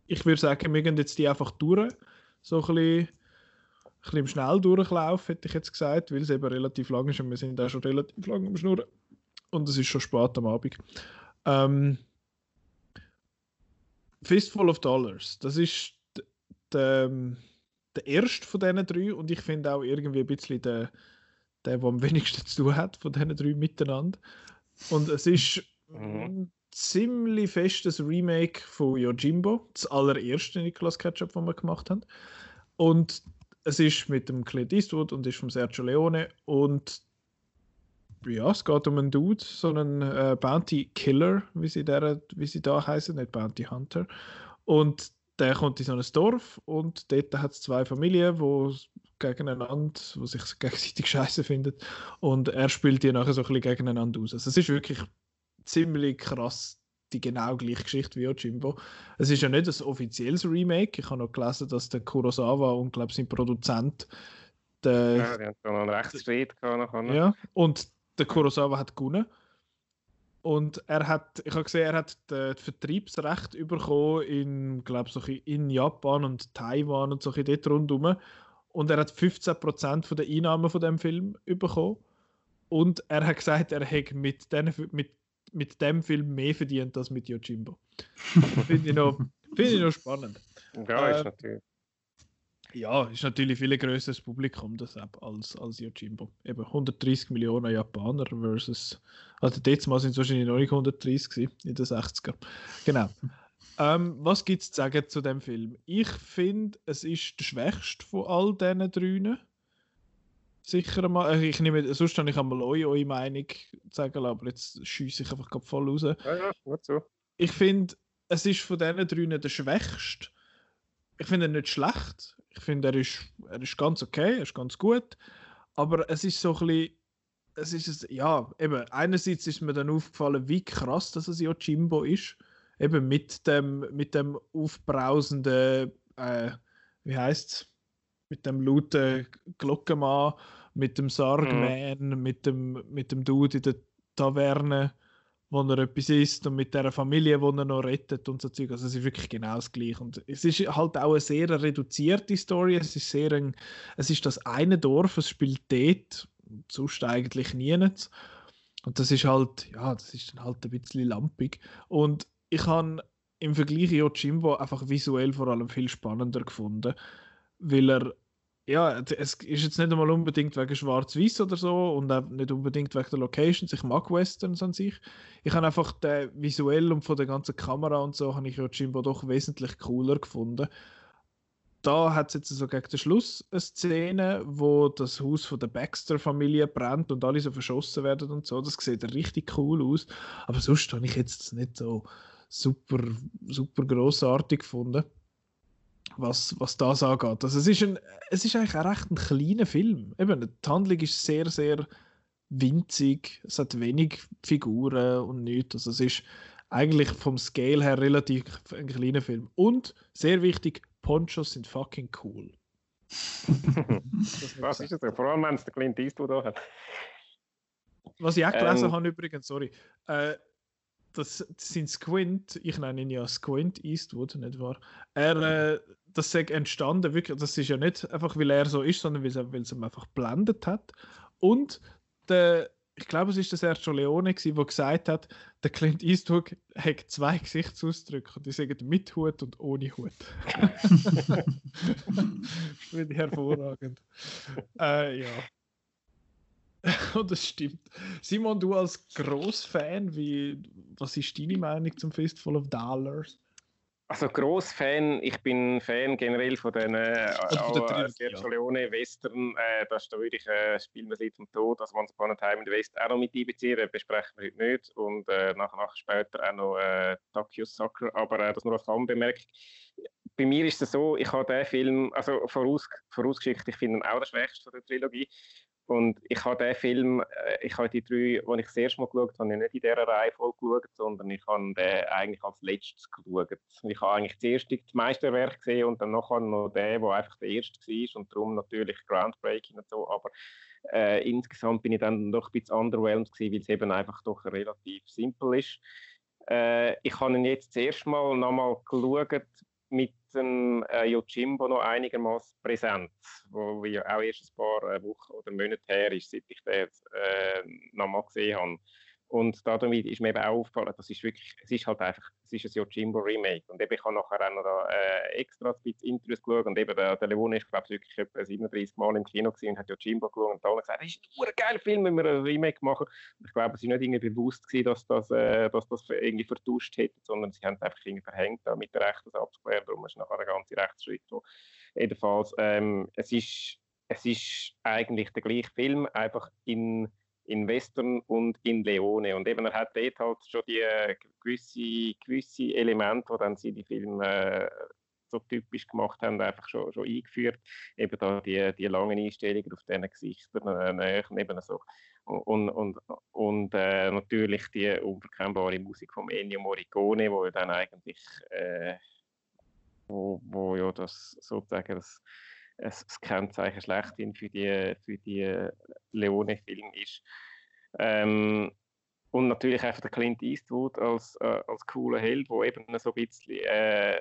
ich würde sagen, wir gehen jetzt die einfach durch, so ein bisschen, ein bisschen im Schnelldurchlauf, hätte ich jetzt gesagt, weil es eben relativ lang ist und wir sind auch schon relativ lang am Schnurren und es ist schon spät am Abend. Ähm, Fistful of Dollars, das ist der, der erste von diesen drei und ich finde auch irgendwie ein bisschen der, der, der am wenigsten zu tun hat von diesen drei miteinander. Und es ist mhm. ein ziemlich festes Remake von Yojimbo, das allererste Nicolas Ketchup, das wir gemacht haben. Und es ist mit dem Clint Eastwood und ist von Sergio Leone und ja, es geht um einen Dude, so einen äh, Bounty Killer, wie sie, der, wie sie da heißen, nicht Bounty Hunter. Und der kommt in so ein Dorf und dort hat es zwei Familien, wo gegeneinander, wo sich gegenseitig scheiße finden. Und er spielt die nachher so ein bisschen gegeneinander aus. Also es ist wirklich ziemlich krass die genau gleiche Geschichte wie Jimbo. Es ist ja nicht ein offizielles Remake. Ich habe noch gelesen, dass der Kurosawa und glaube sein Produzent der, ja, die haben noch einen Rechtsstreit gehabt. Ja, und der Kurosawa hat gewonnen. Und er hat, ich habe gesehen, er hat das Vertriebsrecht bekommen in, glaube so in Japan und Taiwan und so dort rundherum. Und er hat 15% von den Einnahmen von dem Film bekommen. Und er hat gesagt, er hätte mit, mit, mit dem Film mehr verdient als mit Yojimbo. (laughs) Finde ich, noch, find ich noch spannend. Ja, ist äh, natürlich. Ja, ist natürlich viel größeres Publikum das als, als Yojimbo. Eben 130 Millionen Japaner versus. Also, letztes Mal sind es wahrscheinlich noch nicht 130 gewesen, in den 60er. Genau. Ähm, was gibt es zu sagen zu dem Film? Ich finde, es ist der schwächste von all diesen drei. Sicher einmal. Äh, ich nehme, sonst kann ich einmal eure, eure Meinung sagen, aber jetzt schiesse ich einfach voll raus. Ja, ja, gut so. Ich finde, es ist von diesen drei der schwächste. Ich finde ihn nicht schlecht. Ich finde, er ist, er ist ganz okay, er ist ganz gut. Aber es ist so ein bisschen. Es ist, ja, eben, einerseits ist mir dann aufgefallen, wie krass dass es Yojimbo ist. Eben mit dem, mit dem aufbrausenden, äh, wie heißt es? Mit dem lauten Glockenmann, mit dem Sargman, mhm. mit, dem, mit dem Dude in der Taverne wo er etwas isst und mit der Familie, die er noch rettet und so Zeug. Also es ist wirklich genau das Gleiche. Und es ist halt auch eine sehr reduzierte Story. Es ist sehr ein, es ist das eine Dorf, es spielt dort, sonst eigentlich nirgends. Und das ist halt, ja, das ist dann halt ein bisschen lampig. Und ich habe im Vergleich Yojimbo einfach visuell vor allem viel spannender gefunden. weil er ja, es ist jetzt nicht einmal unbedingt wegen Schwarz-Weiß oder so und auch nicht unbedingt wegen der Locations. Ich mag Westerns an sich. Ich habe einfach den visuell und von der ganzen Kamera und so habe ich Yojimbo doch wesentlich cooler gefunden. Da hat es jetzt so gegen den Schluss eine Szene, wo das Haus von der Baxter-Familie brennt und alle so verschossen werden und so. Das sieht richtig cool aus. Aber sonst habe ich jetzt nicht so super, super grossartig gefunden was, was das angeht. Also es, ist ein, es ist eigentlich ein recht ein kleiner Film. Eben, die Handlung ist sehr, sehr winzig. Es hat wenig Figuren und nichts. Also es ist eigentlich vom Scale her relativ ein kleiner Film. Und, sehr wichtig, Ponchos sind fucking cool. (laughs) was ist es? Vor allem, wenn es der Clint Eastwood auch hat. Was ich auch gelesen ähm, habe übrigens, sorry, äh, das, das sind Squint, ich nenne ihn ja Squint Eastwood, nicht wahr? Er, äh, das ist entstanden, wirklich, das ist ja nicht einfach, weil er so ist, sondern weil, weil es ihm einfach blendet hat. Und der, ich glaube, es ist der Sergio Leone, der gesagt hat, der Clint Eastwood hat zwei Gesichtsausdrücke. Die sagen mit Hut und ohne Hut. das (laughs) (laughs) finde ich hervorragend. äh, ja. (laughs) Und das stimmt. Simon, du als Großfan, wie, was ist deine Meinung zum Fistful of Dollars? Also Großfan, ich bin Fan generell von den äh, äh, Sergio Leone Western. Äh, da ist da wirklich äh, Spiel mit vom Tod, also Once Upon a Time in the West auch noch mit einbeziehen, äh, besprechen wir heute nicht. Und äh, nachher, nachher später auch noch äh, Tokyo Soccer, aber äh, das nur als Anbemerkung. Bei mir ist es so, ich habe den Film, also voraus, vorausgeschickt, ich finde ihn auch der schwächste von der Trilogie. Und ich habe den Film, äh, ich habe die drei, die ich das erste Mal geschaut habe, nicht in dieser Reihenfolge geschaut, sondern ich habe den eigentlich als letztes geschaut. Ich habe eigentlich zuerst das Meisterwerk gesehen und dann noch noch den, der einfach der erste war und darum natürlich groundbreaking und so. Aber äh, insgesamt bin ich dann doch ein bisschen underwhelmed gewesen, weil es eben einfach doch relativ simpel ist. Äh, ich habe ihn jetzt das erste Mal nochmal geschaut mit dem äh, Yojimbo noch einigermaßen präsent, wo wir auch erst ein paar äh, Wochen oder Monate her ist, seit ich den äh, nochmal gesehen habe. Und damit ist mir eben auch aufgefallen, das ist wirklich, es ist halt einfach, es ist ein Yojimbo Remake. Und eben, ich habe nachher auch noch äh, extra ein bisschen Interviews geschaut und eben der, der Leone ist, glaube ich, wirklich etwa 37 Mal im Kino gesehen und hat Yojimbo geschaut und alle gesagt, das ist ein geiler Film, wenn wir ein Remake machen. Und ich glaube, es ist nicht irgendwie bewusst gewesen, dass das, äh, dass das irgendwie vertuscht hätte, sondern sie haben es einfach irgendwie verhängt, da mit der Rechten abzuklären. Darum ist nachher der ganze Rechtsschritt. Wo, jedenfalls, ähm, es ist, es ist eigentlich der gleiche Film, einfach in in Western und in Leone. Und eben, er hat dort halt schon die äh, gewisse, gewisse Elemente, die dann die Filme äh, so typisch gemacht haben, einfach schon, schon eingeführt. Eben da die, die langen Einstellungen auf diesen Gesichtern, äh, eben so. Und, und, und äh, natürlich die unverkennbare Musik von Ennio Morricone, wo dann eigentlich, äh, wo, wo ja das sozusagen das das Kennzeichen schlechthin für die, für die Leone-Filme ist. Ähm, und natürlich einfach der Clint Eastwood als, äh, als cooler Held, der eben so ein bisschen äh,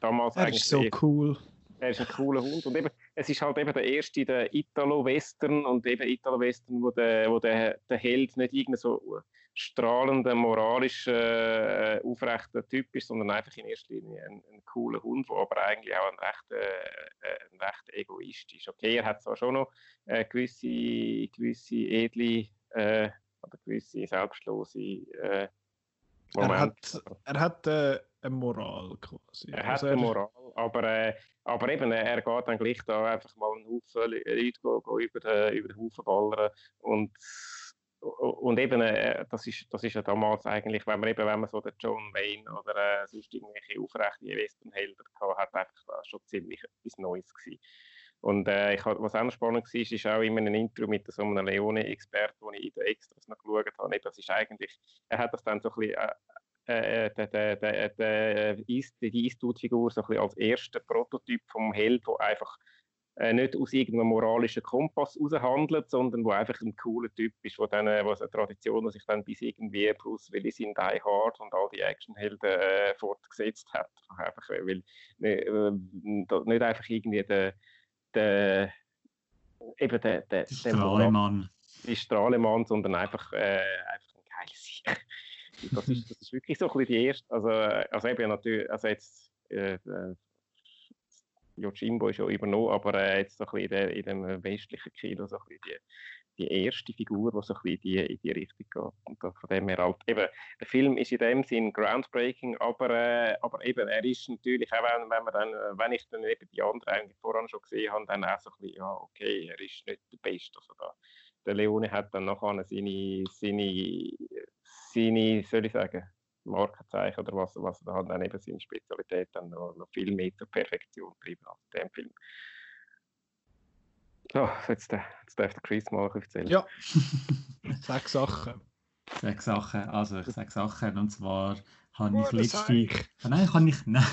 damals er eigentlich... Ist so cool. Er ist ein cooler Hund und eben, es ist halt eben der erste, der Italo-Western und eben Italo-Western, wo der, wo der, der Held nicht irgendein so strahlender, moralisch äh, aufrechter Typ ist, sondern einfach in erster Linie ein, ein cooler Hund, der aber eigentlich auch ein recht, äh, ein recht Egoist ist. Okay, er hat zwar schon noch äh, gewisse, gewisse edle äh, oder gewisse selbstlose äh, Momente. Er hat, er hat äh, eine Moral quasi. Er hat also eine Moral, aber, äh, aber eben, er geht dann gleich da einfach mal einen Haufen Leute go, go über, den, über den Haufen ballern und und eben, äh, das, ist, das ist ja damals eigentlich, wenn man eben, wenn man so den John Wayne oder äh, sonst irgendwelche aufrechte Westernhelden gehabt hat, einfach das schon ziemlich etwas Neues gewesen. Und äh, ich, was auch noch spannend war, ist auch immer ein Intro mit so einem Leone-Experten, den ich in den Extras noch geschaut habe. Das ist eigentlich, er hat das dann so ein bisschen, äh, der, der, der, die Eastwood-Figur so ein bisschen als erster Prototyp vom Held, der einfach äh, nicht aus irgendeinem moralischen Kompass handelt, sondern wo einfach ein cooler Typ ist, wo dann, äh, wo eine Tradition, die sich dann bis irgendwie plus Willis in Die Hard und all die Actionhelden äh, fortgesetzt hat. Einfach, weil äh, nicht einfach irgendwie der der, eben der, der, der Strahlemann. Die Strahlemann, sondern einfach, äh, einfach ein geiles. Das ist, das ist wirklich so ein bisschen die erste, also, also eben natürlich, also jetzt, äh, Yojimbo ist ja übernommen, aber äh, jetzt so ein bisschen in, dem westlichen Kino so ein bisschen die die erste Figur, die so ein bisschen die, in die Richtung geht. Und von dem her halt, eben, der Film ist in dem Sinn groundbreaking, aber, äh, aber eben, er ist natürlich, auch wenn, wenn, man dann, wenn ich dann eben die anderen eigentlich voran schon gesehen habe, dann auch so ein bisschen, ja, okay, er ist nicht der Beste. Also da, der Leone hat dann nachher seine, seine, seine, soll ich sagen, Markenzeichen oder was, was dann eben seine Spezialität dann noch, noch viel mehr zur Perfektion treiben als in dem Film. So, jetzt, jetzt darf der Chris mal erzählen. Ja, (laughs) sechs Sachen. Sechs Sachen, also ich sage Sachen und zwar habe ich letzte... Ah, nein, kann ich... (laughs) Nein,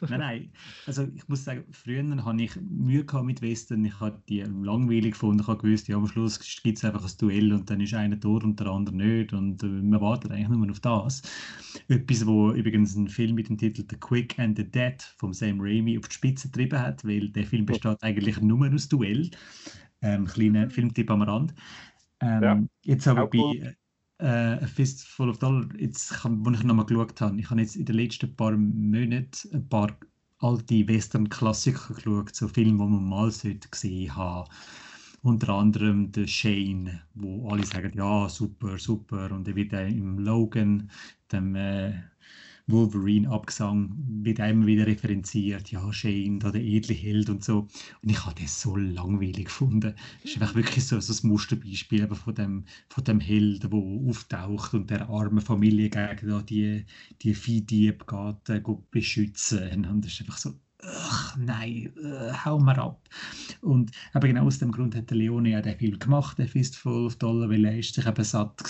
nein, nein. Also ich muss sagen, früher habe ich Mühe gehabt mit Western. Ich habe die langweilig gefunden. Ich habe gewusst, ja, am Schluss gibt es einfach ein Duell und dann ist einer tot und der andere nicht. Und äh, man wartet eigentlich nur auf das. Etwas, wo übrigens ein Film mit dem Titel The Quick and the Dead vom Sam Raimi auf die Spitze getrieben hat, weil der Film besteht eigentlich nur aus Duell. Ähm, kleiner Filmtipp am Rand. Ähm, ja. Jetzt aber bei... Cool äh, A Fistful of Dollar, jetzt, wo ich nochmal geschaut habe, ich habe jetzt in den letzten paar Monaten ein paar alte Western-Klassiker geschaut, so Filme, die man mal gesehen haben unter anderem The Shane, wo alle sagen, ja, super, super. Und er wird im Logan, dem äh, Wolverine-Abgesang wird immer wieder referenziert, ja, Shane, da der edle Held und so. Und ich habe das so langweilig gefunden. Es ist einfach wirklich so, so ein Musterbeispiel von dem, von dem Held, der auftaucht und der armen Familie gegen die, die Viehdieb geht, äh, beschützen. Und das ist einfach so, ach nein, äh, hau mal ab. Und eben genau aus dem Grund hat der Leone ja den Film gemacht, der Fistful of Dollar, weil er ist sich eben satt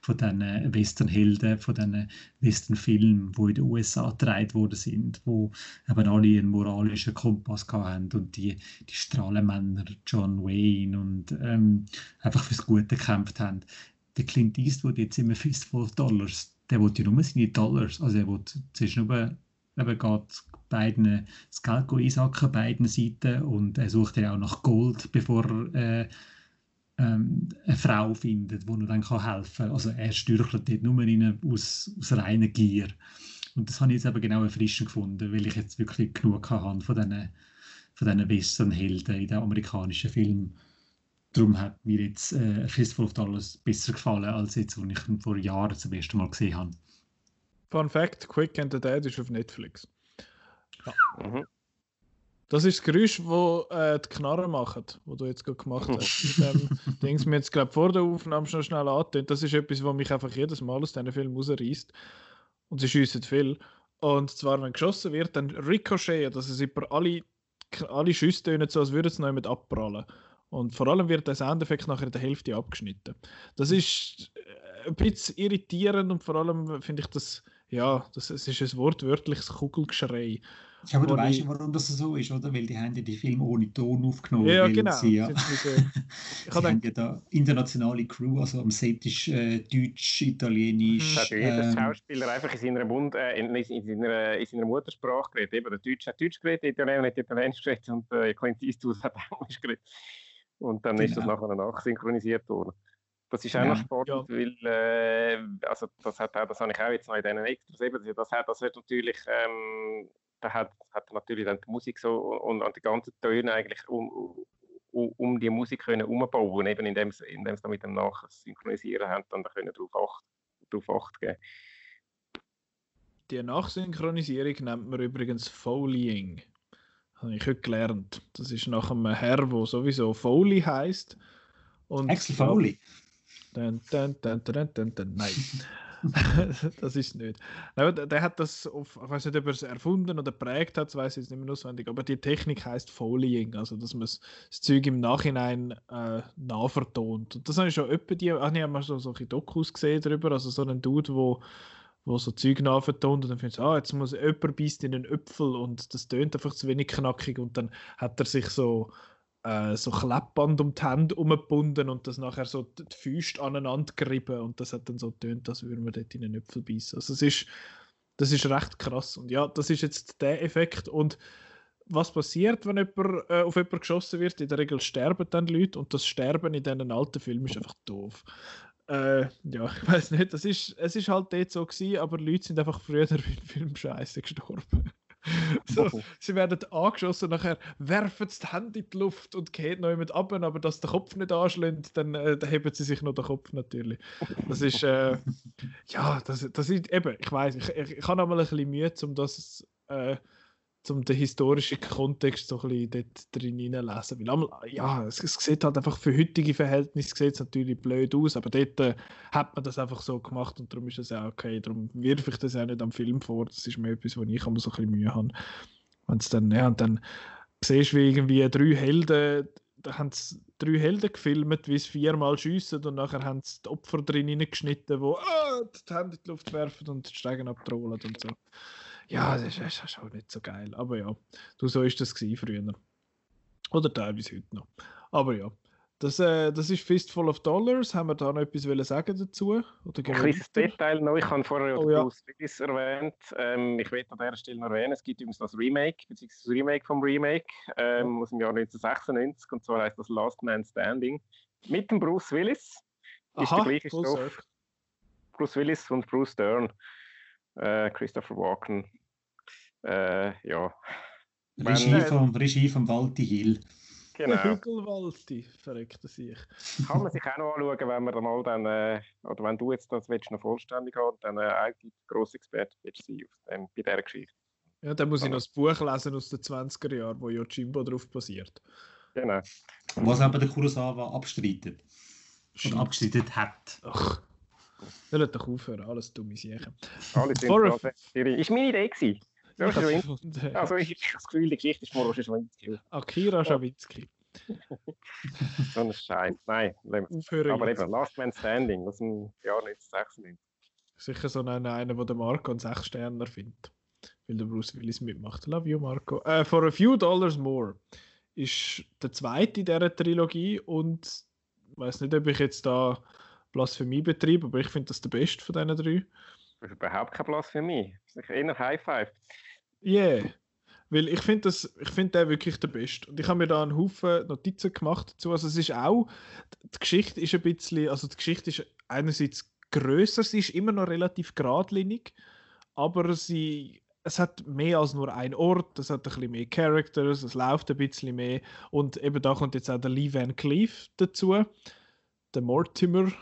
von diesen Westernhelden, von diesen Westernfilmen, die in den USA gedreht worden sind, wo eben alle einen moralischen Kompass hatten und die, die Strahlenmänner, John Wayne und ähm, einfach fürs Gute gekämpft haben. Der Clint Eastwood jetzt immer Fistful of Dollars, der wollte ja nur seine Dollars, also er wollte zuerst nur eben geht beiden das Geld einsacken, beiden Seiten und er sucht ja auch nach Gold, bevor er äh, ähm, eine Frau findet, die ihm dann helfen kann. Also er stürchelt dort nur rein aus, aus reiner Gier. Und das habe ich jetzt eben genau erfrischend gefunden, weil ich jetzt wirklich genug habe von diesen, von diesen Western-Helden in den amerikanischen Filmen. Darum hat mir jetzt äh, Fistful of Dollars besser gefallen, als jetzt, als ich ihn vor Jahren zum ersten Mal gesehen habe. Fun Fact: Quick and the Dead ist auf Netflix. Ja. Mhm. Das ist das Geräusch, das äh, die Knarren machen, das du jetzt gerade gemacht hast. (laughs) Mit Dings mir jetzt glaube vor der Aufnahme schon schnell angetönt. Das ist etwas, was mich einfach jedes Mal aus diesen Film rausreißt. Und sie schiessen viel. Und zwar, wenn geschossen wird, dann Ricochet, dass es über alle, alle Schüsse tönen, so als würden sie noch jemand abprallen. Und vor allem wird der Soundeffekt nachher in der Hälfte abgeschnitten. Das ist äh, ein bisschen irritierend und vor allem finde ich das ja, das, das ist ein wortwörtliches Kugelgeschrei. Ja, aber du weißt ja, warum das so ist, oder? Weil die haben ja die Filme ohne Ton aufgenommen. Ja, genau. Sie, ja, sie (laughs) haben ja da internationale Crew, also am Set ist äh, Deutsch, Italienisch. Da hat jeder ähm, Schauspieler einfach in seiner, Mund, äh, in, in, seiner, in seiner Muttersprache geredet. Eben, der Deutsch hat Deutsch geredet, der Italiener hat Italienisch geredet und äh, Clint Eastwood hat (laughs) Englisch geredet. Und dann genau. ist das genau. nachher nachsynchronisiert worden. Das ist auch ja. noch spannend, ja. weil äh, also das, hat, das habe ich auch jetzt noch in diesen Extras eben, das hat, das hat natürlich, ähm, da hat, hat natürlich dann die Musik so und, und die ganzen Töne eigentlich um, um, um die Musik können umbauen, eben indem sie, indem sie mit dem Nachsynchronisieren haben, dann können darauf Acht, darauf Acht geben. Die Nachsynchronisierung nennt man übrigens Foleying. Das habe ich heute gelernt. Das ist nach einem Herr, der sowieso Foley heißt. Axel Foley? Dun, dun, dun. Nein. (laughs) das ist nicht. Nein, der, hat das, auf, ich weiß nicht, ob er es erfunden oder prägt hat, das weiß ich jetzt nicht mehr auswendig, aber die Technik heißt Foleying, also dass man das Zeug im Nachhinein äh, nachvertont. Und das habe ich schon öppe die, ach, ich habe mal so solche Dokus gesehen darüber, also so einen Dude, wo wo so Zeug nachvertont und dann findest du, ah, jetzt muss jemand beißt in einen Äpfel und das tönt einfach zu wenig knackig und dann hat er sich so äh, so Kleppband um die Hände umgebunden und das nachher so die Füße aneinander gerieben und das hat dann so tönt, als würde man dort in einen Äpfel beißen. Also es ist, das ist recht krass und ja, das ist jetzt der Effekt und was passiert, wenn jemand, äh, auf jemanden geschossen wird? In der Regel sterben dann Leute und das Sterben in diesen alten Filmen ist einfach doof. Äh, ja, (laughs) ich weiß nicht, das ist, es ist halt dort so gewesen, aber Leute sind einfach früher (laughs) im Film scheiße gestorben. (laughs) so, sie werden angeschossen, nachher werfen sie die Hände in die Luft und gehen noch jemand ab, aber dass der Kopf nicht anschlägt, dann, äh, dann heben sie sich noch den Kopf natürlich. Das ist, äh, ja, das, das ist eben, ich weiß, ich, ich, ich habe noch mal ein bisschen Mühe, um das äh, um den historischen Kontext so ein bisschen dort drin hineinlesen. Weil einmal, ja, es, es, sieht halt einfach für heutige Verhältnisse sieht es natürlich blöd aus, aber dort äh, hat man das einfach so gemacht und darum ist es auch okay. Darum wirf ich das auch nicht am Film vor. Das ist mir etwas, wo ich immer so ein bisschen Mühe habe. Wenn's dann, ja, und dann siehst du, wie irgendwie drei Helden, da haben sie drei Helden gefilmt, wie sie viermal schiessen und nachher haben sie die Opfer drin geschnitten, die ah, die Hände in die Luft werfen und die Stegen abtrollen und so. Ja, das ist, das ist auch nicht so geil. Aber ja, du, so ist das früher. Oder teilweise heute noch. Aber ja, das, äh, das ist Fistful of Dollars. Haben wir da noch etwas sagen dazu? Oder ein kleines Detail noch. Ich habe vorher oh, ja. Bruce Willis erwähnt. Ähm, ich will an dieser Stelle noch erwähnen, es gibt übrigens das Remake, beziehungsweise das Remake vom Remake ähm, aus dem Jahr 1996. Und zwar heißt das Last Man Standing. Mit dem Bruce Willis. Ist Aha, der gleiche Stoff. Bruce Willis und Bruce Dern äh, Christopher Walken. Äh, ja. Regie, Regie von Walti Hill. Genau. Hügelwalti, verreckte sich. (laughs) Kann man sich auch noch anschauen, wenn man mal dann, äh, oder wenn du jetzt das willst, noch vollständig haben, dann äh, eigentlich grosse Experte willst sein auf dem, bei dieser Geschichte. Ja, dann muss ich noch das Buch lesen aus den 20er Jahren, wo Yojimbo drauf basiert. Genau. Was aber der Kurosawa abstreitet. Oder abgestreitet hat. Ach. Soll doch aufhören, alles dumme Sachen. Alles sind Ist meine Idee gewesen. Ja, also ich habe das Gefühl, die Geschichte ist Moro Schawinski. Akira (laughs) Schawinski. so ein Scheiß. Nein, Aufhören aber eben, Last Man Standing aus dem Jahr 1996. Sicher so einer, einer der Marco einen 6 Sterner findet. Weil der Bruce Willis mitmacht. Love you, Marco. Uh, for a few dollars more ist der zweite in dieser Trilogie und ich weiß nicht, ob ich jetzt da Blasphemie betreibe, aber ich finde das der beste von diesen drei. Ist überhaupt keine Blasphemie. Das ist eher High Five. Yeah. Weil ich finde find den wirklich der Beste. Und ich habe mir da einen Haufen Notizen gemacht dazu. Also es ist auch, die Geschichte ist ein bisschen, also die Geschichte ist einerseits größer, sie ist immer noch relativ geradlinig, aber sie, es hat mehr als nur einen Ort, es hat ein bisschen mehr Characters, es läuft ein bisschen mehr und eben da kommt jetzt auch der Lee Van Cleef dazu, der Mortimer,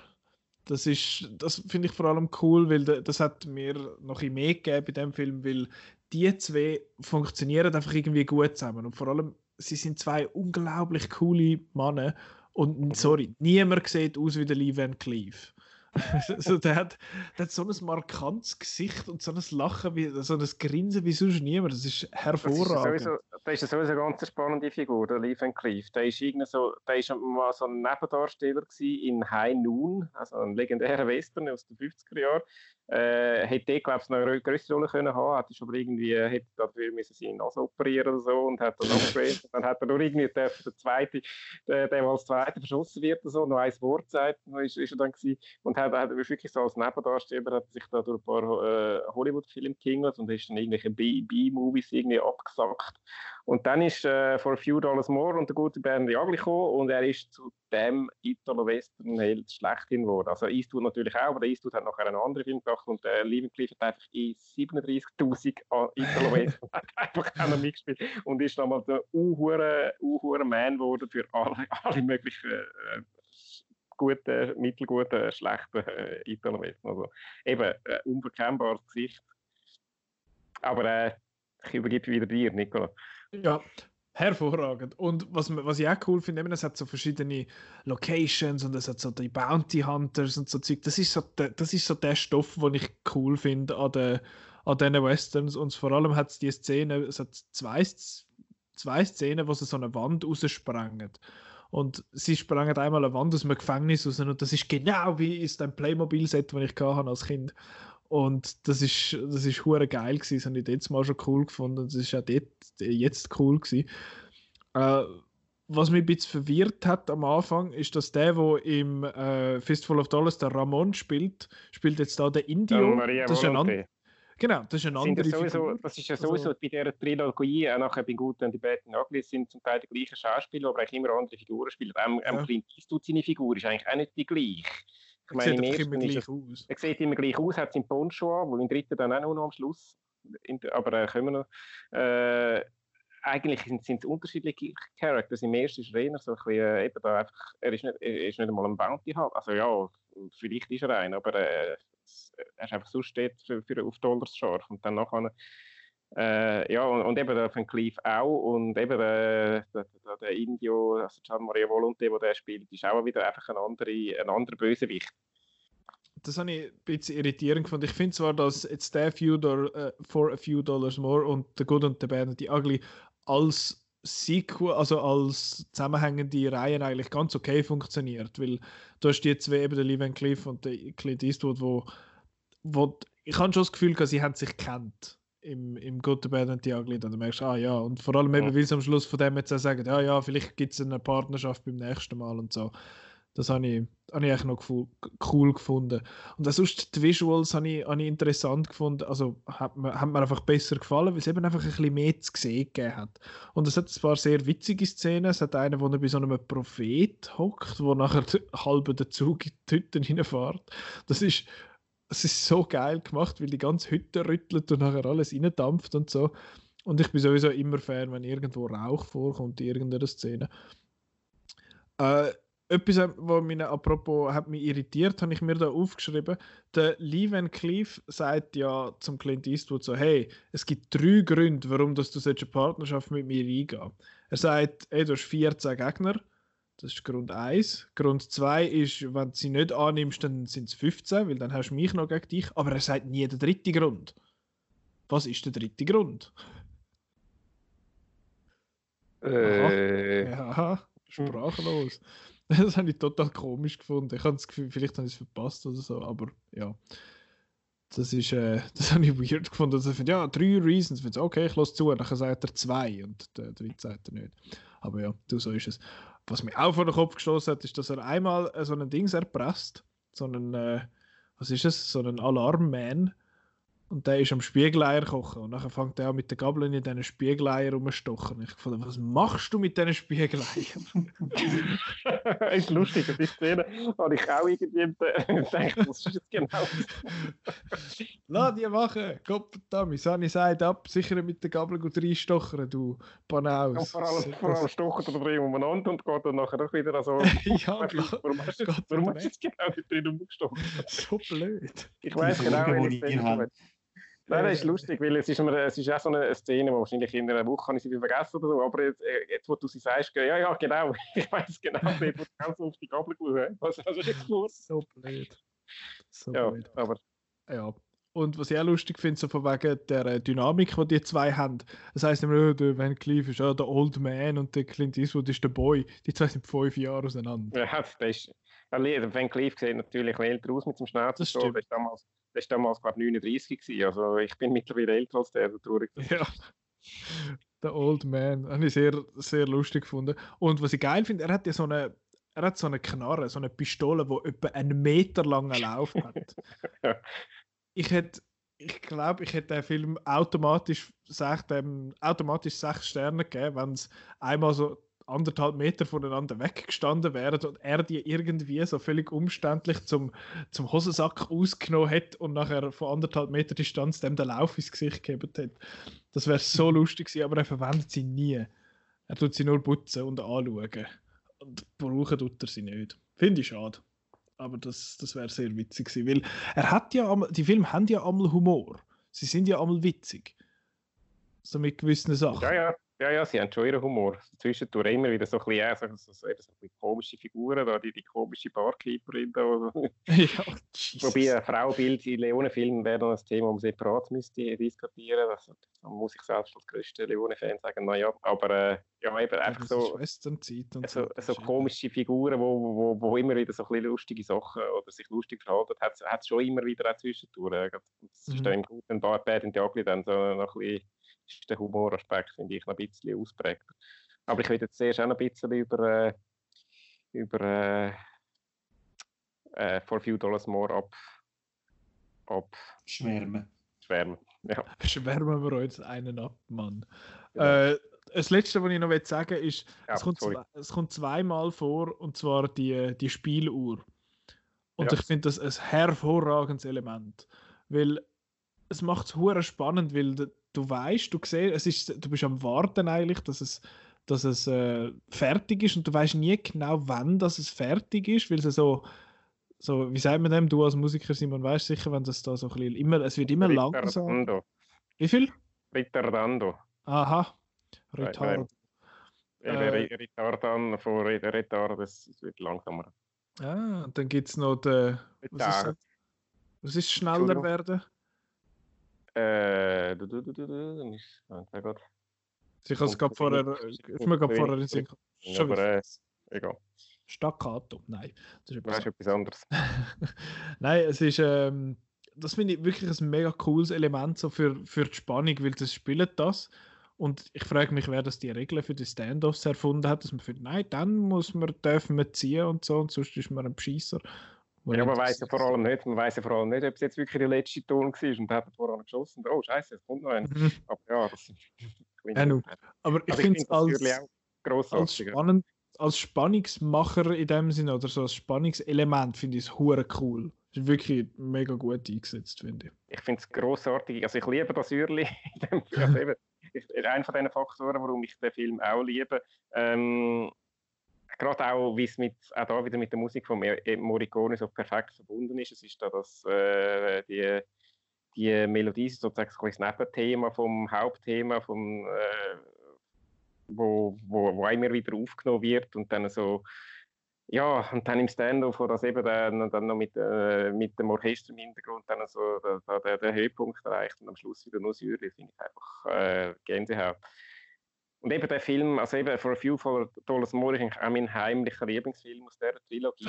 das ist, das finde ich vor allem cool, weil das hat mir noch ein mehr gegeben bei dem Film, weil die zwei funktionieren einfach irgendwie gut zusammen und vor allem sie sind zwei unglaublich coole Männer und mhm. sorry, niemand sieht aus wie der Lee Van Cleef. (laughs) so, der, hat, der hat so ein markantes Gesicht und so ein Lachen, wie, so ein Grinsen wie sonst niemand. Das ist hervorragend. Das ist, sowieso, das ist sowieso eine ganz spannende Figur, der Lee Van Cleef. Der ist, so, der ist mal so ein Nebendarsteller in High Noon, also ein legendärer Western aus den 50er Jahren. Äh, hätte glaube ich, noch eine größere Rolle können haben, hätte aber irgendwie, hätte dafür müssen sie ihn also operieren oder so und hat dann abgewählt. (laughs) dann hat er nur irgendwie der, der zweite, der, der als Zweiter verschossen wird oder so, noch ein Wort sagt, ist, ist er dann gewesen. und hat, hat wirklich so als Nebendarsteller hat sich da durch ein paar äh, Hollywood-Filme getingelt und ist dann irgendwelche B-Movies irgendwie abgesackt und dann ist äh, For a Few Dollars More und der gute Bernd Jagli gekommen und er ist zu dem Italo-Western-Held schlechthin geworden. Also Eastwood natürlich auch, aber der Eastwood hat nachher einen anderen Film gemacht und der äh, Liebenkliff hat einfach in 37'000 Italo-Western (laughs) einfach auch noch mitgespielt und ist nochmal der unhure Man geworden für alle, (laughs) alle möglichen äh, guten, mittelguten, schlechten äh, Italo-Western. Also eben, äh, unbekennbares Gesicht. Aber äh, ich übergebe wieder dir, Nicola. Ja, hervorragend. Und was, was ich auch cool finde, es hat so verschiedene Locations und es hat so die Bounty Hunters und so Zeug. Das ist so der, das ist so der Stoff, den ich cool finde an, den, an diesen Westerns. Und vor allem hat es die Szene, es hat zwei, zwei Szenen, wo sie so eine Wand raussprengen. Und sie sprengen einmal eine Wand aus einem Gefängnis raus und das ist genau wie ist ein Playmobil-Set, das ich als Kind und das ist, das ist hure geil gewesen. Das habe ich jetzt mal schon cool gefunden. Das ist auch dort, jetzt cool gewesen. Äh, was mich ein bisschen verwirrt hat am Anfang, ist, dass der, der im äh, Fistful of Dollars der Ramon spielt, spielt jetzt da der Indio. Ja, das ist ein anderer. Genau, das ist eine andere das, sowieso, das ist ja sowieso also, bei dieser Trilogie, auch nachher bei Guten und die Bad Ugly, sind zum Teil die gleichen Schauspieler, aber eigentlich immer andere Figuren spielen. Am, ja. am Clint Eastwood seine Figur ist eigentlich auch nicht die gleiche. Ich meine, sieht immer gleich aus. Er sieht immer gleich aus, hat seinen Poncho an, wo im dritten dann auch noch am Schluss. aber äh, können wir noch. Äh, eigentlich sind es unterschiedliche Characters. Im ersten ist Rainer so ein bisschen, äh, eben da einfach, er ist nicht, er ist nicht einmal ein Bounty halt. Also ja, vielleicht ist er ein, aber äh, er ist einfach so steht für, für auf Dollars scharf und dann nachher äh, ja, und, und, eben der von Cleave auch und eben der, der, der, Indio, also Gian Maria Volonte, der der spielt, ist auch wieder einfach ein, andere, ein anderer Bösewicht. Das habe ich ein bisschen irritierend gefunden. Ich finde zwar, dass jetzt der few dollar, uh, for a few dollars more und The Good und The Bad und die Ugly als Sequel, also als zusammenhängende Reihen eigentlich ganz okay funktioniert, weil du hast die zwei eben, der Lee Van Cleef und der Clint Eastwood, wo, wo ich habe schon das Gefühl, dass sie haben sich kennt im, im Good, the Bad und the Ugly, dann merkst du, ah ja, und vor allem eben, weil sie am Schluss von dem jetzt auch sagen, ja, ja, vielleicht gibt es eine Partnerschaft beim nächsten Mal und so. Das habe ich, habe ich eigentlich noch cool gefunden. Und sonst die Visuals habe ich, habe ich interessant gefunden. Also hat mir, hat mir einfach besser gefallen, weil es eben einfach ein bisschen mehr zu sehen gegeben hat. Und es hat ein paar sehr witzige Szenen. Es hat einen, wo er bei so einem Prophet hockt, wo nachher (laughs) halb der Zug in die Hütte hineinfährt. Das ist, das ist so geil gemacht, weil die ganze Hütte rüttelt und nachher alles reindampft und so. Und ich bin sowieso immer Fan, wenn irgendwo Rauch vorkommt in irgendeiner Szene. Äh, etwas, was mich apropos hat mich irritiert, habe ich mir da aufgeschrieben. Der Lee Van Cleef sagt ja zum Clint Eastwood so: Hey, es gibt drei Gründe, warum dass du solche Partnerschaft mit mir eingehen. Er sagt, hey, du hast 14 Gegner. Das ist Grund 1. Grund 2 ist, wenn du sie nicht annimmst, dann sind es 15, weil dann hast du mich noch gegen dich. Aber er sagt nie den dritten Grund. Was ist der dritte Grund? Äh. Ja, sprachlos. (laughs) Das habe ich total komisch gefunden. Ich habe das Gefühl, vielleicht habe ich es verpasst oder so, aber ja. Das ist, äh, (laughs) das habe ich weird gefunden. Also, ja, drei Reasons. Ich okay, ich lasse zu. Dann sagt er zwei und der dritte sagt er nicht. Aber ja, du, so ist es. Was mir auch vor den Kopf gestoßen hat, ist, dass er einmal äh, so ein Ding erpresst. So einen, äh, was ist es? So einen Alarmman und der ist am Spiegeleier kochen. Und dann fängt er auch mit den Gabeln in diesen Spiegeleier rumstochen. Ich fand, was machst du mit diesen Spiegeleiern? (laughs) das ist lustig, die Szene habe ich auch irgendwie gedacht, was ist jetzt genau? (laughs) Lass die machen, Gott verdammt, Sani sagt ab, sicher mit den Gabeln gut reinstochern, du Banaus. Ja, vor allem, vor allem stochen da drin umeinander und geht dann nachher auch wieder so. (laughs) ja, klar. Warum hast du, warum hast du jetzt genau nicht drin umgestochen? so blöd. Ich weiß genau, wie ich Nein, das ist lustig, weil es ist, immer, es ist auch so eine Szene, wo wahrscheinlich in einer Woche kann ich sie wieder vergessen oder so, aber jetzt, äh, jetzt wo du sie sagst, ja, ja, genau, (laughs) ich weiß genau, wer wird ganz auf die Gabel schauen. Was hast du jetzt gewusst? So blöd. So ja, blöd. aber... Ja. Und was ich auch lustig finde, so von wegen der äh, Dynamik, die die zwei haben. Das heisst immer, oh, der Van Cleef ist ja der Old Man und der Clint Eastwood ist der Boy. Die zwei sind fünf Jahre auseinander. Ja, das ist... Der Van Cleef sieht natürlich älter aus mit dem Schnauzer. Das stimmt. Das damals das war damals, glaube ich, 39 gewesen. Also ich bin mittlerweile älter als der, so traurig. Ja. (laughs) Der Old Man. Habe ich sehr, sehr lustig gefunden. Und was ich geil finde, er hat ja so eine, er hat so eine Knarre, so eine Pistole, die etwa einen Meter langen Lauf hat. (laughs) Ich hätte, ich glaube, ich hätte den Film automatisch, sech, dem, automatisch sechs Sterne gegeben, wenn es einmal so anderthalb Meter voneinander weggestanden wären und er die irgendwie so völlig umständlich zum, zum Hosensack ausgenommen hätte und nachher von anderthalb Meter Distanz dem den Lauf ins Gesicht gegeben hätte. Das wäre so lustig gewesen, aber er verwendet sie nie. Er tut sie nur putzen und anschauen. Und brauchen tut er sie nicht. Finde ich schade. Aber das, das wäre sehr witzig gewesen, weil er hat ja, die Filme haben ja einmal Humor. Sie sind ja einmal witzig. So mit gewissen Sachen. Ja, ja. Ja, ja, sie haben schon ihren Humor. Zwischendurch immer wieder so ein bisschen, so, so, so, so komische Figuren, da, die, die komische Barkeeperin da. (laughs) ja, Jesus. Wobei ein Frauenbild in Leone-Filmen wäre dann ein Thema, um separat müsste diskutieren. Das, da muss ich selbst als größter Leone-Fan sagen, naja, aber äh, ja, eben einfach so, und so, so komische Figuren, wo, wo, wo immer wieder so ein bisschen lustige Sachen oder sich lustig verhalten, hat es schon immer wieder auch zwischendurch. Das ist mhm. dann im guten Bad in the Ugly dann so noch ein bisschen ist der Humoraspekt, finde ich, noch ein bisschen ausprägt. Aber ich will jetzt zuerst auch noch ein bisschen über, äh, über äh, äh, For Few Dollars More ab, ab schwärmen. Schwärmen, ja. (laughs) Schwärmen wir uns einen ab, Mann. Ja. Äh, das Letzte, was ich noch sagen will, ist, ja, es, kommt zwei, es kommt zweimal vor, und zwar die, die Spieluhr. Und ja. ich finde das ein hervorragendes Element. Weil es macht es spannend, weil du, weißt, du siehst, es ist, du bist am Warten eigentlich, dass es, dass es äh, fertig ist und du weißt nie genau, wann das es fertig ist, weil es so, so, wie sagt man dem, du als Musiker, Simon, weißt sicher, wenn das da so ein bisschen, immer, es wird immer langsam. Wie viel? Ritardando. Aha, Retard. Äh, äh, Retardan von Retard, das wird langsamer. Ah, dann gibt es noch den. Was ist, was ist schneller werden? Äh, du, du, du, du, du, nicht, sehr gut. Ich habe es gerade vorher, ist mir gerade vorher in Sinn Schon äh, egal. Staccato, nein. Das ist etwas, etwas anderes. (laughs) nein, es ist, ähm, das finde ich wirklich ein mega cooles Element so für, für die Spannung, weil das spielt das. Und ich frage mich, wer das die Regeln für die Standoffs erfunden hat, dass man findet, nein, dann muss man, dürfen wir ziehen und so, und sonst ist man ein Beschisser. Ja, man weiß ja vor allem nicht, man weiß ja vor allem nicht, ob es jetzt wirklich der letzte Ton war und hat voran geschossen. Oh, scheiße, es kommt noch einer. Mhm. Aber ja, das. Ja, Aber ich also finde es als, als, spannend, als Spannungsmacher in dem Sinne oder so als Spannungselement finde ich es hure cool. Ist wirklich mega gut eingesetzt, finde ich. Ich finde es grossartig. Also ich liebe das Ürli. (laughs) also eben, einer von den Faktoren, warum ich den Film auch liebe. Ähm, gerade auch, wie es mit, auch da wieder mit der Musik von Morricone so perfekt verbunden ist. Es ist da das, äh, die, die Melodie sozusagen das Nebenthema vom Hauptthema, vom, äh, wo, wo, wo immer wieder aufgenommen wird und dann so ja, und dann im Stand-off, wo das eben dann, dann noch mit, äh, mit dem Orchester im Hintergrund dann so der, der, der Höhepunkt erreicht und am Schluss wieder nur Säure, finde ich einfach äh, Gänsehaut. Und eben der Film, also eben For a Few for Dollars More, ist eigentlich auch mein heimlicher Lieblingsfilm aus dieser Trilogie.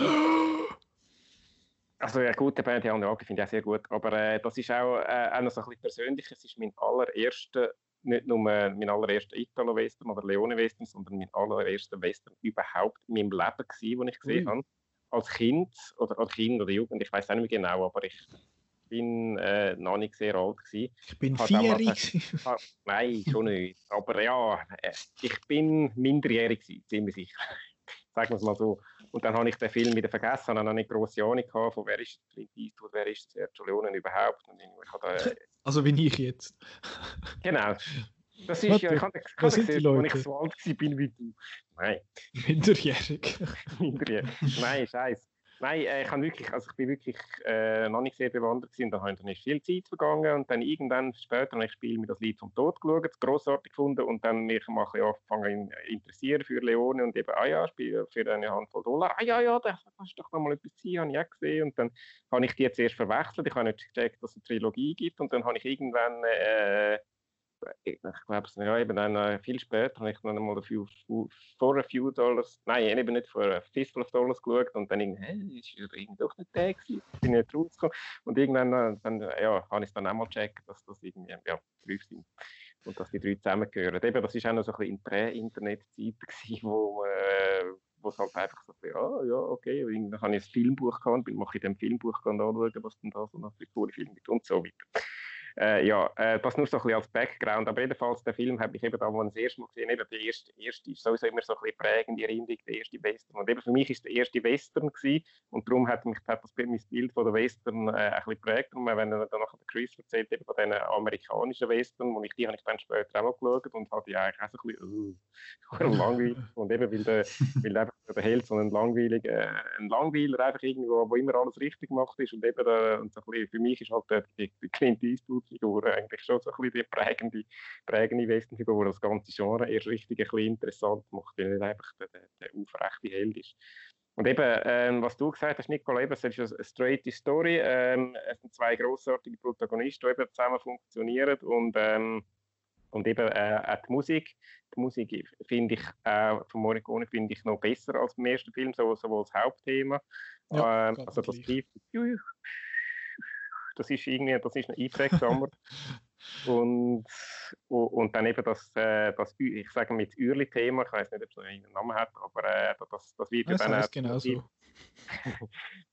Also ja gut, der Band ja finde ich auch sehr gut, aber äh, das ist auch, äh, auch noch so ein bisschen persönlich. Es ist mein allererster nicht nur mein allererster Italo-Western oder Leone-Western, sondern mein allererster Western überhaupt in meinem Leben gewesen, den ich gesehen habe. Als Kind oder als Kind oder Jugend, ich weiß auch nicht mehr genau, aber ich bin äh, noch nicht sehr alt gewesen. Ich bin vier. Nein, schon nicht. Aber ja, äh, ich bin minderjährig gewesen, ziemlich sicher. (laughs) Sagen wir es mal so. Und dann habe ich den Film wieder vergessen, habe noch nicht grosse Ahnung gehabt, von wer ist Clint Eastwood, wer ist Sergio Leone überhaupt. Da, also wie ich jetzt. Genau. Das ist ja, ich habe gesehen, als ich so alt war wie du. Nein. Minderjährig. (laughs) Minderjährig. Nein, scheiße. Nein, äh, ich, wirklich, also ich bin wirklich äh, noch nicht sehr bewandert gewesen. Da habe ich viel Zeit vergangen und dann irgendwann später habe ich Spiel mit das Lied vom Tod geschaut, grossartig gefunden und dann mich mal ein angefangen zu interessieren für Leone und eben, ah ja, Spiel für eine Handvoll Dollar. Ah ja, ja, das ist doch noch mal etwas sein, habe ich auch gesehen. Und dann habe ich die jetzt erst verwechselt. Ich habe nicht gecheckt, dass es eine Trilogie gibt und dann habe ich irgendwann äh, ich glaube es ja, eben dann äh, viel später habe ich dann mal few, vor a few Dollars, nein, eben nicht vor a Fistful of Dollars geschaut und dann irgendwie, hä, ist irgendwie doch nicht der gewesen, bin ich nicht rausgekommen und irgendwann äh, dann, ja, habe ich es dann auch mal gecheckt, dass das irgendwie, ja, fünf sind und dass die drei zusammengehören. Eben, das war auch noch so ein bisschen in Prä-Internet-Zeiten wo äh, wo es halt einfach so, ja, ah, ja, okay, und dann habe ich ein Filmbuch gehabt, bin mache ich in dem Filmbuch anschauen, was denn da so noch für coole Filme gibt und so weiter. Äh, ja, äh, das nur so ein bisschen als Background. Aber jedenfalls, den Film habe ich eben da, wo das erste Mal gesehen eben der erste, erste ist sowieso immer so ein bisschen prägende Erinnerung, der erste Western. Und eben für mich ist der erste Western gewesen, und darum hat mich hat das mein Bild von der Western äh, ein bisschen geprägt. Und wenn dann nachher der Chris erzählt, eben von diesen amerikanischen Western, wo ich die habe ich dann später auch mal geschaut und hatte die eigentlich auch so ein bisschen uh, (laughs) langweilig. und eben, weil der, weil einfach der Held so ein langweiliger, äh, ein Langweiler einfach irgendwo, wo immer alles richtig gemacht ist und eben, äh, und so ein bisschen, für mich ist halt der, der Clint Eastwood Figur eigentlich schon so ein bisschen die prägende, prägende Westernfigur, die das ganze Genre erst richtig ein bisschen interessant macht, weil er nicht einfach der, der, der aufrechte Held ist. Und eben, ähm, was du gesagt hast, Nicole, eben, es ist eine straight Story. Ähm, es sind zwei großartige Protagonisten, die eben zusammen funktionieren und, ähm, und eben äh, auch die Musik. Die Musik finde ich äh, von Morricone finde ich noch besser als im ersten Film, sowohl, sowohl das Hauptthema, ja, ähm, also das Tief das ist irgendwie, das ist ein einprägsamer. und, und dann eben das, äh, das ich sage mit Ürli-Thema, ich weiß nicht, ob es noch einen Namen hat, aber äh, das, das wird ja dann auch, genau so.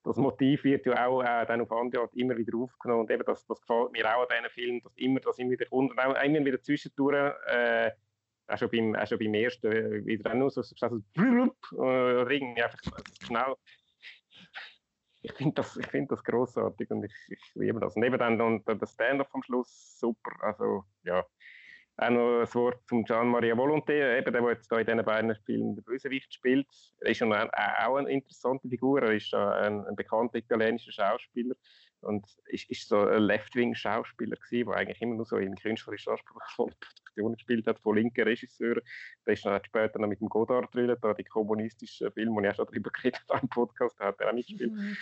das Motiv wird ja auch äh, dann auf andere Art immer wieder aufgenommen und eben das, das gefällt mir auch an diesen Filmen, dass immer das immer wieder und auch immer wieder zwischendurch äh, auch schon beim, auch schon beim ersten wieder auch nur so, so, so, so, so, so, so, so, so, so, so, so, so, so, so, so, so, ich finde das, find das großartig und ich, ich liebe das. Und eben dann und der Stand-up am Schluss super. Also ja, auch noch ein Wort zum Gian-Maria Volonté, eben der, der jetzt da in diesen beiden Spielen der Bösewicht spielt. Er ist schon auch eine interessante Figur. Er ist ein, ein bekannter italienischer Schauspieler und ist, ist so ein Left-Wing-Schauspieler gewesen, der eigentlich immer nur so in künstlerisch anspruchsvollen Produktionen gespielt hat, von linken Regisseuren. Der ist dann später noch mit dem Godard drin, da die kommunistischen Filme, die ich auch schon darüber geredet habe im Podcast, da hat er auch mitgespielt. Mhm.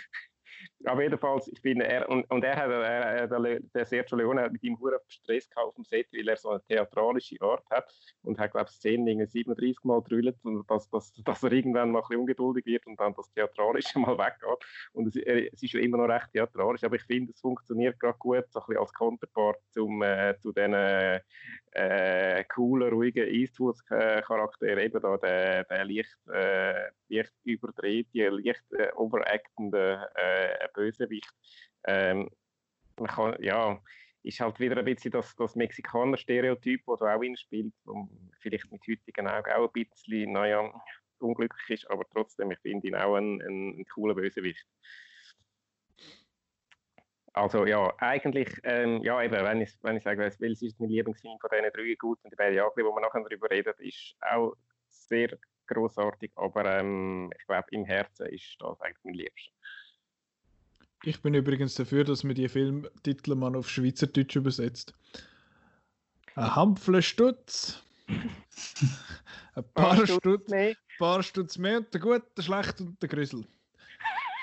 Aber jedenfalls, ich bin er, und, und er hat, er, der, der Sergio Leone hat mit ihm hohen Stress auf dem Set, weil er so eine theatralische Art hat und hat, glaube ich, Szenen 37 Mal drüllt und dass, dass, dass er irgendwann mal ein bisschen ungeduldig wird und dann das Theatralische (laughs) mal weggeht. Und es, er, es ist ja immer noch recht theatralisch, aber ich finde, es funktioniert gerade gut, so ein bisschen als Counterpart zum, äh, zu diesen äh, coolen, ruhigen Eastwood-Charakter, eben da der, der leicht, äh, leicht überdrehte, leicht äh, overactende äh, Bösewicht. Ähm, man kann, ja, ist halt wieder ein bisschen das, das Mexikaner-Stereotyp, das da auch und vielleicht mit heutigen Augen auch ein bisschen, naja, unglücklich ist, aber trotzdem, ich finde ihn auch ein, ein, ein cooler Bösewicht. Also ja, eigentlich, ähm, ja eben, wenn ich, wenn ich sage, welches ist mein Lieblingsfilm von diesen drei guten die beiden Jahre, wo wir nachher darüber reden, ist auch sehr großartig, aber ähm, ich glaube, im Herzen ist das eigentlich mein Liebster. Ich bin übrigens dafür, dass man die Filmtitel mal auf Schweizerdeutsch übersetzt. Ein Hampfle Stutz. (laughs) ein paar Stutz, paar Stutz mehr und der Gute, der Schlechte und der Grüssel.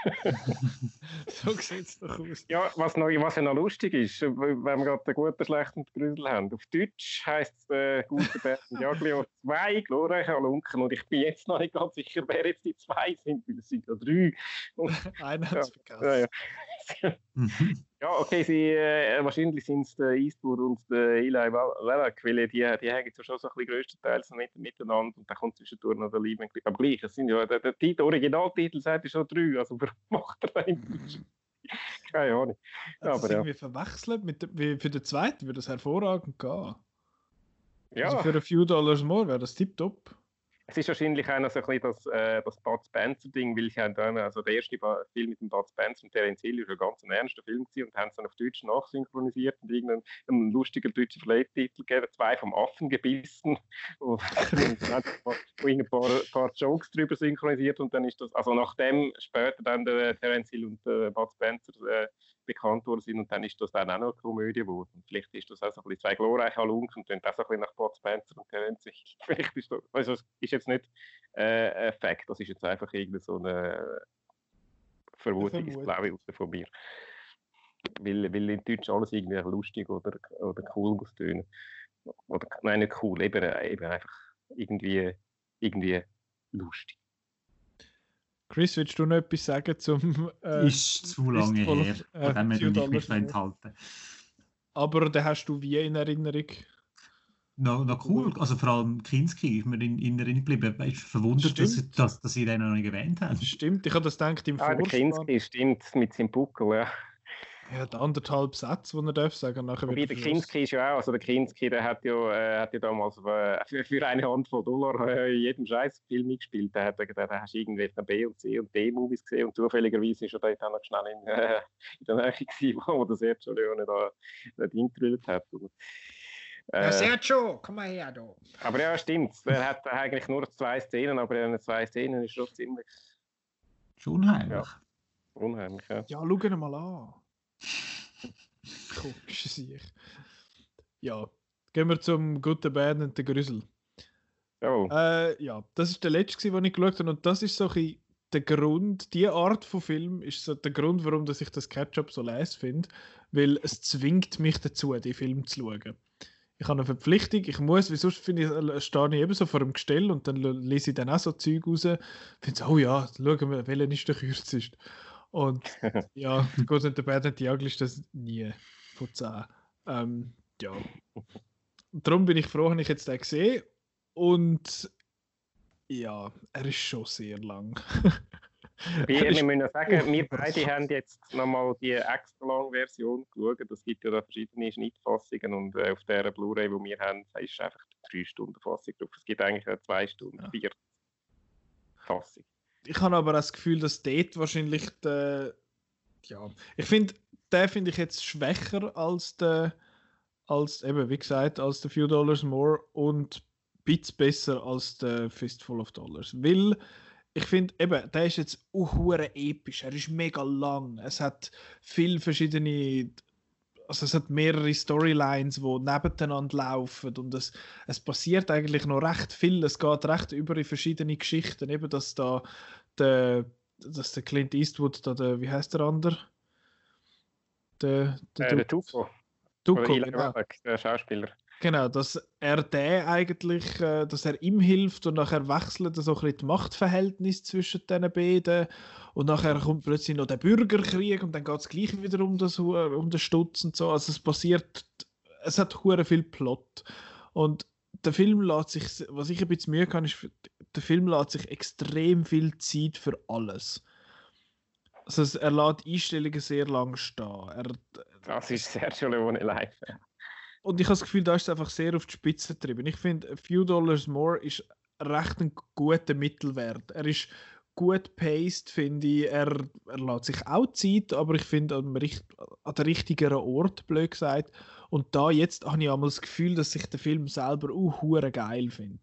(laughs) so sieht es doch aus. Ja, was, noch, was ja noch lustig ist, wenn wir gerade den guten, schlechten Grüsel haben. Auf Deutsch heisst es äh, gute Bernd Jaglio zwei glorreiche Halunken und ich bin jetzt noch nicht ganz sicher, wer jetzt die zwei sind, weil es sind ja drei. (laughs) Einer hat es vergessen. Ja, ja. (laughs) Mhm. Ja, okay, sie, äh, wahrscheinlich sind es der Eastwood und der Eli Wallach, weil die, die hängen ja schon so ein bisschen größtenteils mit, miteinander und da kommt zwischendurch noch der Lieben. Aber gleich, es sind ja, der, der, Titel, Originaltitel sagt ja schon drei, also warum (laughs) macht er da Keine Ahnung. Ja, aber, irgendwie ja. verwechselt mit wie für den zweiten würde das hervorragend gehen. Ja. Also für ein few Dollars more wäre das tipptopp. Es ist wahrscheinlich noch so ein bisschen das, äh, das Bud Spencer-Ding, weil ich dann, also der erste Film mit dem Bud Spencer und Terence Hill ist ein ganz ernster Film gewesen und haben es dann auf Deutsch nachsynchronisiert und irgendeinen lustigen deutschen Verleihtitel gegeben, zwei vom Affen gebissen, (laughs) wo, wo ein paar, paar, Jokes drüber synchronisiert und dann ist das, also nachdem später dann der Terence Hill und der Bud Spencer äh, bekannt worden sind und dann ist das dann auch noch eine Komödie geworden. Vielleicht ist das auch so ein bisschen zwei glorreiche Halunken und dann auch so ein bisschen nach Bud Spencer und Terence Hill. (laughs) Vielleicht ist das, also das ist jetzt nicht äh, ein Fakt, das ist jetzt einfach irgendeine so eine Vermutung, ist glaube ich, von mir. Weil, weil in Deutsch alles irgendwie lustig oder, oder cool muss tönen. Oder, nein, nicht cool, eben, eben einfach irgendwie, irgendwie lustig. Chris, willst du noch etwas sagen zum. Äh, ist zu lange her, her. Äh, von dem her ich mich enthalten. Aber den hast du wie in Erinnerung? Na, na cool, also vor allem Kinski ist mir in, in Erinnerung geblieben. Ich bin verwundert, dass, dass, dass Sie den noch nicht erwähnt haben. Stimmt, ich habe das gedacht im ah, Vorspann. Kinski stimmt, mit seinem Buckel, ja. Ja, der anderthalb Sätze, die er darf sagen. Nachher Wobei, der Kinski ist ja auch, also der Kinski, der hat ja, äh, hat ja damals äh, für, für eine Handvoll Dollar äh, in jedem Scheißfilm mitgespielt. Da, hat, da, da hast du irgendwelche B- und C- und D-Movies gesehen und zufälligerweise ist er dort auch noch schnell in, äh, in der Nähe gewesen, wo der Sergio Leone da, da Ding hat. Und, äh, ja, Sergio, komm mal her, da. Aber ja, stimmt. Er hat eigentlich nur zwei Szenen, aber in den zwei Szenen ist schon ziemlich... Schon unheimlich. Ja, unheimlich, ja. Ja, schau ihn mal an. Komisch sich. Ja, gehen wir zum guten Band und den Grüssel. Oh. Äh, ja, das ist der letzte, den ich geschaut habe und das ist so ein der Grund, die Art von Film ist so der Grund, warum dass ich das Ketchup so leise finde, weil es zwingt mich dazu, die Film zu schauen. Ich habe eine Verpflichtung, ich muss, wie sonst finde ich, äh, stehe ich eben so vor dem Gestell und dann lese ich dann auch so Zeug raus, finde so, oh ja, schauen wir, welcher ist der kürzeste. Und (laughs) ja, Gott und der Bad und die ist das nie von 10. Ähm, ja. Darum bin ich froh, dass ich jetzt den gesehen Und ja, er ist schon sehr lang. (laughs) Wir müssen sagen, wir beide haben jetzt nochmal die extra lange Version geschaut. Es gibt ja da verschiedene Schnittfassungen und äh, auf der Blu-ray, die wir haben, ist einfach die 3 Stunden Fassung drauf. Es gibt eigentlich eine 2 Stunden, 4 ja. Fassung ich habe aber das Gefühl, dass dort wahrscheinlich der, ja, ich finde, den finde ich jetzt schwächer als der, als eben, wie gesagt, als der Few Dollars More und ein bisschen besser als der Fistful of Dollars. Weil ich finde, eben, der ist jetzt auch episch. Er ist mega lang. Es hat viele verschiedene also es hat mehrere Storylines, die nebeneinander laufen und es, es passiert eigentlich noch recht viel. Es geht recht über verschiedene Geschichten, eben dass da der, dass der Clint Eastwood, da der, wie heißt der andere? Der, der, äh, der Tuco. Tuco, genau. der Schauspieler. Genau, dass er der eigentlich, äh, dass er ihm hilft und nachher wechselt so ein Machtverhältnis zwischen den beiden und nachher kommt plötzlich noch der Bürgerkrieg und dann geht es gleich wieder um, das, um den Stutz und so. Also es passiert, es hat hure viel Plot und der Film lässt sich, was ich ein bisschen Mühe kann, ist, der Film lässt sich extrem viel Zeit für alles. Also er lässt Einstellungen sehr lang stehen. Er, das ist Sergio Leone live und ich habe das Gefühl, da ist es einfach sehr auf die Spitze getrieben. Ich finde, A Few Dollars More ist recht ein guter Mittelwert. Er ist gut paced, finde ich. Er, er lässt sich auch Zeit, aber ich finde, an, an der richtigen Ort, blöd gesagt. Und da jetzt habe ich einmal das Gefühl, dass ich den Film selber auch uh, geil finde.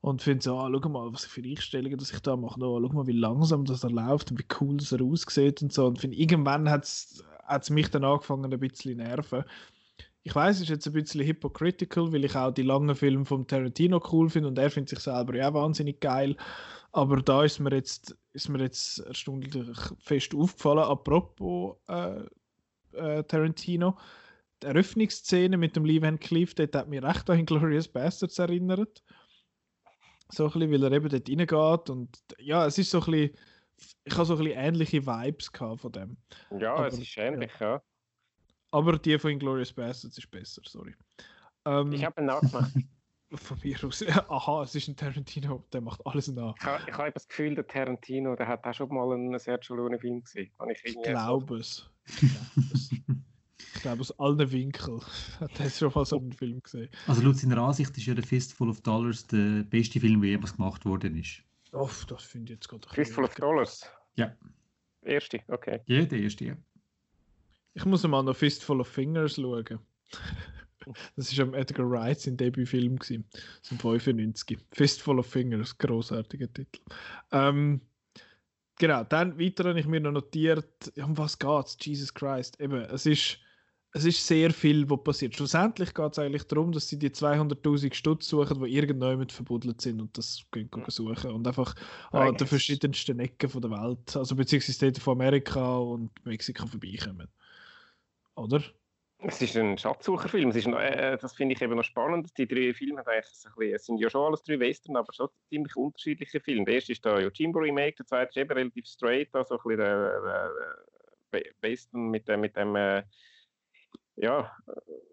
Und finde so, ah, schau mal, was für Einstellungen dass ich da mache. Oh, schau mal, wie langsam das er läuft und wie cool das er aussieht und so. Und finde, irgendwann hat es mich dann angefangen, ein bisschen nerven ich weiß, es ist jetzt ein bisschen hypocritical, weil ich auch die langen Filme von Tarantino cool finde und er findet sich selber ja wahnsinnig geil. Aber da ist mir jetzt, ist mir jetzt erstaunlich fest aufgefallen, apropos äh, äh, Tarantino, die Eröffnungsszene mit dem Lee Van Cleef, dort hat mich recht an Glorious Bastards erinnert. So ein bisschen, weil er eben dort reingeht und ja, es ist so ein bisschen, ich habe so ein bisschen ähnliche Vibes gehabt von dem. Ja, Aber, es ist ähnlich, ja. ja. Aber die von Inglourious Bastards ist besser, sorry. Ähm, ich habe einen nachgemacht. (laughs) Von mir aus. Aha, es ist ein Tarantino, der macht alles nach. Ich, ha, ich habe das Gefühl, der Tarantino, der hat auch schon mal einen Sergio Leone-Film gesehen. Ich, ich glaube es. Ich glaube, aus allen Winkeln hat er schon mal so einen Film gesehen. Also laut seiner Ansicht ist ja der Fistful of Dollars der beste Film, der jemals gemacht worden ist. Oh, das finde ich jetzt gerade Fistful of Dollars? Ja. Erste, okay. Ja, der erste, ja. Ich muss mal noch Fistful of Fingers schauen. (laughs) Das war am Edgar Wright sein Debütfilm, gewesen, so 95. Fistful of Fingers, großartiger Titel. Ähm, genau, dann weiter habe ich mir noch notiert, um was geht es? Jesus Christ. Eben, es ist, es ist sehr viel, was passiert. Schlussendlich geht es eigentlich darum, dass sie die 200.000 Stutz suchen, die irgendjemand verbuddelt sind und das gehen suchen. Und einfach an den verschiedensten Ecken der Welt, also beziehungsweise von Amerika und Mexiko vorbeikommen oder? Es ist ein Schatzsucherfilm. Es ist ein, äh, das finde ich eben noch spannend. Die drei Filme bisschen, es sind ja schon alles drei Western, aber schon ziemlich unterschiedliche Filme. Der erste ist da Yojimbo Remake, der zweite ist eben relativ straight, also ein bisschen der, der, der Western mit mit dem äh, ja,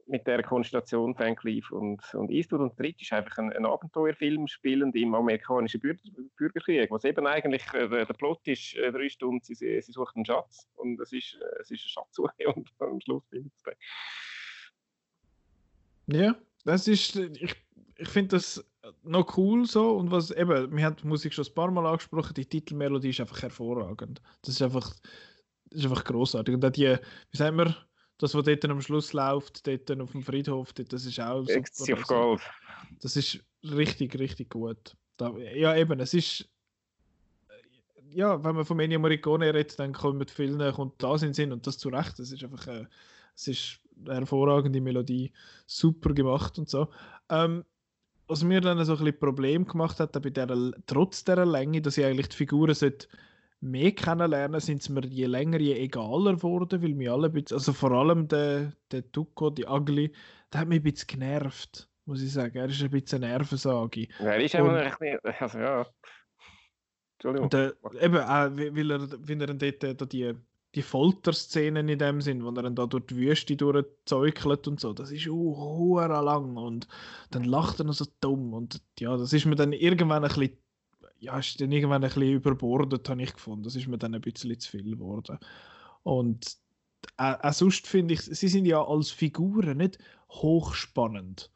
mit der Konstellation Van Cleef und, und Eastwood. Und dritt ist einfach ein, ein Abenteuerfilm spielend im amerikanischen Bürger, Bürgerkrieg, was eben eigentlich, äh, der, Plot ist, äh, drei Stunden, sie, sie sucht einen Schatz und es ist, äh, es ist eine Schatzsuche (laughs) und am Schluss findet es Ja, das ist, ich, ich finde das noch cool so und was eben, wir haben die Musik schon ein paar Mal angesprochen, die Titelmelodie ist einfach hervorragend. Das ist einfach, das ist einfach großartig. Und auch die, wie sagen wir, das, was dort am Schluss läuft, dort auf dem Friedhof, dort, das ist auch super. Of Gold. Das ist richtig, richtig gut. Da, ja, eben, es ist. Ja, wenn man von Ennio Morricone redet, dann kommen viele kommt da in Sinn und das zu Recht. Das ist einfach äh, es ist eine hervorragende Melodie, super gemacht und so. Ähm, was mir dann so ein bisschen Problem gemacht hat, bei der, trotz dieser Länge, dass ich eigentlich die Figuren sollte mehr kennenlernen, sind es mir je länger, je egaler geworden, weil mir alle bisschen, also vor allem der, der Tuco, die Ugly, der hat mich ein bisschen genervt, muss ich sagen. Er ist ein bisschen Nervensage. Er ist einfach ein bisschen, also ja. Entschuldigung. Der, eben, auch, weil er, weil er dann dort da die, die Folterszenen in dem Sinn, wo er dann da durch die Wüste durchzeugelt und so, das ist uh, lang und dann lacht er noch so dumm und ja, das ist mir dann irgendwann ein bisschen ja, ist dann irgendwann ein bisschen überbordet, habe ich gefunden. Das ist mir dann ein bisschen zu viel geworden. Und äh, auch sonst finde ich, sie sind ja als Figuren nicht hochspannend.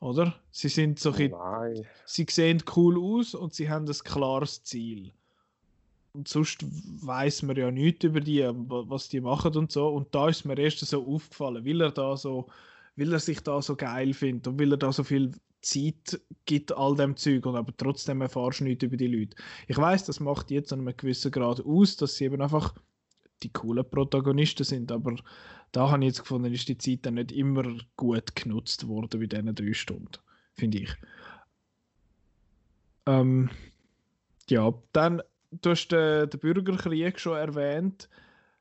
Oder? Sie sind so ein, sie sehen cool aus und sie haben ein klares Ziel. und sonst weiß man ja nichts über die, was die machen und so. Und da ist mir erst so aufgefallen, weil er da so, weil er sich da so geil findet und weil er da so viel Zeit gibt all dem Zeug und aber trotzdem erfahrst du nichts über die Leute. Ich weiß, das macht jetzt an einem gewissen Grad aus, dass sie eben einfach die coolen Protagonisten sind, aber da habe ich jetzt gefunden, ist die Zeit dann nicht immer gut genutzt worden bei diesen drei Stunden, finde ich. Ähm, ja, dann, du hast den, den Bürgerkrieg schon erwähnt.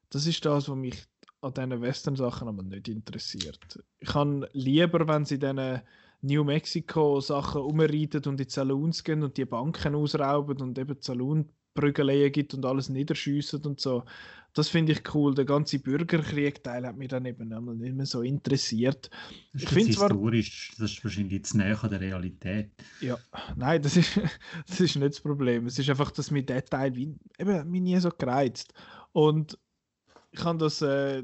Das ist das, was mich an diesen Western-Sachen aber nicht interessiert. Ich kann lieber, wenn sie diesen New Mexico Sachen umreiten und in die Saloons gehen und die Banken ausrauben und eben Salonprügeleien gibt und alles niederschiessen und so. Das finde ich cool. Der ganze Bürgerkrieg-Teil hat mich dann eben nicht mehr so interessiert. Das ich finde historisch, das ist wahrscheinlich jetzt näher an der Realität. Ja, nein, das ist, (laughs) das ist nicht das Problem. Es ist einfach, dass mir der Teil wie, eben, mich nie so gereizt. Und ich habe das äh,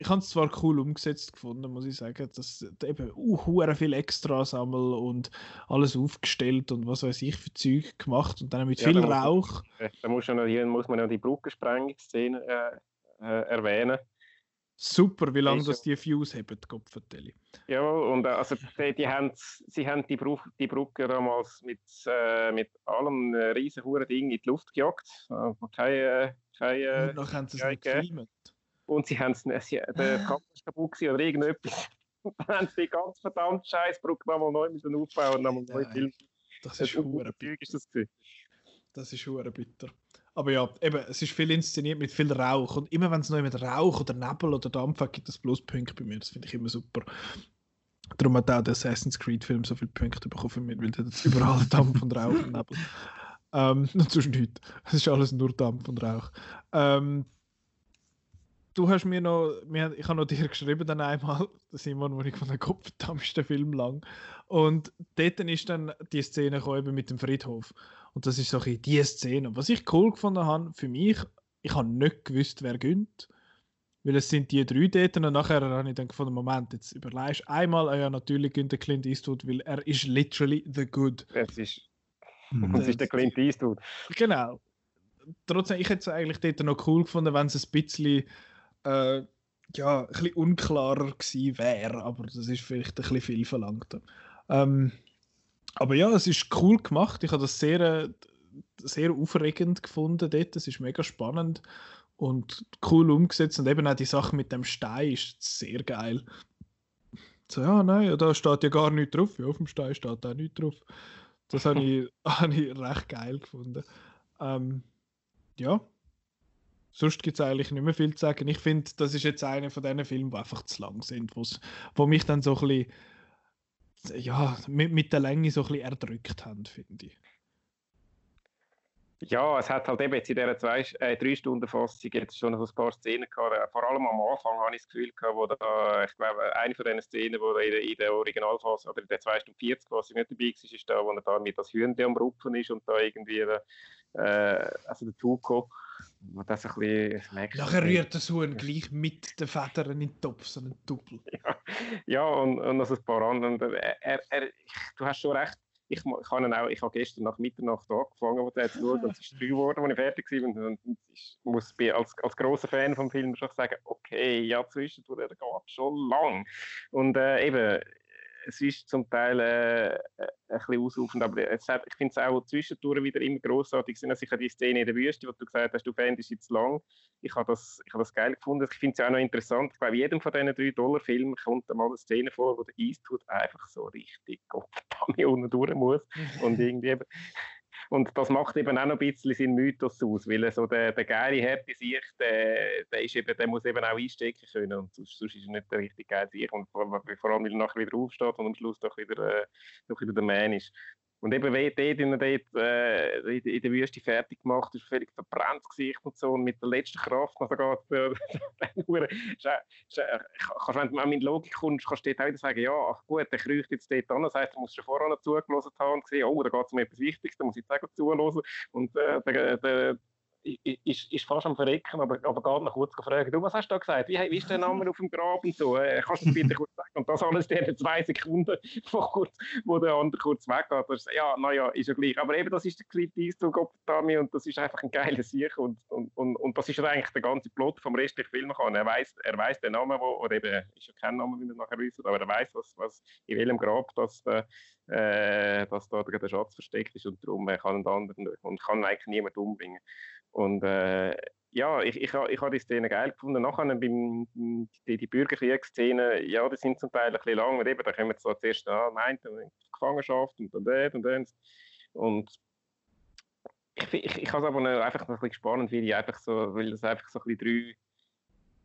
ich habe es zwar cool umgesetzt gefunden, muss ich sagen, dass eben uh, viel extra sammeln und alles aufgestellt und was weiß ich für Zeug gemacht und dann mit ja, viel da Rauch. Muss, da muss, noch, hier muss man ja die Brückensprengungsszene äh, äh, erwähnen. Super, wie lange das die Fuse haben, Kopfvertelli. Ja, und äh, also die, die haben, sie haben die, Bru die Brücke damals mit, äh, mit allem äh, riesen Ding in die Luft gejagt. Äh, keine, keine, und noch haben sie es nicht gefilmt und sie haben es, der (sighs) Kabel ist kaputt oder irgendetwas. Und (laughs) dann haben sie die ganz verdammt scheiß Brücke nochmal neu müssen aufbauen und nochmal neu filmen. Das ist hure bitter. das Das ist hure bitter. Aber ja, eben, es ist viel inszeniert mit viel Rauch. Und immer wenn es noch mit Rauch oder Nebel oder Dampf hat, gibt es Pluspunkte bei mir. Das finde ich immer super. Darum hat auch der Assassin's Creed-Film so viele Punkte bekommen für mich, weil da (laughs) überall Dampf und Rauch und Nebel. Ähm, (laughs) sonst nichts. Es ist alles nur Dampf und Rauch. Ähm, du hast mir noch, ich habe noch dir geschrieben dann einmal, (laughs) Simon, wo ich von der Kopf ist der Film lang. Und dort ist dann die Szene gekommen mit dem Friedhof. Und das ist so ein die Szene. Was ich cool gefunden habe, für mich, ich habe nicht gewusst, wer gönnt. Weil es sind die drei dort und nachher habe ich dann gefunden, Moment, jetzt überlegst einmal, ah ja, natürlich gönnt Clint Eastwood, weil er ist literally the good. Das ist, mhm. das ist der Clint Eastwood. Genau. Trotzdem, ich hätte es eigentlich dort noch cool gefunden, wenn es ein bisschen äh, ja, ein bisschen unklarer gewesen wäre, aber das ist vielleicht ein bisschen viel verlangt. Ähm, aber ja, es ist cool gemacht. Ich habe das sehr, sehr aufregend gefunden dort. Es ist mega spannend und cool umgesetzt. Und eben auch die Sache mit dem Stein ist sehr geil. So, ja, nein, da steht ja gar nichts drauf. Ja, auf dem Stein steht auch nichts drauf. Das habe ich, (laughs) hab ich recht geil gefunden. Ähm, ja, sonst gibt es eigentlich nicht mehr viel zu sagen. Ich finde, das ist jetzt einer von diesen Filmen, die einfach zu lang sind, wo mich dann so ein bisschen, ja, mit, mit der Länge so ein bisschen erdrückt haben, finde ich. Ja, es hat halt eben jetzt in dieser zwei, äh, drei Stunden Fassung jetzt schon ein paar Szenen gehabt. Äh, vor allem am Anfang habe ich das Gefühl gehabt, wo da, ich glaube, eine von diesen Szenen, wo in der, in der Originalfassung oder in der 2 Stunden 40, was ich nicht dabei war, ist da, wo er da mit das Hühnchen am Rupfen ist und da irgendwie, äh, also der Tuko, wo das ein bisschen... Nachher rührt der Huhn gleich mit den Federn in den Topf, so ein Doppel. (laughs) Ja, ja und, und noch ein paar andere. Er, er, du hast schon recht, ich, ich, habe auch, ich habe gestern nach Mitternacht angefangen, wo zu schauen, und es ist drei geworden, als ich fertig war. Und ich muss als, als grosser Fan vom Film schon sagen, okay, ja, zwischendurch, der geht schon lang. Und äh, eben, es ist zum Teil äh, äh, ein bisschen ausrufend, aber es hat, ich finde es auch zwischendurch wieder immer grossartig. Also ich habe die Szene in der Wüste, wo du gesagt hast, du fändest jetzt lang. Ich habe das, ich das geil gefunden. Ich finde es auch noch interessant. Ich in jedem von diesen 3-Dollar-Filmen kommt mal eine Szene vor, wo der Eastwood einfach so richtig Gott (laughs) unten durch muss. Und irgendwie eben, und das macht eben auch noch ein bisschen seinen Mythos aus, weil so der, der geile Happy Sicht, der, der, ist eben, der muss eben auch einstecken können und sonst, sonst ist er nicht der richtig geile Sicht und vor, vor allem, weil er nachher wieder aufsteht und am Schluss doch wieder, äh, doch wieder der Man ist. Und eben, wenn dort, in, dort äh, in, der Wüste fertig gemacht ist, völlig verbrannt Gesicht und so, und mit der letzten Kraft, also geht, kannst, wenn du mit Logik kommst, kannst du dort auch wieder sagen, ja, ach gut, der kriecht jetzt dort an, das heisst, du musst schon vorher noch zugelassen haben und gesehen, oh, da geht es um etwas Wichtiges, da muss ich jetzt auch zuhören. Und äh, der, der, ist, ist fast am Verrecken, aber, aber geht noch kurz fragen, du, was hast du da gesagt? Wie, wie ist der Name auf dem Grab und so? Äh, kannst du das bitte kurz sagen? Und das alles in zwei Sekunden, (laughs) wo, kurz, wo der andere kurz weggeht. Das, ja, naja, ist ja gleich. Aber eben, das ist der Clint Eastwood Optami und das ist einfach ein geiler Sieg und, und, und, und das ist ja eigentlich der ganze Plot vom restlichen Film. Kann. Er weiß er weiss den Namen, wo, oder eben, ist ja kein Name, wie er nachher wissen, aber er weiß, was, was, in welchem Grab das, äh, dass da der Schatz versteckt ist und darum kann einen anderen und kann eigentlich niemand umbringen. Und äh, ja, ich, ich, ich habe die Szene geil gefunden. Nachher beim, die, die Bürgerkriegsszene, ja, die sind zum Teil ein bisschen lang. Und eben, da kommen so zuerst an, meint, Gefangenschaft und dann das und das. Und ich, ich, ich habe es aber noch, einfach noch ein bisschen spannend, weil, ich einfach so, weil das einfach so ein bisschen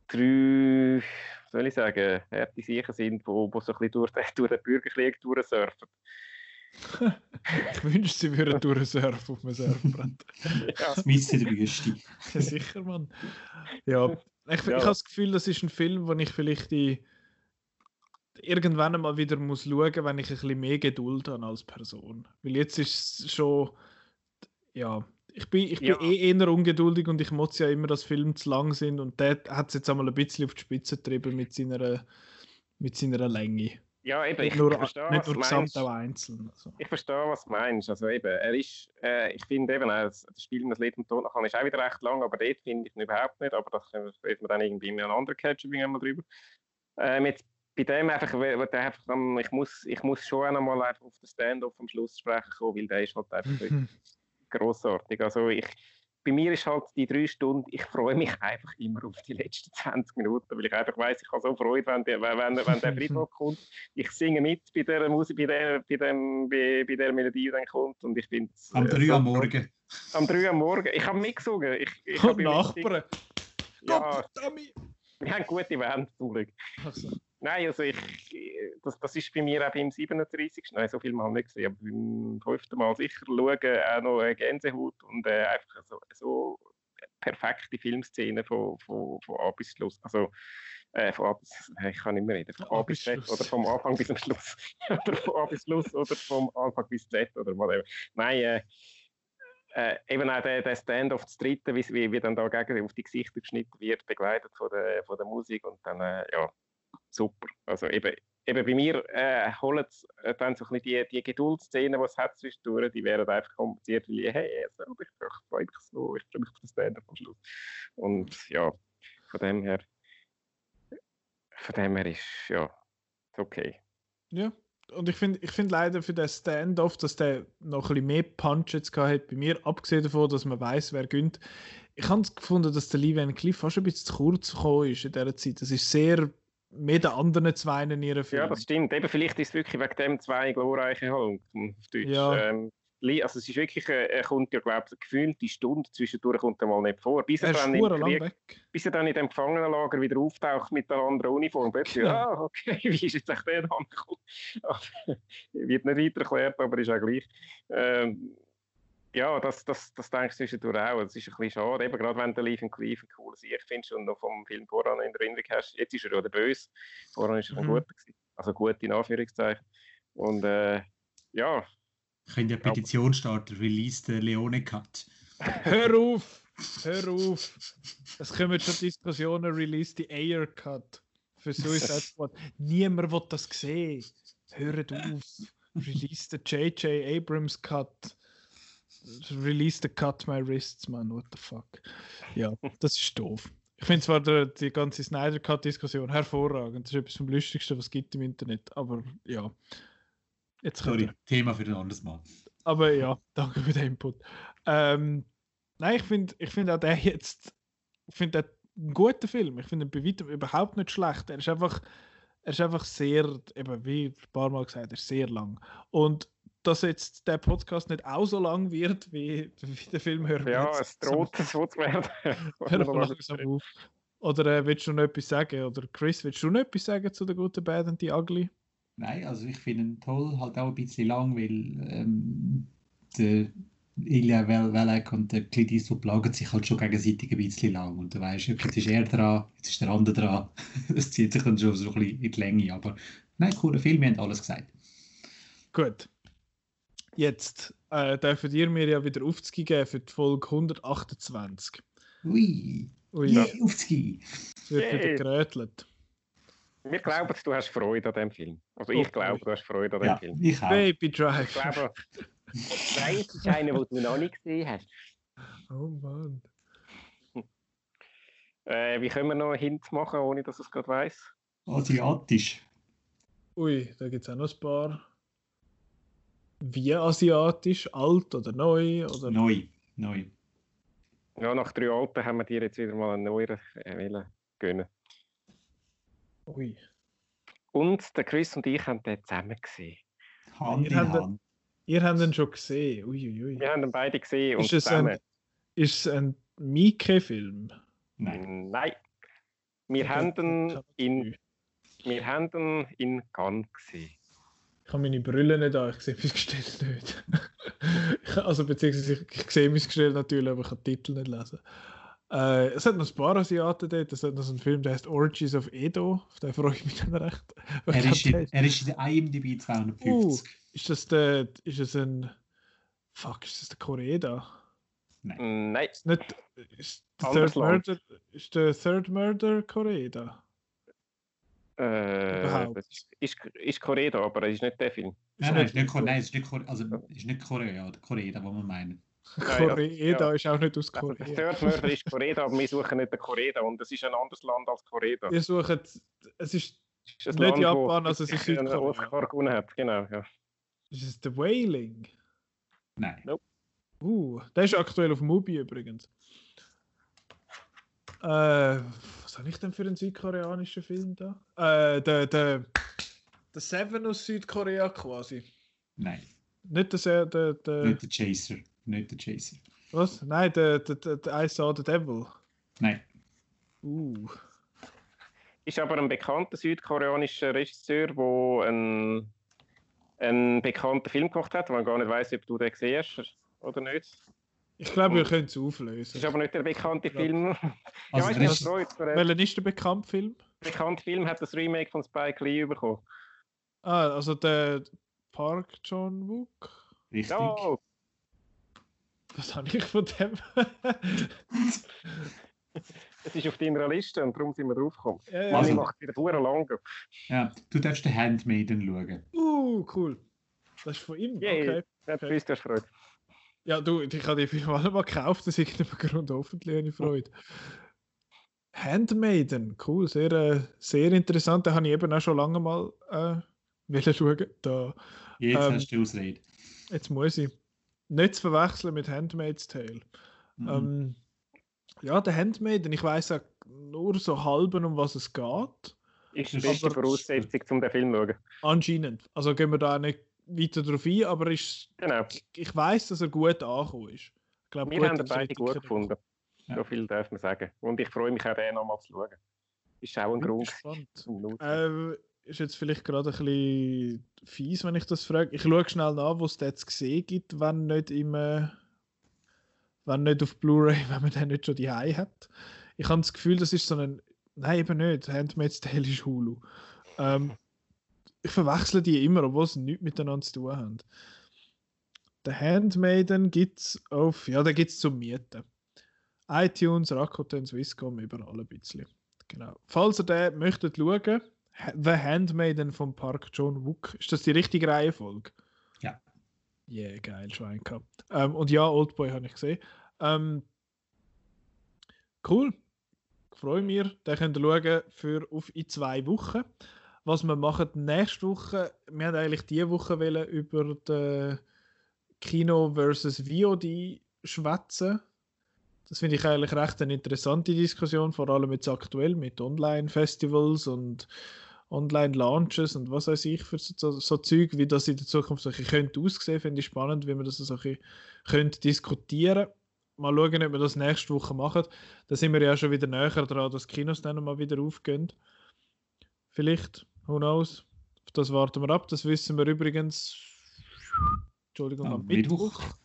drei, drei soll ich sagen, harte Sicher sind, die so ein bisschen durch, (laughs) durch den Bürgerkrieg durchsurfen. Ich wünschte, sie würden durchsurfen auf einem Surfbrett. ja. Das in der Wüste. ja, sicher, Mann. Ja, ich, ja. ich habe das Gefühl, das ist ein Film, wo ich vielleicht die irgendwann mal wieder muss schauen, wenn ich ein bisschen mehr Geduld habe als Person. Weil jetzt ist es schon, ja, ich bin, ich bin ja. eh eher ungeduldig und ich muss ja immer, dass Filme zu lang sind und der hat es jetzt einmal ein bisschen auf die Spitze getrieben mit seiner, mit seiner Länge. Ja, eben, ich, nur, verstehe, nicht nur gesamt, auch einzeln. Also. Ich verstehe, was du meinst. Also eben, er ist, äh, ich finde eben, das, das Spiel das Lied und Ton kann ist auch wieder recht lang, aber dort finde ich ihn überhaupt nicht, aber da reden wir dann irgendwie in einem anderen Catcher mal drüber. Ähm, jetzt bei dem einfach, einfach ich, muss, ich muss schon einmal auf den Stand-off am Schluss sprechen kommen, weil der ist halt einfach (laughs) grossartig. Also ich, bei mir ist halt die drei Stunden, ich freue mich einfach immer auf die letzten 20 Minuten, weil ich einfach weiß, ich habe so Freude, wenn, der, wenn, wenn, der (laughs) Friedhof kommt. Ich singe mit bei der Musik, bei der, bei dem, bei, bei der Melodie, die dann kommt und ich finde Am 3 so am Morgen. Am 3 am Morgen. Ich habe mitgesungen. Ich, ich habe Nachbarn. Ja, wir haben gute Wände, zum Glück. Nein, also ich, das, das ist bei mir auch beim 37. Nein, so viel mal nicht gesehen, aber beim fünften Mal sicher schauen, auch noch eine Gänsehaut und äh, einfach so, so perfekte Filmszene von, von, von A bis Schluss. Also, äh, von A bis, ich kann nicht mehr reden, von A, A bis Z oder vom Anfang bis zum Schluss. (laughs) oder von A bis Schluss oder vom Anfang bis Z oder whatever. Nein, äh, äh, eben auch der, der Stand-off zu dritten, wie, wie, wie dann da gegen auf die Gesichter geschnitten wird, begleitet von der, von der Musik und dann, äh, ja, super. Also eben, eben bei mir äh, holen äh, dann so die, die Geduldsszenen, die es hat zwischendurch, die werden einfach kompliziert, weil ich, hey, also, ich, freue mich so, ich freue mich auf das Ende vom Schluss. Und ja, von dem her, von dem her ist, ja, okay. Ja, und ich finde ich find leider für den Stand-off, dass der noch ein bisschen mehr Punch jetzt hat bei mir, abgesehen davon, dass man weiß, wer gönnt. Ich habe gefunden, dass der Lee Van Cliff fast ein bisschen zu kurz gekommen ist in dieser Zeit. Das ist sehr mehr den anderen zwei in ihren Filmen. Ja, das stimmt. Eben, vielleicht ist es wirklich wegen dem zwei glorreiche halt, auf Deutsch. Ja. Ähm, also es ist wirklich, äh, er kommt ja, glaube ich, gefühlt die Stunde zwischendurch kommt er mal nicht vor. Bis er, er dann, im Krieg, bis er dann in dem Gefangenenlager wieder auftaucht mit der anderen Uniform. Plötzlich, ja. ah, okay, (laughs) wie ist jetzt echt der angekommen? (laughs) Wird nicht weiter erklärt, aber ist auch gleich. Ähm, ja, das, das, das denke ich zwischendurch auch. Das ist ein bisschen schade, eben gerade wenn der Leaf Cleave ein cooler Sieg findest und noch vom Film voran in der Erinnerung hast. Jetzt ist er ja der Böse, voran ist er ein mhm. guter gewesen. Also gut in Anführungszeichen. Und äh, ja. Ich könnte ja Petition starten, release the Leone Cut. (laughs) Hör auf! Hör auf! Es kommen schon Diskussionen, release the Air Cut für Suicide (laughs) Squad. Niemand will das sehen. Hört auf! Release the J.J. Abrams Cut. Release the cut my wrists, man, what the fuck. Ja, das ist doof. Ich finde zwar der, die ganze Snyder Cut-Diskussion hervorragend. Das ist etwas vom Lustigsten, was es gibt im Internet. Aber ja. Jetzt Sorry, wir... Thema für ein anderes Mal. Aber ja, danke für den Input. Ähm, nein, ich finde ich find auch der jetzt ich finde einen guten Film. Ich finde ihn bei weitem überhaupt nicht schlecht. Er ist einfach, er ist einfach sehr, eben wie ein paar Mal gesagt, er ist sehr lang. Und dass jetzt der Podcast nicht auch so lang wird, wie, wie der Film hören Ja, es droht so zu werden. (laughs) auf. Oder äh, willst du noch etwas sagen? Oder Chris, willst du noch etwas sagen zu der guten Bad und die Ugly? Nein, also ich finde ihn toll, halt auch ein bisschen lang, weil ähm, der Ilya Velek und der Clint Eastwood plagen sich halt schon gegenseitig ein bisschen lang. Und du weißt, jetzt ist er dran, jetzt ist der andere dran. (laughs) Das zieht sich dann schon so ein bisschen in die Länge. Aber nein, cooler Film, wir haben alles gesagt. Gut. Jetzt äh, dürfen ihr mir ja wieder aufzugeben für die Folge 128. Ui. Ui. Yeah, aufzugeben. Es wird yeah. wieder gerätelt. Wir glauben, du hast Freude an dem Film. Also ich glaube, du hast Freude an dem ja, Film. Ich auch. Baby Drive. Ich glaube, Drive ist einer, den du noch nicht gesehen hast. Oh Mann. Äh, wie können wir noch einen Hint machen, ohne dass ich es gerade weiss? Asiatisch. Ui, da gibt es auch noch ein paar. Wie asiatisch? Alt oder neu? Oder? Neu. Neu. Ja, nach drei Alten haben wir dir jetzt wieder mal einen neuen äh, gönnen. Ui. Und der Chris und ich haben den zusammen gesehen. Hand in Hand. Ihr habt ihn schon gesehen. Ui, ui, ui. Wir haben ihn beide gesehen ist und es zusammen. Ein, ist es ein Mieke-Film? Nein. Nein. Wir haben ihn in, wir haben ihn in Cannes gesehen. Ich habe meine Brille nicht an, ich sehe mein Gestell nicht. (laughs) also beziehungsweise ich, ich sehe mein Gestell natürlich, aber ich kann den Titel nicht lesen. Äh, es hat noch ein paar Asiaten dort. Es hat noch so einen Film, der heißt Orgies of Edo. Auf den freue ich mich dann recht. (laughs) Er ist, in, (laughs) er ist in der IMDb 250. Uh, ist das der. Ist das ein. Fuck, ist das der Korea? Nein. Nein. Ist, nicht, ist, der Third Murder, ist der Third Murder Korea? Äh, ist, ist Korea, aber es ist nicht der Film. Nein, nein, ist nicht, nein, ist nicht, also, ist nicht Korea, Korea, was wir meinen. Korea ja. ist auch nicht aus Korea. Der Third Murder ist Korea, aber wir suchen nicht den Korea und es ist ein anderes Land als Korea. Wir suchen, es ist, ist nicht Land, Japan, also es ist Südkorea. Oscar gewonnen hat, genau, ja. Ist es The Wailing? Nein. Nope. Uh, der ist aktuell auf Mubi übrigens. Äh, was habe ich denn für einen südkoreanischen Film da? Äh, der, der, der Seven aus Südkorea quasi. Nein. Nicht der, der, der... Nicht der Chaser. Nicht der Chaser. Was? Nein, der, der, der, der I Saw the Devil. Nein. Uh. Ist aber ein bekannter südkoreanischer Regisseur, der einen, einen bekannten Film gemacht hat, man gar nicht weiß, ob du den siehst oder nicht. Ich glaube, wir können es auflösen. Ist aber nicht der bekannte Film. Also (laughs) ja, ist das, welcher ist der bekannte Film? Der bekannte Film hat das Remake von Spike Lee bekommen. Ah, also der Park John Wook? Richtig. Ja, was habe ich von dem? (laughs) Es ist auf deiner Liste und darum sind wir draufgekommen. Ja, ja. Also, macht wieder pure lang. Ja, du darfst den Handmaiden schauen. Uh, cool. Das ist von ihm? Yeah, okay. Ja, okay. du hast Freude. Ja, du, ich habe die Film alle mal gekauft, das ist irgendeinem Grund hoffentlich eine Freude. Handmaiden, cool, sehr, äh, sehr interessant. Da habe ich eben auch schon lange mal äh, schauen. Da, jetzt ähm, hast du Ausrede. Jetzt muss ich nicht zu verwechseln mit Handmaid's Tale. Mhm. Ähm, ja, der Handmaiden, ich weiß auch nur so halb, um was es geht. Ist die beste Voraussetzung, um den Film zu schauen. Anscheinend. Also gehen wir da nicht weiter drauf ein, aber ist, genau. ich, ich weiß, dass er gut angekommen ist. Ich glaub, wir haben ihn beide gut gefunden. Ja. So viel darf man sagen. Und ich freue mich auch, den nochmal zu schauen. Ist auch ein Grund. Spannend. (laughs) Äh, ist jetzt vielleicht gerade ein bisschen fies, wenn ich das frage. Ich schaue schnell nach, wo es jetzt gesehen gibt, wenn nicht im, äh, wenn nicht auf Blu-ray, (laughs) wenn man den nicht schon die hat. Ich habe das Gefühl, das ist so ein, nein eben nicht, Handmaid's Tale ist Hulu. Ähm, ich verwechsle die immer, obwohl sie nichts miteinander zu tun haben. Der Handmaiden gibt es auf, ja, da gibt es zum Mieten. iTunes, Rakuten, Swisscom, überall ein bisschen. Genau. Falls ihr den möchtet schauen, The Handmaiden von Park John Wook. Ist das die richtige Reihenfolge? Ja. Yeah, geil, Schwein gehabt. Ähm, und ja, Oldboy habe ich gesehen. Ähm, cool. Ich freue mich. Den könnt ihr schauen für auf in zwei Wochen. Was wir machen nächste Woche, wir haben eigentlich diese Woche über den Kino versus VOD schwätzen. Das finde ich eigentlich recht eine interessante Diskussion, vor allem jetzt aktuell mit Online-Festivals und Online-Launches und was weiß ich für so, so Zeug, wie das in der Zukunft so könnte aussehen, finde ich spannend, wie man das so könnte diskutieren. Mal schauen, ob wir das nächste Woche machen. Da sind wir ja schon wieder näher dran, dass Kinos dann mal wieder aufgehen. Vielleicht, who knows. Das warten wir ab. Das wissen wir übrigens. Entschuldigung, am, am Mittwoch. Mittwoch.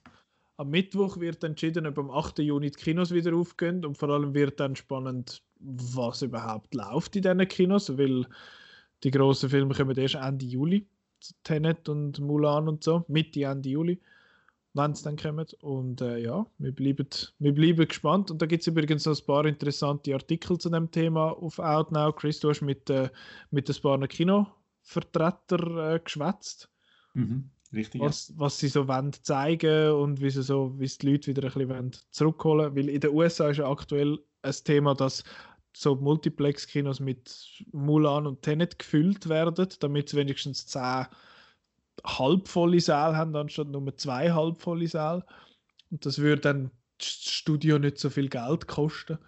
Am Mittwoch wird entschieden, ob am 8. Juni die Kinos wieder aufgehen und vor allem wird dann spannend, was überhaupt läuft in diesen Kinos, weil die grossen Filme kommen erst Ende Juli. Tenet und Mulan und so, Mitte, Ende Juli. Wenn es dann kommt. Und äh, ja, wir bleiben, wir bleiben gespannt. Und da gibt es übrigens noch ein paar interessante Artikel zu dem Thema auf Outnow. Chris, du hast mit, äh, mit ein paar Kinovertretern äh, geschwätzt. Mhm, richtig. Was, ja. was sie so wollen zeigen und wie sie so, wie die Leute wieder ein bisschen zurückholen Weil in den USA ist ja aktuell ein Thema, dass so Multiplex-Kinos mit Mulan und Tenet gefüllt werden, damit sie wenigstens zehn halbvolle Säle haben, anstatt nur zwei halbvolle Säle. Und das würde dann das Studio nicht so viel Geld kosten.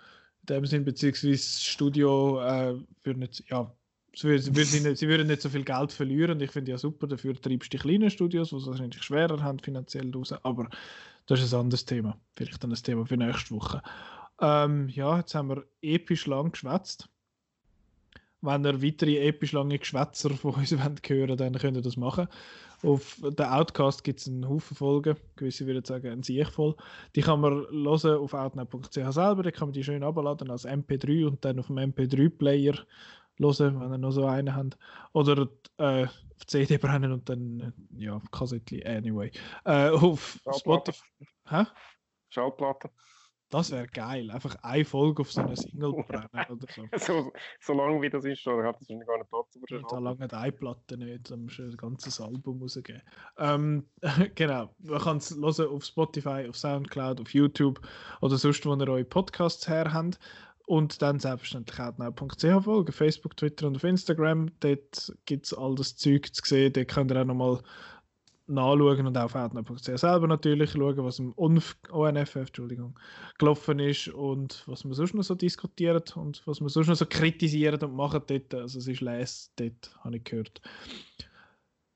In dem Sinn, beziehungsweise das Studio äh, würde nicht, ja, sie, würde, sie, nicht, sie würden nicht so viel Geld verlieren. Ich finde ja super, dafür treibst du die kleinen Studios, die es wahrscheinlich schwerer haben finanziell raus. Aber das ist ein anderes Thema. Vielleicht dann ein Thema für nächste Woche. Ähm, ja, jetzt haben wir episch lang geschwätzt wenn ihr weitere episch lange Geschwätzer von uns (laughs) wollt hören dann könnt ihr das machen. Auf der Outcast gibt es einen Haufen Folgen, gewisse würden sagen ein Sieg voll. Die kann man hören auf outnet.ch selber, da kann man die schön abladen als MP3 und dann auf dem MP3-Player hören, wenn ihr noch so einen habt. Oder äh, auf CD brennen und dann, ja, Kassettchen, anyway. Äh, auf Spotify. Hä? Schallplatte. Das wäre geil. Einfach eine Folge auf so einer Single (laughs) brennen oder so. (laughs) so. So lange wie das ist, oder hat das gar nicht Platz Da lange eine Platte nicht, dann musst du ein ganzes Album rausgeben. Ähm, (laughs) genau. Man kann es hören auf Spotify, auf Soundcloud, auf YouTube oder sonst, wo ihr eure Podcasts her habt. Und dann selbstverständlich auch now.ch folgen, Facebook, Twitter und auf Instagram. Dort gibt es all das Zeug zu sehen. Dort könnt ihr auch nochmal nachschauen und auf outnow.ch selber natürlich schauen, was im ONF, ONFF Entschuldigung, gelaufen ist und was wir sonst noch so diskutieren und was wir sonst noch so kritisieren und machen dort. Also es ist les dort, habe ich gehört.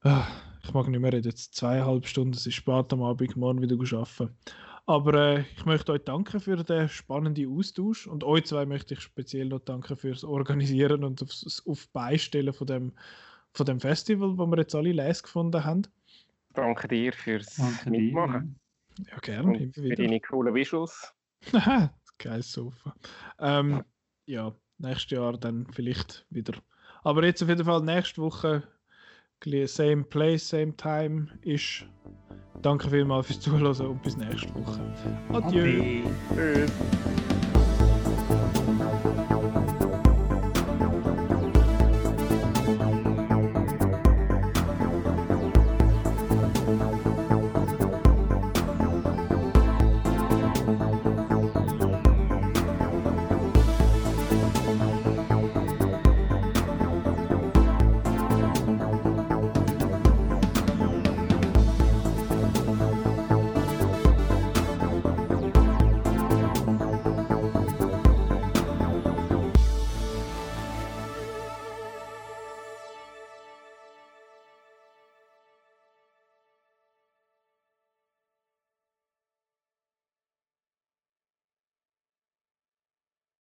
Ah, ich mag nicht mehr reden, jetzt zweieinhalb Stunden, es ist spät am Abend, morgen wieder arbeiten. Aber äh, ich möchte euch danken für den spannenden Austausch und euch zwei möchte ich speziell noch danken fürs Organisieren und aufs, auf Beistellen von dem, von dem Festival, wo wir jetzt alle les gefunden haben. Danke dir fürs Danke Mitmachen. Dir. Ja, gerne. Und für deine coolen Visuals. Geil, Sofa. Ähm, ja, nächstes Jahr dann vielleicht wieder. Aber jetzt auf jeden Fall nächste Woche same place, same time ist. Danke vielmals fürs Zuhören und bis nächste Woche. Adieu. Adieu.